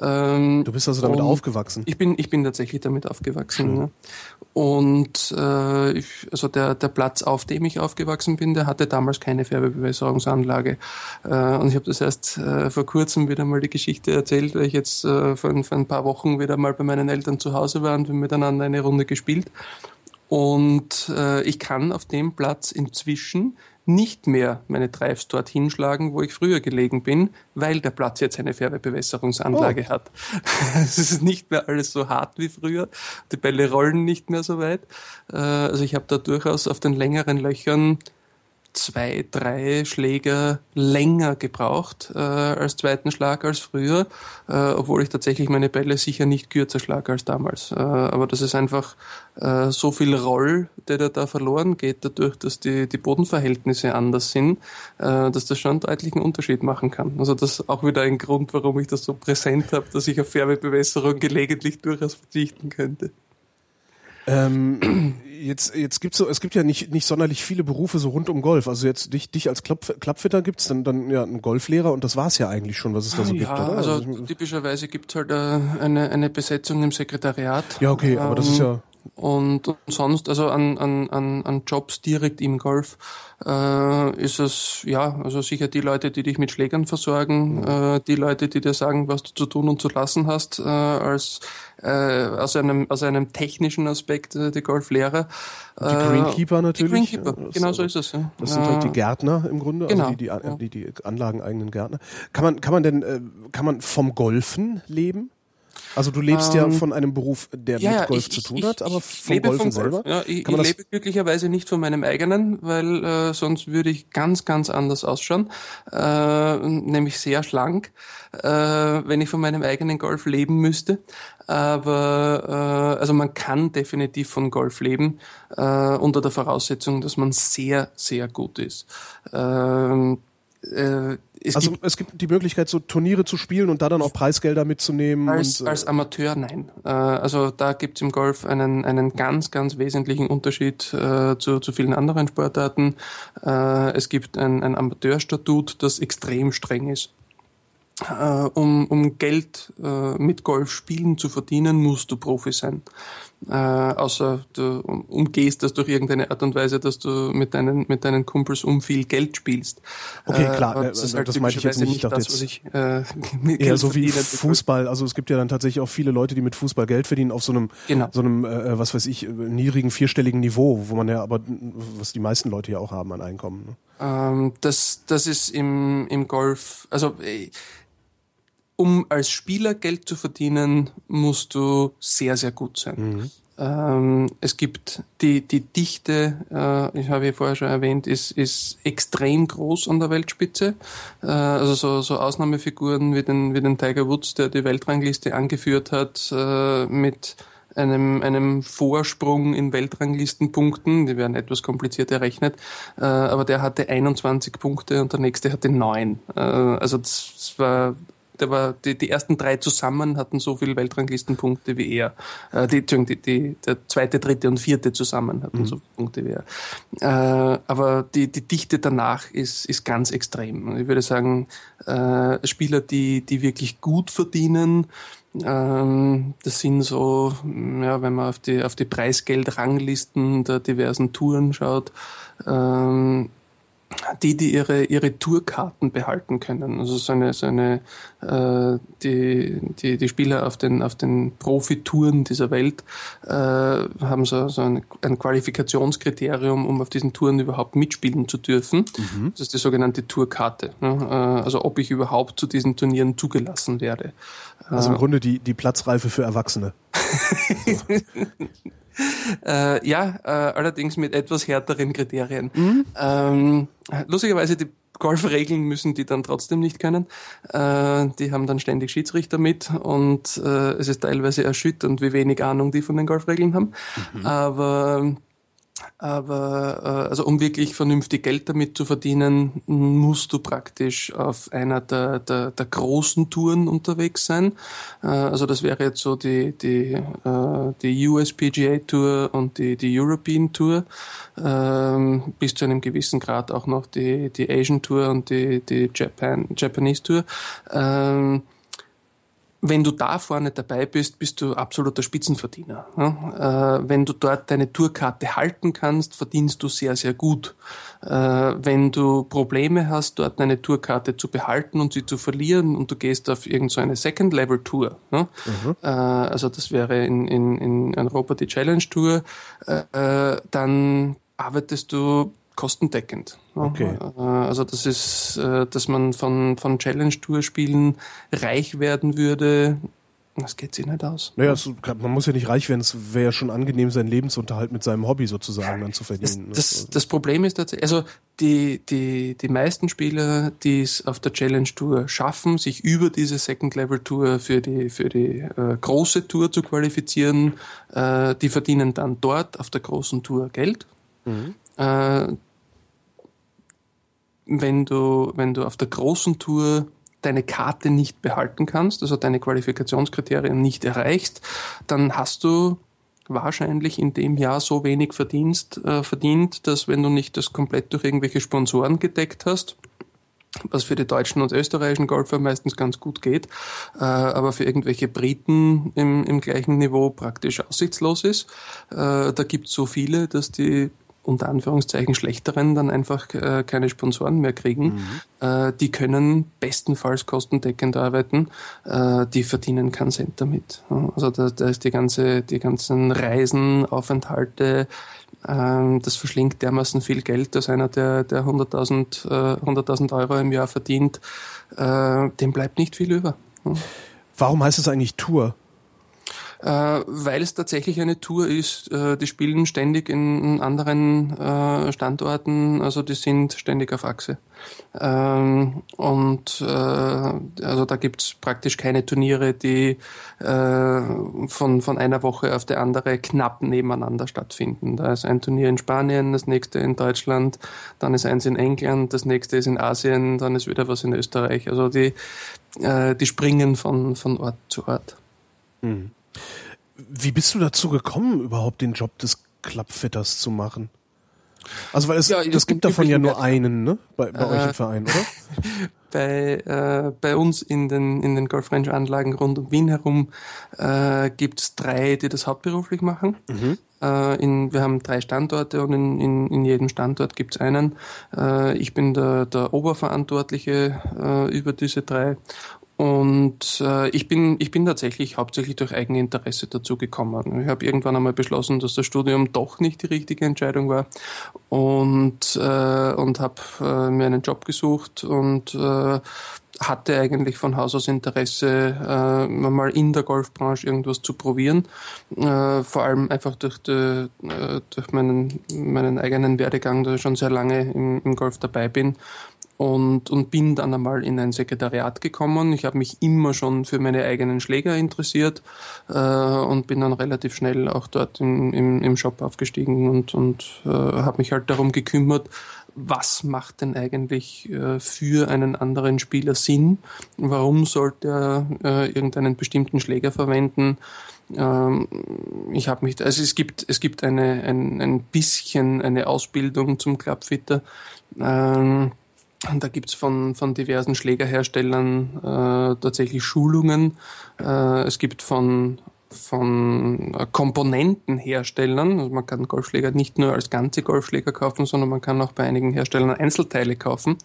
Ähm, du bist also damit aufgewachsen? Ich bin, ich bin tatsächlich damit aufgewachsen. Ja. Und äh, ich, also der, der Platz, auf dem ich aufgewachsen bin, der hatte damals keine Färbebewässerungsanlage. Äh, und ich habe das erst äh, vor kurzem wieder mal die Geschichte erzählt, weil ich jetzt äh, vor, vor ein paar Wochen wieder mal bei meinen Eltern zu Hause war und wir miteinander eine Runde gespielt. Und äh, ich kann auf dem Platz inzwischen nicht mehr meine Drives dort hinschlagen, wo ich früher gelegen bin, weil der Platz jetzt eine Färbebewässerungsanlage oh. hat. es ist nicht mehr alles so hart wie früher. Die Bälle rollen nicht mehr so weit. Äh, also ich habe da durchaus auf den längeren Löchern zwei, drei Schläger länger gebraucht äh, als zweiten Schlag als früher, äh, obwohl ich tatsächlich meine Bälle sicher nicht kürzer schlage als damals. Äh, aber das ist einfach äh, so viel Roll, der da verloren geht, dadurch, dass die, die Bodenverhältnisse anders sind, äh, dass das schon einen deutlichen Unterschied machen kann. Also das ist auch wieder ein Grund, warum ich das so präsent habe, dass ich auf Färbebewässerung gelegentlich durchaus verzichten könnte. Ähm, jetzt jetzt gibt's so, es gibt ja nicht nicht sonderlich viele Berufe so rund um Golf. Also jetzt dich, dich als Klapp, Klappfitter gibt's dann dann ja einen Golflehrer und das war's ja eigentlich schon, was es da so ja, gibt, oder? Also, also typischerweise gibt's halt äh, eine eine Besetzung im Sekretariat. Ja, okay, aber das ist ja Und, und sonst, also an, an, an, an Jobs direkt im Golf, äh, ist es, ja, also sicher die Leute, die dich mit Schlägern versorgen, äh, die Leute, die dir sagen, was du zu tun und zu lassen hast, äh, als äh, aus einem aus einem technischen Aspekt äh, die Golflehrer. Die Greenkeeper natürlich. Die Greenkeeper, genau so ist es. Ja. Das sind halt die Gärtner im Grunde, Genau, also die, die, die, die anlageneigenen Gärtner. Kann man, kann man denn, äh, kann man vom Golfen leben? Also du lebst ja Ähm, von einem Beruf, der Ja, mit ja, Golf ich- zu tun ich- hat, aber vom lebe Golfen vom Golf. selber? Ja, ich, ich lebe glücklicherweise nicht von meinem eigenen, weil äh, sonst würde ich ganz, ganz anders ausschauen, äh, nämlich sehr schlank, äh, wenn ich von meinem eigenen Golf leben müsste. Aber äh, also man kann definitiv von Golf leben, äh, unter der Voraussetzung, dass man sehr, sehr gut ist. Ähm, äh, es also gibt es gibt die Möglichkeit, so Turniere zu spielen und da dann auch Preisgelder mitzunehmen. Als, und, äh, als Amateur nein. Äh, also da gibt's im Golf einen, einen ganz, ganz wesentlichen Unterschied äh, zu, zu vielen anderen Sportarten. Äh, es gibt ein, ein Amateurstatut, das extrem streng ist. Äh, um, um Geld äh, mit Golf spielen zu verdienen, musst du Profi sein. Äh, außer du um- umgehst das durch irgendeine Art und Weise, dass du mit deinen, mit deinen Kumpels um viel Geld spielst. Okay, Äh, klar, äh, das ist äh, halt das meinte ich jetzt nicht, ich dachte das, was ich äh, Eher so wie. Fußball. Also es gibt ja dann tatsächlich auch viele Leute, die mit Fußball Geld verdienen auf so einem, Genau. so einem, äh, was weiß ich, äh, niedrigen vierstelligen Niveau, wo man ja aber, was die meisten Leute ja auch haben an Einkommen. Ne? Ähm, das, das ist im, im Golf, also äh, um als Spieler Geld zu verdienen, musst du sehr, sehr gut sein. Ähm, es gibt die, die Dichte, äh, ich habe ja vorher schon erwähnt, ist, ist extrem groß an der Weltspitze. Äh, also so, so Ausnahmefiguren wie den, wie den Tiger Woods, der die Weltrangliste angeführt hat, äh, mit einem, einem Vorsprung in Weltranglistenpunkten, die werden etwas kompliziert errechnet, äh, aber der hatte 21 Punkte und der nächste hatte 9. Äh, also das war der war, die, die ersten drei zusammen hatten so viele Weltranglistenpunkte wie er. Äh, die, die, die, der zweite, dritte und vierte zusammen hatten so viele Punkte wie er. Äh, aber die, die Dichte danach ist, ist ganz extrem. Ich würde sagen, äh, Spieler, die, die wirklich gut verdienen, ähm, das sind so, ja, wenn man auf die, auf die Preisgeldranglisten der diversen Touren schaut, ähm, die, die ihre, ihre Tourkarten behalten können. Also so eine, so eine äh, die, die, die Spieler auf den, auf den Profitouren dieser Welt äh, haben so, so ein, ein Qualifikationskriterium, um auf diesen Touren überhaupt mitspielen zu dürfen. Das ist die sogenannte Tourkarte. Ne? Äh, also ob ich überhaupt zu diesen Turnieren zugelassen werde. Also im Grunde die, die Platzreife für Erwachsene. Äh, ja, äh, allerdings mit etwas härteren Kriterien. Mhm. Ähm, lustigerweise, die Golfregeln müssen die dann trotzdem nicht können. Äh, die haben dann ständig Schiedsrichter mit und äh, es ist teilweise erschütternd, wie wenig Ahnung die von den Golfregeln haben. Mhm. Aber aber äh, also um wirklich vernünftig Geld damit zu verdienen, musst du praktisch auf einer der, der, der großen Touren unterwegs sein. Äh, also das wäre jetzt so die, die, äh, die USPGA Tour und die, die European Tour. Ähm, bis zu einem gewissen Grad auch noch die, die Asian Tour und die, die Japan, Japanese Tour. Ähm, wenn du da vorne dabei bist, bist du absoluter Spitzenverdiener. Äh, wenn du dort deine Tourkarte halten kannst, verdienst du sehr, sehr gut. Äh, wenn du Probleme hast, dort deine Tourkarte zu behalten und sie zu verlieren und du gehst auf irgendeine so Second-Level-Tour, ja? äh, also das wäre in, in, in Europa die Challenge-Tour, dann arbeitest du kostendeckend. Okay. äh, Also das ist, äh, dass man von, von Challenge-Tour-Spielen reich werden würde, das geht sich nicht aus. Naja, es, man muss ja nicht reich werden, es wäre ja schon angenehm, seinen Lebensunterhalt mit seinem Hobby sozusagen dann zu Das, verdienen. ne? das, das Problem ist tatsächlich, also die, die, die meisten Spieler, die es auf der Challenge Tour schaffen, sich über diese Second Level Tour für die, für die äh, große Tour zu qualifizieren, äh, die verdienen dann dort auf der großen Tour Geld. Äh, wenn du, wenn du auf der großen Tour deine Karte nicht behalten kannst, also deine Qualifikationskriterien nicht erreichst, dann hast du wahrscheinlich in dem Jahr so wenig verdienst, äh, verdient, dass wenn du nicht das komplett durch irgendwelche Sponsoren gedeckt hast, was für die deutschen und österreichischen Golfer meistens ganz gut geht, äh, aber für irgendwelche Briten im, im gleichen Niveau praktisch aussichtslos ist. Äh, da gibt es so viele, dass die unter Anführungszeichen schlechteren dann einfach äh, keine Sponsoren mehr kriegen. Mhm. Äh, die können bestenfalls kostendeckend arbeiten, äh, die verdienen keinen Cent damit. Also da, da ist die ganze, die ganzen Reisen, Aufenthalte, ähm, das verschlingt dermaßen viel Geld, dass einer, der, der 100.000 äh, 100 Euro im Jahr verdient, äh, dem bleibt nicht viel über. Warum heißt es eigentlich Tour? Äh, weil es tatsächlich eine Tour ist. Äh, die spielen ständig in anderen äh, Standorten, also die sind ständig auf Achse. Ähm, und äh, also da gibt's praktisch keine Turniere, die äh, von, von einer Woche auf die andere knapp nebeneinander stattfinden. Da ist ein Turnier in Spanien, das nächste in Deutschland, dann ist eins in England, das nächste ist in Asien, dann ist wieder was in Österreich. Also die, äh, die springen von, von Ort zu Ort. Mhm. Wie bist du dazu gekommen, überhaupt den Job des Clubfitters zu machen? Also weil es ja, das gibt davon ja nur einen, ne? Bei, bei äh, euch im Verein, oder? bei, äh, bei uns in den, in den Golf Range Anlagen rund um Wien herum äh, gibt es drei, die das hauptberuflich machen. Mhm. Äh, in, wir haben drei Standorte und in, in, in jedem Standort gibt es einen. Äh, ich bin der, der Oberverantwortliche äh, über diese drei und äh, ich bin ich bin tatsächlich hauptsächlich durch Eigeninteresse dazu gekommen. Ich habe irgendwann einmal beschlossen, dass das Studium doch nicht die richtige Entscheidung war und äh, und habe äh, mir einen Job gesucht und äh, hatte eigentlich von Haus aus Interesse, äh, mal in der Golfbranche irgendwas zu probieren. Äh, vor allem einfach durch, die, äh, durch meinen, meinen eigenen Werdegang, da ich schon sehr lange im, im Golf dabei bin und, und bin dann einmal in ein Sekretariat gekommen. Ich habe mich immer schon für meine eigenen Schläger interessiert äh, und bin dann relativ schnell auch dort im, im, im Shop aufgestiegen und, und äh, habe mich halt darum gekümmert, was macht denn eigentlich äh, für einen anderen Spieler Sinn? Warum sollte er äh, irgendeinen bestimmten Schläger verwenden? Ähm, ich habe mich, also es gibt, es gibt eine, ein, ein bisschen eine Ausbildung zum Clubfitter. Ähm, da gibt's von, von diversen Schlägerherstellern äh, tatsächlich Schulungen. Äh, es gibt von, von Komponentenherstellern, also man kann Golfschläger nicht nur als ganze Golfschläger kaufen, sondern man kann auch bei einigen Herstellern Einzelteile kaufen.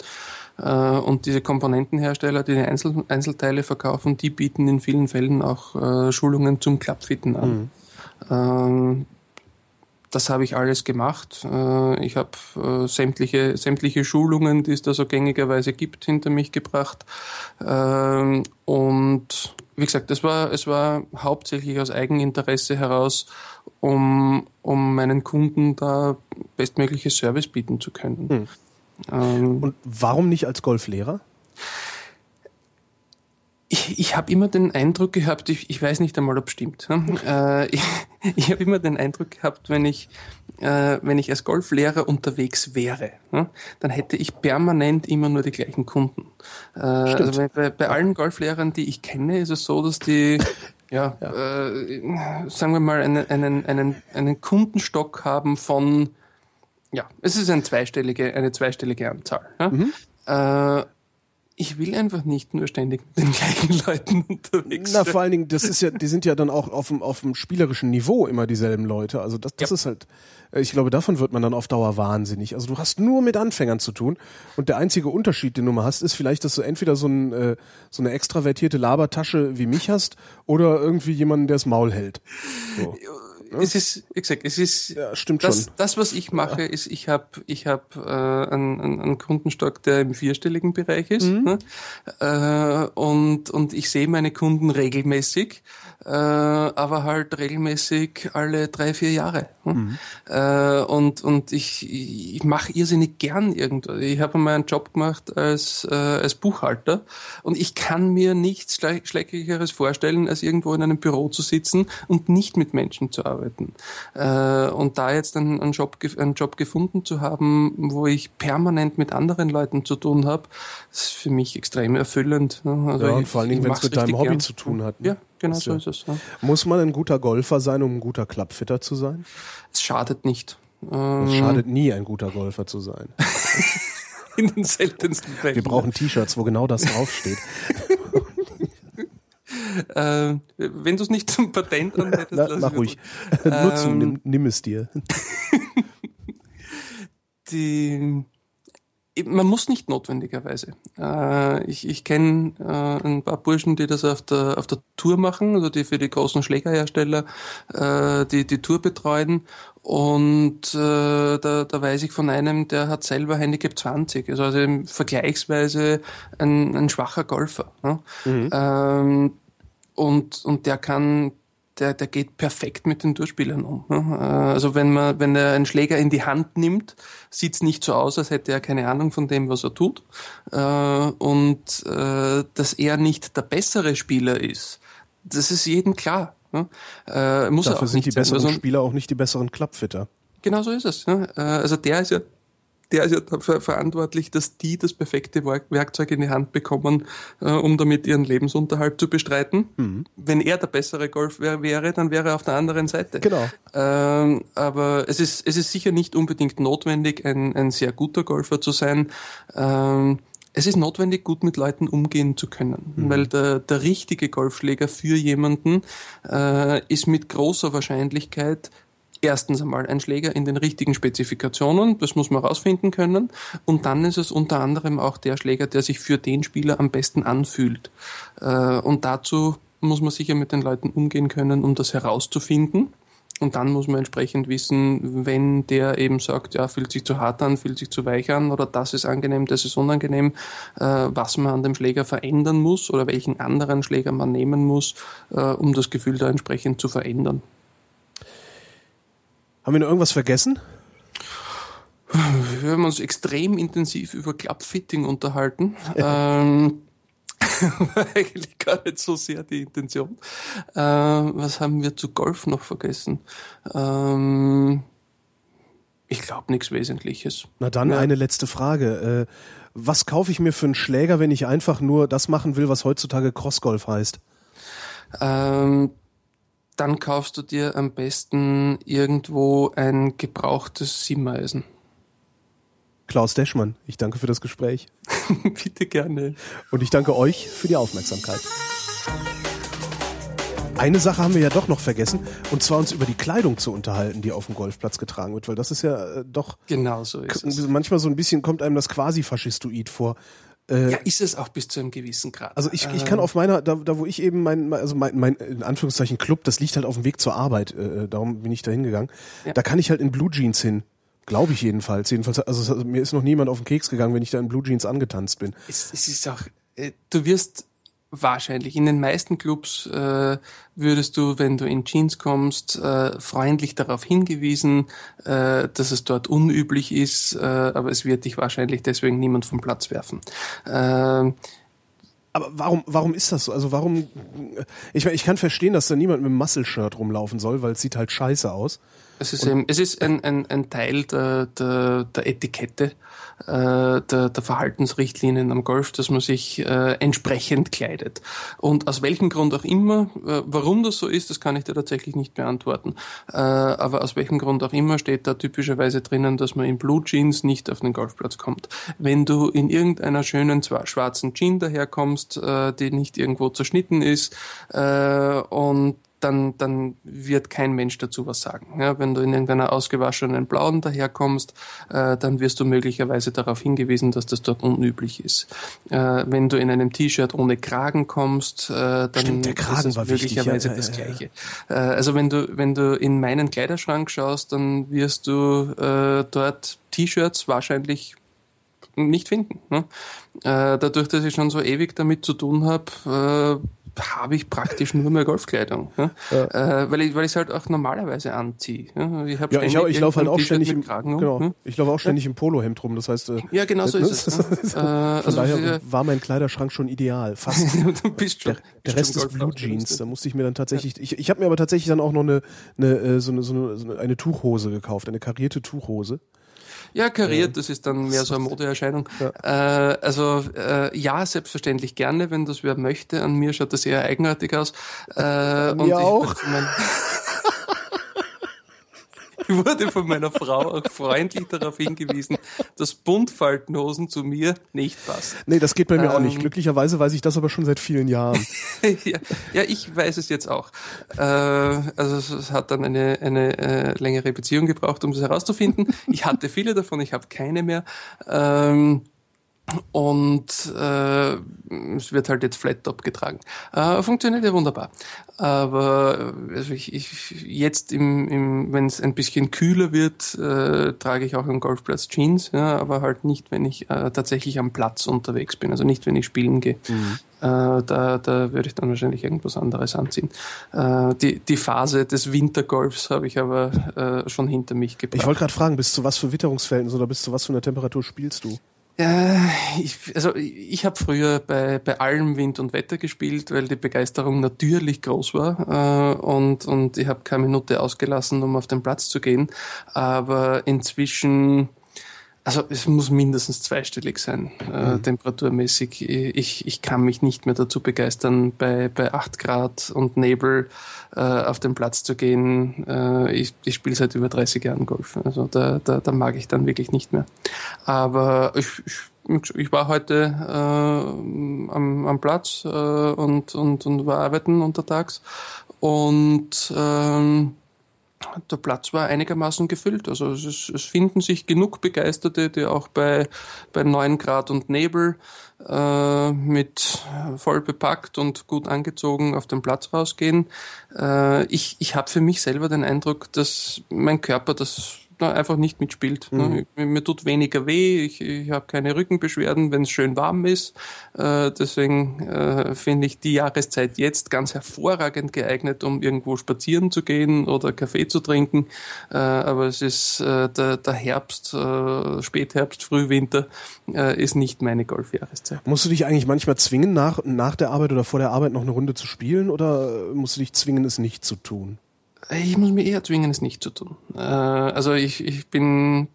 Äh, und diese Komponentenhersteller, die die Einzel Einzelteile verkaufen, die bieten in vielen Fällen auch äh, Schulungen zum Klappfitten an. Mhm. Ähm, das habe ich alles gemacht. Äh, ich habe äh, sämtliche, sämtliche Schulungen, die es da so gängigerweise gibt, hinter mich gebracht. Ähm, und wie gesagt, es war, es war hauptsächlich aus Eigeninteresse heraus, um, um meinen Kunden da bestmögliches Service bieten zu können. Hm. Ähm, Und warum nicht als Golflehrer? Ich, ich habe immer den Eindruck gehabt, ich, ich weiß nicht einmal, ob es stimmt. Ne? Äh, ich ich habe immer den Eindruck gehabt, wenn ich, äh, wenn ich als Golflehrer unterwegs wäre, ne, dann hätte ich permanent immer nur die gleichen Kunden. Äh, also bei, bei allen Golflehrern, die ich kenne, ist es so, dass die ja, ja. Äh, sagen wir mal, einen, einen, einen, einen Kundenstock haben von, ja, es ist eine zweistellige, eine zweistellige Anzahl. Ja? Mhm. Äh, ich will einfach nicht nur ständig mit den gleichen Leuten unterwegs sein. Na, vor allen Dingen, das ist ja, die sind ja dann auch auf dem, auf dem spielerischen Niveau immer dieselben Leute. Also das, das ja. ist halt, äh, ich glaube, davon wird man dann auf Dauer wahnsinnig. Also du hast nur mit Anfängern zu tun und der einzige Unterschied, den du mal hast, ist vielleicht, dass du entweder so, ein, äh, so eine extravertierte Labertasche wie mich hast oder irgendwie jemanden, der das Maul hält. So. Ne? Es ist, wie gesagt, es ist ja, stimmt das, schon. das, was ich mache, ja. ist, ich habe ich hab, äh, einen, einen Kundenstock, der im vierstelligen Bereich ist. Mhm. Ne? Äh, und, und ich sehe meine Kunden regelmäßig äh, aber halt regelmäßig alle drei, vier Jahre. Hm? Mhm. Äh, und und ich, ich mache irrsinnig gern irgendwas. Ich habe mal einen Job gemacht als, äh, als Buchhalter und ich kann mir nichts Schrecklicheres vorstellen, als irgendwo in einem Büro zu sitzen und nicht mit Menschen zu arbeiten. Äh, und da jetzt einen, einen, Job, einen Job gefunden zu haben, wo ich permanent mit anderen Leuten zu tun habe, ist für mich extrem erfüllend. Ne? Also ja, ich, vor allen Dingen, wenn es mit deinem Hobby gern. zu tun hat. Ne? Ja, Genau so ist es. Ja. Muss man ein guter Golfer sein, um ein guter Clubfitter zu sein? Es schadet nicht. Es schadet nie, ein guter Golfer zu sein. in den seltensten Fällen. Wir brauchen T-Shirts, wo genau das draufsteht. äh, wenn du es nicht zum Patent anmeldest, Na, mach ruhig. Nutzen, ähm, nimm, nimm es dir. die man muss nicht notwendigerweise. Äh, ich ich kenne äh, ein paar Burschen, die das auf der, auf der Tour machen, also die für die großen Schlägerhersteller äh, die, die Tour betreuen. Und äh, da, da weiß ich von einem, der hat selber Handicap 20, also, also vergleichsweise ein, ein schwacher Golfer. Ne? Mhm. Ähm, und, und der kann der, der geht perfekt mit den Durchspielern um. Ne? Äh, also wenn man, wenn er einen Schläger in die Hand nimmt, sieht's nicht so aus, als hätte er keine Ahnung von dem, was er tut. Äh, und äh, dass er nicht der bessere Spieler ist, das ist jedem klar. Ne? Muss Dafür sind die besseren also, Spieler auch nicht die besseren Klappfitter. Genau so ist es. Also der ist ja der ist ja dafür verantwortlich, dass die das perfekte Werkzeug in die Hand bekommen, äh, um damit ihren Lebensunterhalt zu bestreiten. Mhm. Wenn er der bessere Golfer wäre, dann wäre er auf der anderen Seite. Genau. Ähm, aber es ist, es ist sicher nicht unbedingt notwendig, ein, ein sehr guter Golfer zu sein. Ähm, es ist notwendig, gut mit Leuten umgehen zu können, mhm. weil der, der richtige Golfschläger für jemanden äh, ist mit großer Wahrscheinlichkeit erstens einmal ein Schläger in den richtigen Spezifikationen, das muss man herausfinden können. Und dann ist es unter anderem auch der Schläger, der sich für den Spieler am besten anfühlt. Äh, und dazu muss man sicher mit den Leuten umgehen können, um das herauszufinden. Und dann muss man entsprechend wissen, wenn der eben sagt, ja, fühlt sich zu hart an, fühlt sich zu weich an oder das ist angenehm, das ist unangenehm, äh, was man an dem Schläger verändern muss oder welchen anderen Schläger man nehmen muss, äh, um das Gefühl da entsprechend zu verändern. Haben wir noch irgendwas vergessen? Wir haben uns extrem intensiv über Clubfitting unterhalten. ähm, eigentlich gar nicht so sehr die Intention. Äh, was haben wir zu Golf noch vergessen? Ähm, ich glaube nichts Wesentliches. Na dann ja. eine letzte Frage. Äh, was kaufe ich mir für einen Schläger, wenn ich einfach nur das machen will, was heutzutage Crossgolf heißt? Ähm, dann kaufst du dir am besten irgendwo ein gebrauchtes Siemeisen. Klaus Deschmann, ich danke für das Gespräch. Bitte gerne. Und ich danke euch für die Aufmerksamkeit. Eine Sache haben wir ja doch noch vergessen, und zwar uns über die Kleidung zu unterhalten, die auf dem Golfplatz getragen wird, weil das ist ja äh, doch genau so ist es. manchmal so ein bisschen kommt einem das quasi faschistoid vor. Äh, ja, ist es auch bis zu einem gewissen Grad. Also ich, ich kann auf meiner, da, da wo ich eben mein, also mein, mein in Anführungszeichen Club, das liegt halt auf dem Weg zur Arbeit, äh, darum bin ich da hingegangen. Ja. Da kann ich halt in Blue Jeans hin. Glaube ich jedenfalls. Jedenfalls, also, also mir ist noch niemand auf den Keks gegangen, wenn ich da in Blue Jeans angetanzt bin. Es, es ist auch, äh, du wirst Wahrscheinlich. In den meisten Clubs äh, würdest du, wenn du in Jeans kommst, äh, freundlich darauf hingewiesen, äh, dass es dort unüblich ist, äh, aber es wird dich wahrscheinlich deswegen niemand vom Platz werfen. Äh, aber warum, warum ist das so? Also warum, ich meine, ich kann verstehen, dass da niemand mit einem Muscle-Shirt rumlaufen soll, weil es sieht halt scheiße aus. Es ist, eben, es ist ein, ein, ein Teil der, der, der Etikette, der, der Verhaltensrichtlinien am Golf, dass man sich äh, entsprechend kleidet. Und aus welchem Grund auch immer, äh, warum das so ist, das kann ich dir tatsächlich nicht beantworten. Äh, aber aus welchem Grund auch immer steht da typischerweise drinnen, dass man in Blue Jeans nicht auf den Golfplatz kommt. Wenn du in irgendeiner schönen schwarzen Jeans daherkommst, äh, die nicht irgendwo zerschnitten ist äh, und dann, dann wird kein Mensch dazu was sagen. Ja, wenn du in irgendeiner ausgewaschenen blauen daherkommst, äh, dann wirst du möglicherweise darauf hingewiesen, dass das dort unüblich ist. Äh, wenn du in einem T-Shirt ohne Kragen kommst, äh, dann Stimmt, ist es möglicherweise ja, das Gleiche. Äh, also wenn du, wenn du in meinen Kleiderschrank schaust, dann wirst du äh, dort T-Shirts wahrscheinlich nicht finden. Ne? Äh, dadurch, dass ich schon so ewig damit zu tun habe, habe ich praktisch nur mehr Golfkleidung, ja? Ja. Äh, weil ich weil ich es halt auch normalerweise anziehe. Ja? Ich, ja, ich, ich laufe halt auch ständig im, genau, hm? ich laufe auch ständig im Polohemd rum. Das heißt, äh, ja genau so ist es. äh, also daher war mein Kleiderschrank schon ideal, fast. du bist schon, der, der Rest ist Blue Jeans. Da musste ich mir dann tatsächlich, ich, ich habe mir aber tatsächlich dann auch noch eine, eine, äh, so eine, so eine, so eine Tuchhose gekauft, eine karierte Tuchhose. Ja, kariert, das ist dann mehr so eine Modeerscheinung. Ja. Äh, also äh, ja, selbstverständlich gerne, wenn das wer möchte. An mir schaut das eher eigenartig aus. Äh, An mir auch. ich wurde von meiner Frau auch freundlich darauf hingewiesen, dass Buntfaltenhosen zu mir nicht passen. Nee, das geht bei mir ähm, auch nicht. Ähm. Glücklicherweise weiß ich das aber schon seit vielen Jahren. ja, ja, ich weiß es jetzt auch. Äh, also es hat dann eine, eine äh, längere Beziehung gebraucht, um das herauszufinden. Ich hatte viele davon, ich habe keine mehr. Ähm, und äh, es wird halt jetzt flat top getragen. Äh, funktioniert ja wunderbar. Aber also ich, ich, jetzt, im, im, wenn es ein bisschen kühler wird, äh, trage ich auch am Golfplatz Jeans, ja, aber halt nicht, wenn ich äh, tatsächlich am Platz unterwegs bin, also nicht, wenn ich spielen gehe. Mhm. Äh, da, da würde ich dann wahrscheinlich irgendwas anderes anziehen. Äh, die, die Phase des Wintergolfs habe ich aber äh, schon hinter mich gebracht. Ich wollte gerade fragen, bis zu was für Witterungsverhältnissen oder bis zu was für einer Temperatur spielst du? Äh, ich, also ich habe früher bei, bei allem Wind und Wetter gespielt, weil die Begeisterung natürlich groß war äh, und, und ich habe keine Minute ausgelassen, um auf den Platz zu gehen. Aber inzwischen also es muss mindestens zweistellig sein, äh, mhm. temperaturmäßig. Ich, ich kann mich nicht mehr dazu begeistern, bei, bei 8 Grad und Nebel äh, auf den Platz zu gehen. Äh, ich ich spiele seit über 30 Jahren Golf. Also da, da, da mag ich dann wirklich nicht mehr. Aber ich, ich, ich war heute äh, am, am Platz äh, und, und, und war arbeiten untertags. Und ähm, der Platz war einigermaßen gefüllt. Also es, es finden sich genug Begeisterte, die auch bei, bei 9 Grad und Nebel äh, mit voll bepackt und gut angezogen auf den Platz rausgehen. Äh, ich ich habe für mich selber den Eindruck, dass mein Körper das da einfach nicht mitspielt. Ne? Mhm. Mir, mir, tut weniger weh, ich, ich habe keine Rückenbeschwerden, wenn es schön warm ist. Äh, deswegen äh, finde ich die Jahreszeit jetzt ganz hervorragend geeignet, um irgendwo spazieren zu gehen oder Kaffee zu trinken. Äh, aber es ist äh, der, der Herbst, äh, Spätherbst, Frühwinter äh, ist nicht meine Golfjahreszeit. Musst du dich eigentlich manchmal zwingen, nach, nach der Arbeit oder vor der Arbeit noch eine Runde zu spielen oder musst du dich zwingen, es nicht zu tun? Ich muss mir eher zwingen, es nicht zu tun. Äh, also ich, ich bin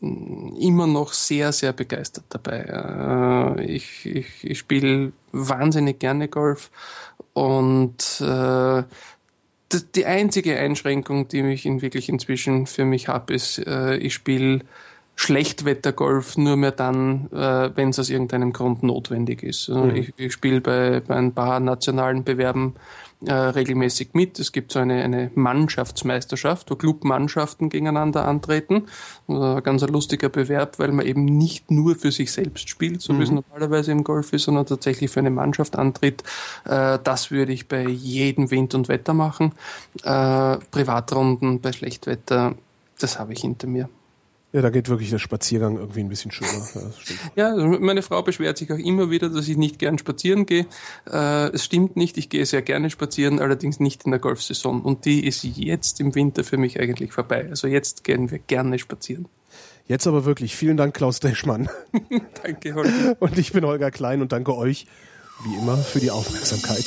immer noch sehr, sehr begeistert dabei. Äh, ich, ich, ich spiele wahnsinnig gerne Golf und äh, die einzige Einschränkung, die ich in wirklich inzwischen für mich habe, ist, ich spiele Schlechtwettergolf nur mehr dann, wenn es aus irgendeinem Grund notwendig ist. Also mhm. Ich, ich spiele bei, bei ein paar nationalen Bewerben äh, regelmäßig mit. Es gibt so eine, eine Mannschaftsmeisterschaft, wo Clubmannschaften gegeneinander antreten. Ein ganz ein lustiger Bewerb, weil man eben nicht nur für sich selbst spielt, so mhm. wie es mhm. normalerweise im Golf ist, sondern tatsächlich für eine Mannschaft antritt. Äh, das würde ich bei jedem Wind und Wetter machen. Äh, Privatrunden bei Schlechtwetter, das habe ich hinter mir. Ja, da geht wirklich der Spaziergang irgendwie ein bisschen schöner. Ja, also meine Frau beschwert sich auch immer wieder, dass ich nicht gern spazieren gehe. Äh, es stimmt nicht, ich gehe sehr gerne spazieren, allerdings nicht in der Golfsaison. Und die ist jetzt im Winter für mich eigentlich vorbei. Also jetzt gehen wir gerne spazieren. Jetzt aber wirklich vielen Dank, Klaus Deschmann. danke, Holger. Und ich bin Holger Klein und danke euch, wie immer, für die Aufmerksamkeit.